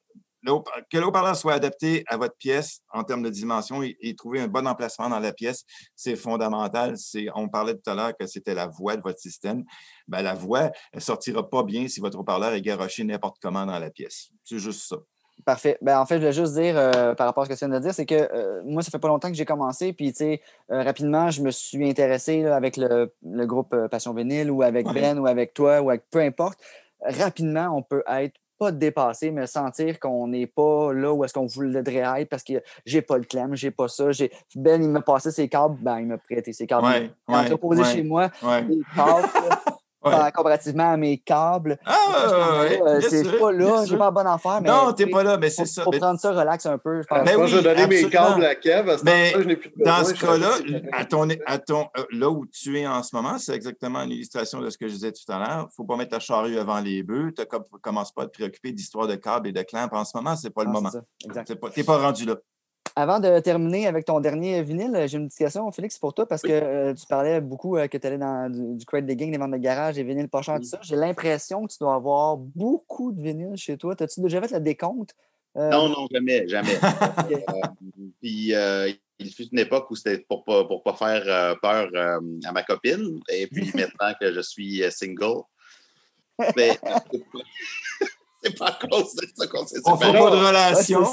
que le haut-parleur soit adapté à votre pièce en termes de dimension et, trouver un bon emplacement dans la pièce, c'est fondamental. On parlait tout à l'heure que c'était la voix de votre système. Ben, la voix, ne sortira pas bien si votre haut-parleur est garoché n'importe comment dans la pièce. C'est juste ça. Parfait. Ben, en fait, je voulais juste dire, euh, par rapport à ce que tu viens de dire, c'est que euh, moi, ça fait pas longtemps que j'ai commencé, puis, tu sais, euh, rapidement, je me suis intéressé avec le, groupe Passion Vénile ou avec Ben ou avec toi ou avec peu importe. Rapidement, on peut être pas dépasser, mais sentir qu'on n'est pas là où est-ce qu'on voudrait être parce que j'ai pas le clem, j'ai pas ça. Ben, il m'a passé ses câbles, ben, il m'a prêté ses câbles. Ouais, il a posé chez moi des câbles. Comparativement à mes câbles. Ah, euh, c'est pas là, j'ai pas la bonne affaire. Mais non, t'es pas là, mais c'est ça. Pour prendre ça relax un peu. Je pense. Ben moi, je vais donner mes câbles à Kev. À ce mais je n'ai plus de dans ce cas-là, à ton, à ton, euh, là où tu es en ce moment, c'est exactement une illustration de ce que je disais tout à l'heure. Il ne faut pas mettre ta charrue avant les bœufs. Tu commences pas à te préoccuper d'histoire de câbles et de clamps. En ce moment, ce n'est pas le moment. Tu n'es pas rendu là. Avant de terminer avec ton dernier vinyle, j'ai une petite question, Félix, pour toi, parce que euh, tu parlais beaucoup euh, que tu allais dans du, du crate digging, des ventes de garage, des vinyles pas chers, tout ça. J'ai l'impression que tu dois avoir beaucoup de vinyles chez toi. As-tu déjà fait le décompte? Euh, non, non, jamais, jamais. puis il fut une époque où c'était pour ne pas, pour pas faire peur à ma copine. Et puis maintenant que je suis single, mais, c'est pas à cause de ça qu'on s'est On fait pas de relation.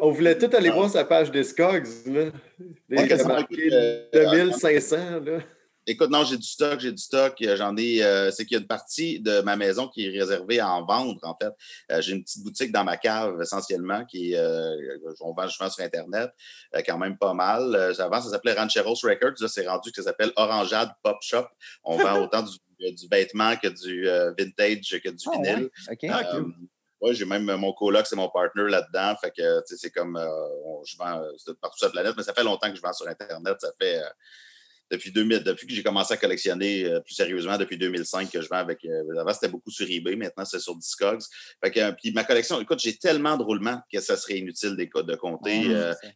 on voulait tout aller voir sa page Discogs. Là. Les, 2500. Là. Écoute, non, j'ai du stock, j'ai du stock. Euh, j'en ai. Euh, c'est qu'il y a une partie de ma maison qui est réservée à en vendre, en fait. Euh, j'ai une petite boutique dans ma cave, essentiellement, qui on vend souvent sur Internet, quand même pas mal. avant, ça s'appelait Rancheros Records. Là, c'est rendu que ça s'appelle Orangeade Pop Shop. On vend autant du du vêtement que du euh, vintage, que du ah vinyle. Ouais. Euh, j'ai même mon coloc, c'est mon partner là-dedans. Fait que, c'est comme, euh, je vends partout sur la planète, mais ça fait longtemps que je vends sur Internet. Ça fait depuis 2000, depuis que j'ai commencé à collectionner euh, plus sérieusement depuis 2005 que je vends avec. Euh, avant, c'était beaucoup sur eBay, maintenant c'est sur Discogs. Fait que, euh, puis ma collection, écoute, j'ai tellement de roulements que ça serait inutile de, de compter.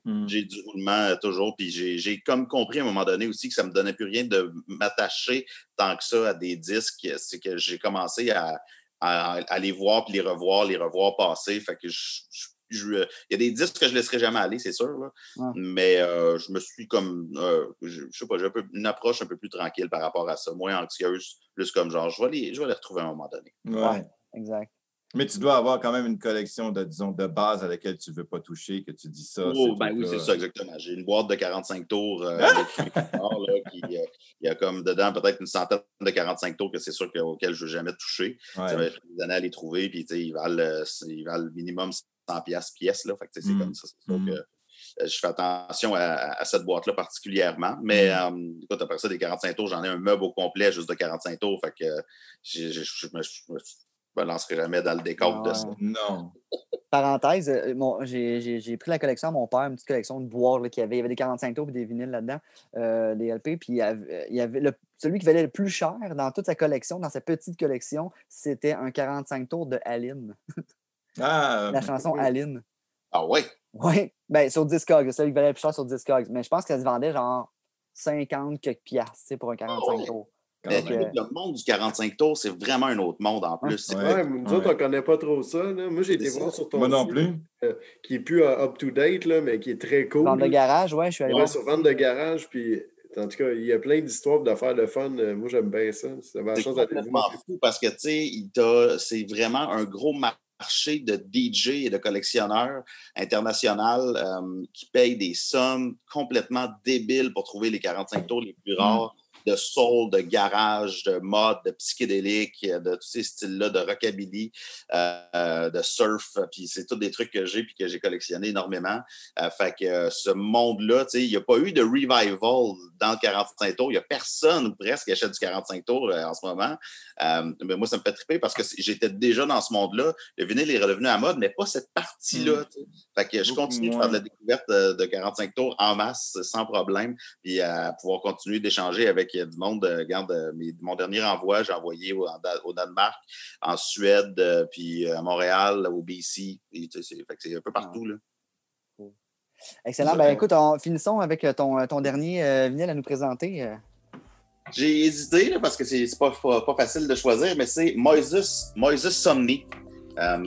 Mm. J'ai du roulement toujours, puis j'ai comme compris à un moment donné aussi que ça me donnait plus rien de m'attacher tant que ça à des disques. C'est que j'ai commencé à, à, les voir, puis les revoir, les revoir passer. Fait que je il y a des disques que je ne laisserai jamais aller, c'est sûr. Mais euh, je me suis comme, euh, je, ne sais pas, j'ai une approche un peu plus tranquille par rapport à ça, moins anxieuse, plus comme genre, je vais les, je vais les retrouver à un moment donné. Oui, exact. Mais tu dois avoir quand même une collection de, disons, de base à laquelle tu ne veux pas toucher, que tu dis ça. Oh, ben oui, c'est ça, exactement. J'ai une boîte de 45 tours euh, là, qui, il y a comme dedans peut-être une centaine de 45 tours que c'est sûr auxquels je ne veux jamais toucher. Ça va être des années à les trouver, puis ils valent, ils valent minimum 100 pièces pièce là. Fait que c'est comme ça. C'est mmh. que euh, je fais attention à, cette boîte-là particulièrement. Mais mmh. euh, écoute, après ça, des 45 tours, j'en ai un meuble au complet juste de 45 tours. Fait que je ne me, lancerai jamais dans le décor de ça. Non. Parenthèse, euh, j'ai pris la collection à mon père, une petite collection de boire qui avait, il y avait des 45 tours et des vinyles là-dedans, des LP. Puis il y avait, il y avait le, celui qui valait le plus cher dans toute sa collection, dans sa petite collection, c'était un 45 tours de Aline. Ah, la chanson Aline. Ah ouais? Oui, ben, sur Discogs. Celui qui valait le plus cher sur Discogs. Mais je pense que ça se vendait genre 50 quelques piastres pour un 45 tours. Mais le monde du 45 tours, c'est vraiment un autre monde en plus. Ouais, nous autres, on ne connaît pas trop ça. Là. Moi, j'ai été voir sur ton Moi non plus. Euh, qui est plus euh, up-to-date, mais qui est très cool. Vente de garage, ouais, je suis allé ouais, sur vente de garage, puis en tout cas, il y a plein d'histoires d'affaires de fun. Euh, moi, j'aime bien ça. C'est complètement fou parce que, tu sais, c'est vraiment un gros marché marché de DJ et de collectionneurs internationaux euh, qui payent des sommes complètement débiles pour trouver les 45 tours les plus mm. De soul, de garage, de mode, de psychédélique, de tous ces styles-là, de rockabilly, euh, de surf. Puis c'est tous des trucs que j'ai puis que j'ai collectionné énormément. Euh, fait que ce monde-là, il n'y a pas eu de revival dans le 45 tours. Il n'y a personne ou presque qui achète du 45 tours euh, en ce moment. mais moi, ça me fait triper parce que j'étais déjà dans ce monde-là. Le vinyle est redevenu à mode, mais pas cette partie-là. Mm. Fait que je continue de faire de la découverte de 45 tours en masse sans problème, puis à pouvoir continuer d'échanger avec il y a du monde. Euh, regarde, euh, mon dernier envoi, j'ai envoyé au, Danemark, en Suède, euh, puis à Montréal, au BC. C'est un peu partout. Là. Excellent. Ben, écoute, finissons avec ton, ton dernier vinyle à nous présenter. J'ai hésité parce que c'est pas, pas, facile de choisir, mais c'est Moises, Moises Somni.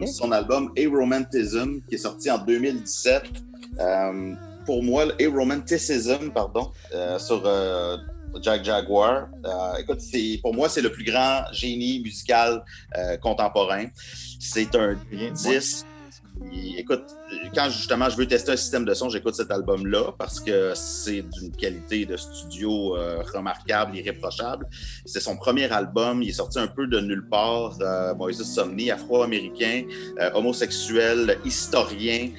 Son album A Romanticism, qui est sorti en 2017. pour moi, A Romanticism, pardon, sur Jack Jaguar. Euh, écoute, pour moi, c'est le plus grand génie musical euh, contemporain. C'est un disque écoute, quand justement je veux tester un système de son, j'écoute cet album-là parce que c'est d'une qualité de studio euh, remarquable, irréprochable. C'est son premier album. Il est sorti un peu de nulle part. Euh, Moïse Somni, afro-américain, euh, homosexuel, historien.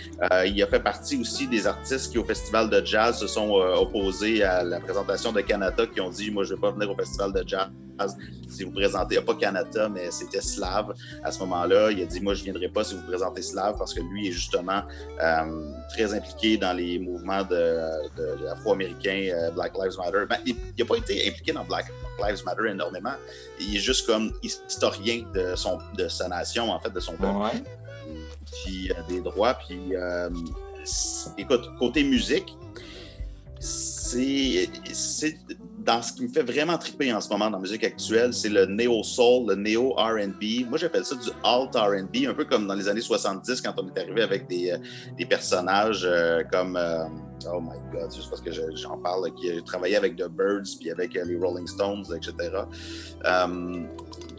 il a fait partie aussi des artistes qui, au Festival de jazz, se sont opposés à la présentation de Canada, qui ont dit Moi, je ne vais pas venir au Festival de jazz si vous présentez, pas Canada, mais c'était Slave à ce moment-là. Il a dit Moi, je ne viendrai pas si vous présentez Slave parce que lui est justement euh, très impliqué dans les mouvements de, afro-américains euh, Black Lives Matter. Ben, il n'a pas été impliqué dans Black Lives Matter énormément. Il est juste comme historien de, son, de sa nation, en fait, de son peuple. Puis euh, des droits. Puis, écoute, côté musique, c'est dans ce qui me fait vraiment triper en ce moment dans la musique actuelle, c'est le néo-soul, le néo-RB. Moi, j'appelle ça du alt RB, un peu comme dans les années 70 quand on est arrivé avec des, euh, personnages euh, comme. Euh, oh my God, juste parce que j'en parle, qui travaillait avec The Birds puis avec les Rolling Stones, etc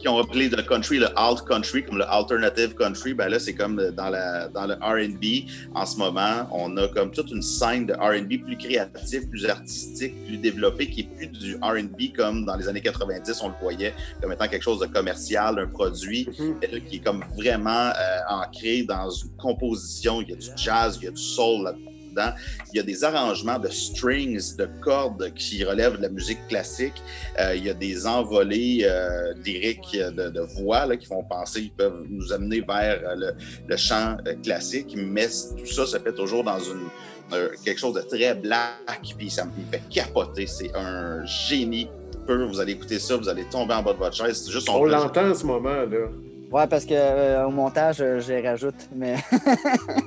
qui ont repris le country, le alt country, comme le alternative country, ben là, c'est comme dans, la, dans le RB en ce moment. On a comme toute une scène de RB plus créatif, plus artistique, plus développée, qui est plus du RB comme dans les années 90, on le voyait comme étant quelque chose de commercial, un produit, mm-hmm. qui est comme vraiment euh, ancré dans une composition. Il y a du jazz, il y a du soul dedans. Il y a des arrangements de strings, de cordes qui relèvent de la musique classique. Euh, il y a des envolées euh, lyriques de, de voix là, qui font penser, ils peuvent nous amener vers euh, le, le chant euh, classique, mais tout ça se fait toujours dans une euh, quelque chose de très black, puis ça me fait capoter. C'est un génie pur. Vous allez écouter ça, vous allez tomber en bas de votre chaise. Juste son On l'entend en ce moment, là. Ouais, parce que euh, au montage, euh, j'ai rajoute, mais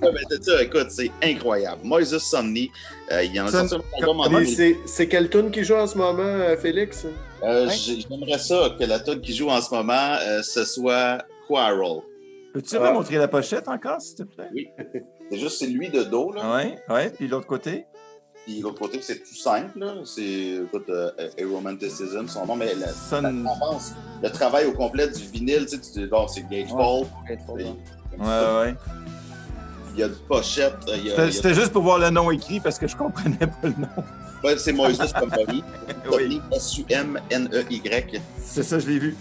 Ouais, c'est ça, écoute, c'est incroyable. Moises Sonny, euh, il y en a Puis C'est c'est quel tune qui joue en ce moment, euh, Félix? Euh, J'aimerais ça que la tune qui joue en ce moment, euh, ce soit Quarrel. Peux-tu Ah. remontrer la pochette encore, s'il te plaît? C'est juste, c'est lui de dos, là. Oui, oui. Puis l'autre côté? Puis l'autre côté, c'est tout simple, là. C'est, écoute, euh, A Romanticism, son nom, mais la, Son- la tendance, le travail au complet du vinyle, tu sais, tu c'est Gatefold. Grateful, puis- ouais. Ouais, ouais. Il y a une pochette. euh, Il y a, C'était il y a- c'était juste pour voir le nom écrit parce que je comprenais pas le nom. ouais, c'est Moises Company. Oui. S-U-M-N-E-Y. C'est ça, je l'ai vu.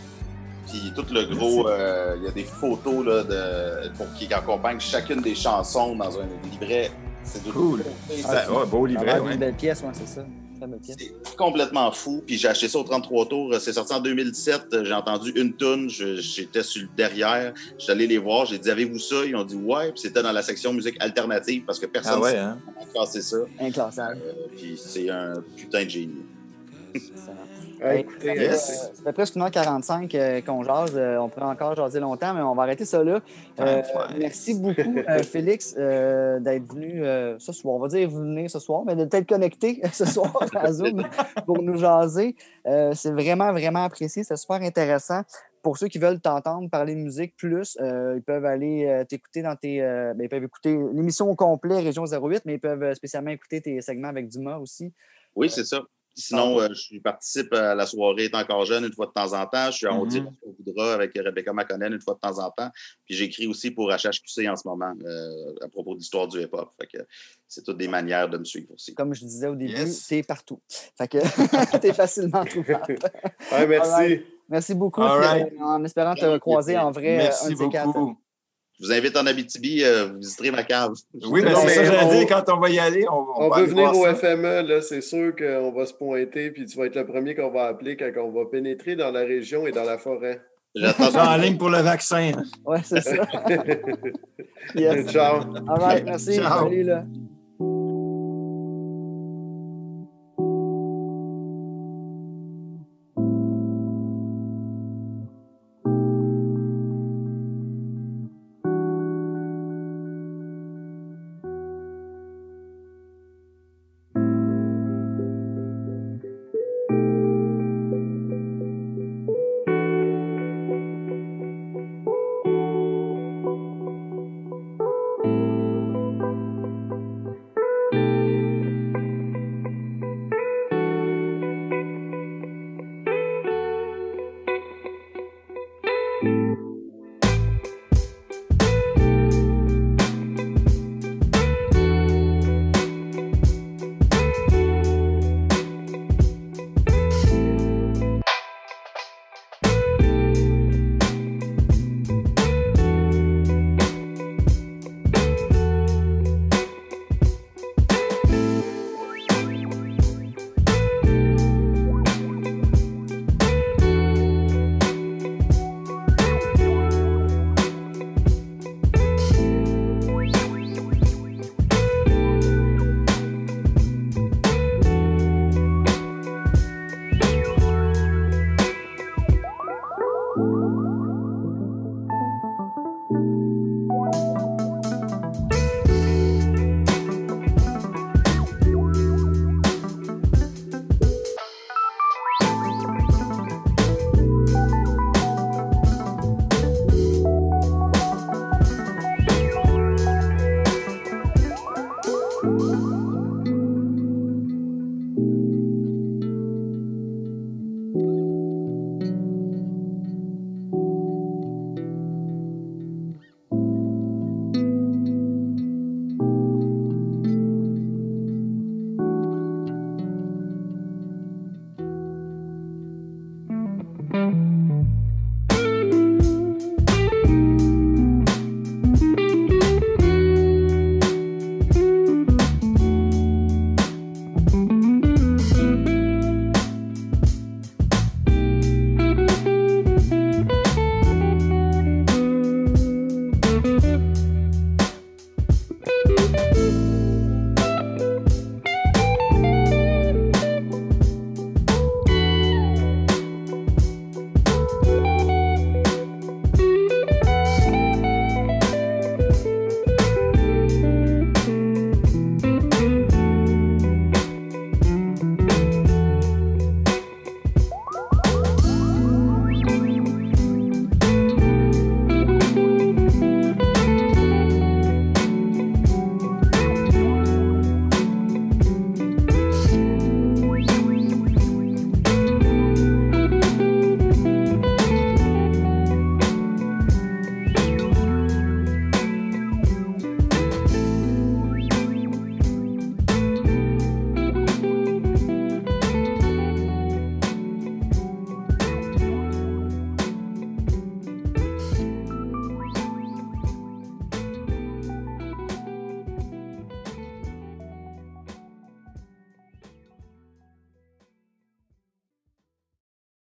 Puis tout le gros, euh, il y a des photos là, de, pour, qui accompagnent chacune des chansons dans un livret. C'est Cool. C'est Ça- ouais, beau livret, ouais. belle pièce, ouais, c'est ça. C'est complètement fou. Puis j'ai acheté ça au 33 tours. C'est sorti en 2017. J'ai entendu une toune. Je- J'étais sur le derrière. J'étais allé les voir. J'ai dit Avez-vous ça? Ils ont dit Ouais. Puis c'était dans la section musique alternative parce que Ah personne ouais, ne hein? cassé ça. Inclassable. Euh, puis c'est un putain de génie. Hey, yes. euh, presque 1h45 euh, qu'on jase. Euh, on pourrait encore jaser longtemps, mais on va arrêter ça là. Euh, merci beaucoup, Félix, d'être venu ce soir. On va dire venir ce soir, mais de t'être connecté ce soir à Zoom pour nous jaser. C'est vraiment, vraiment apprécié. C'est super intéressant. Pour ceux qui veulent t'entendre parler musique plus, ils peuvent aller t'écouter dans tes. ben, ils peuvent écouter l'émission au complet Région 08, mais ils peuvent spécialement écouter tes segments avec Dumas aussi. Oui, c'est ça. Sinon, euh, je participe à la soirée Est encore jeune une fois de temps en temps. Je suis en. On dit ce qu'on voudra avec Rebecca McConnell une fois de temps en temps. Puis j'écris aussi pour HHQC en ce moment euh, à propos de l'histoire du hip-hop. Fait que c'est toutes des manières de me suivre aussi. Comme je disais au début, Yes. t'es partout. Fait que t'es facilement trouvable. Ouais, merci. Merci beaucoup. All puis, right. euh, en espérant te croiser en vrai. un Merci de ces quatre. beaucoup. Je vous invite en Abitibi, euh, vous visiterez ma cave. Oui, Non, c'est ça mais que j'allais on- dire. Quand on va y aller, on, On va veut aller venir au ça. FME, là, c'est sûr qu'on va se pointer, puis tu vas être le premier qu'on va appeler quand on va pénétrer dans la région et dans la forêt. J'attends en ligne pour le vaccin. Ouais, c'est ça. Yes. Ciao. All right, merci. Ciao. Salut, là.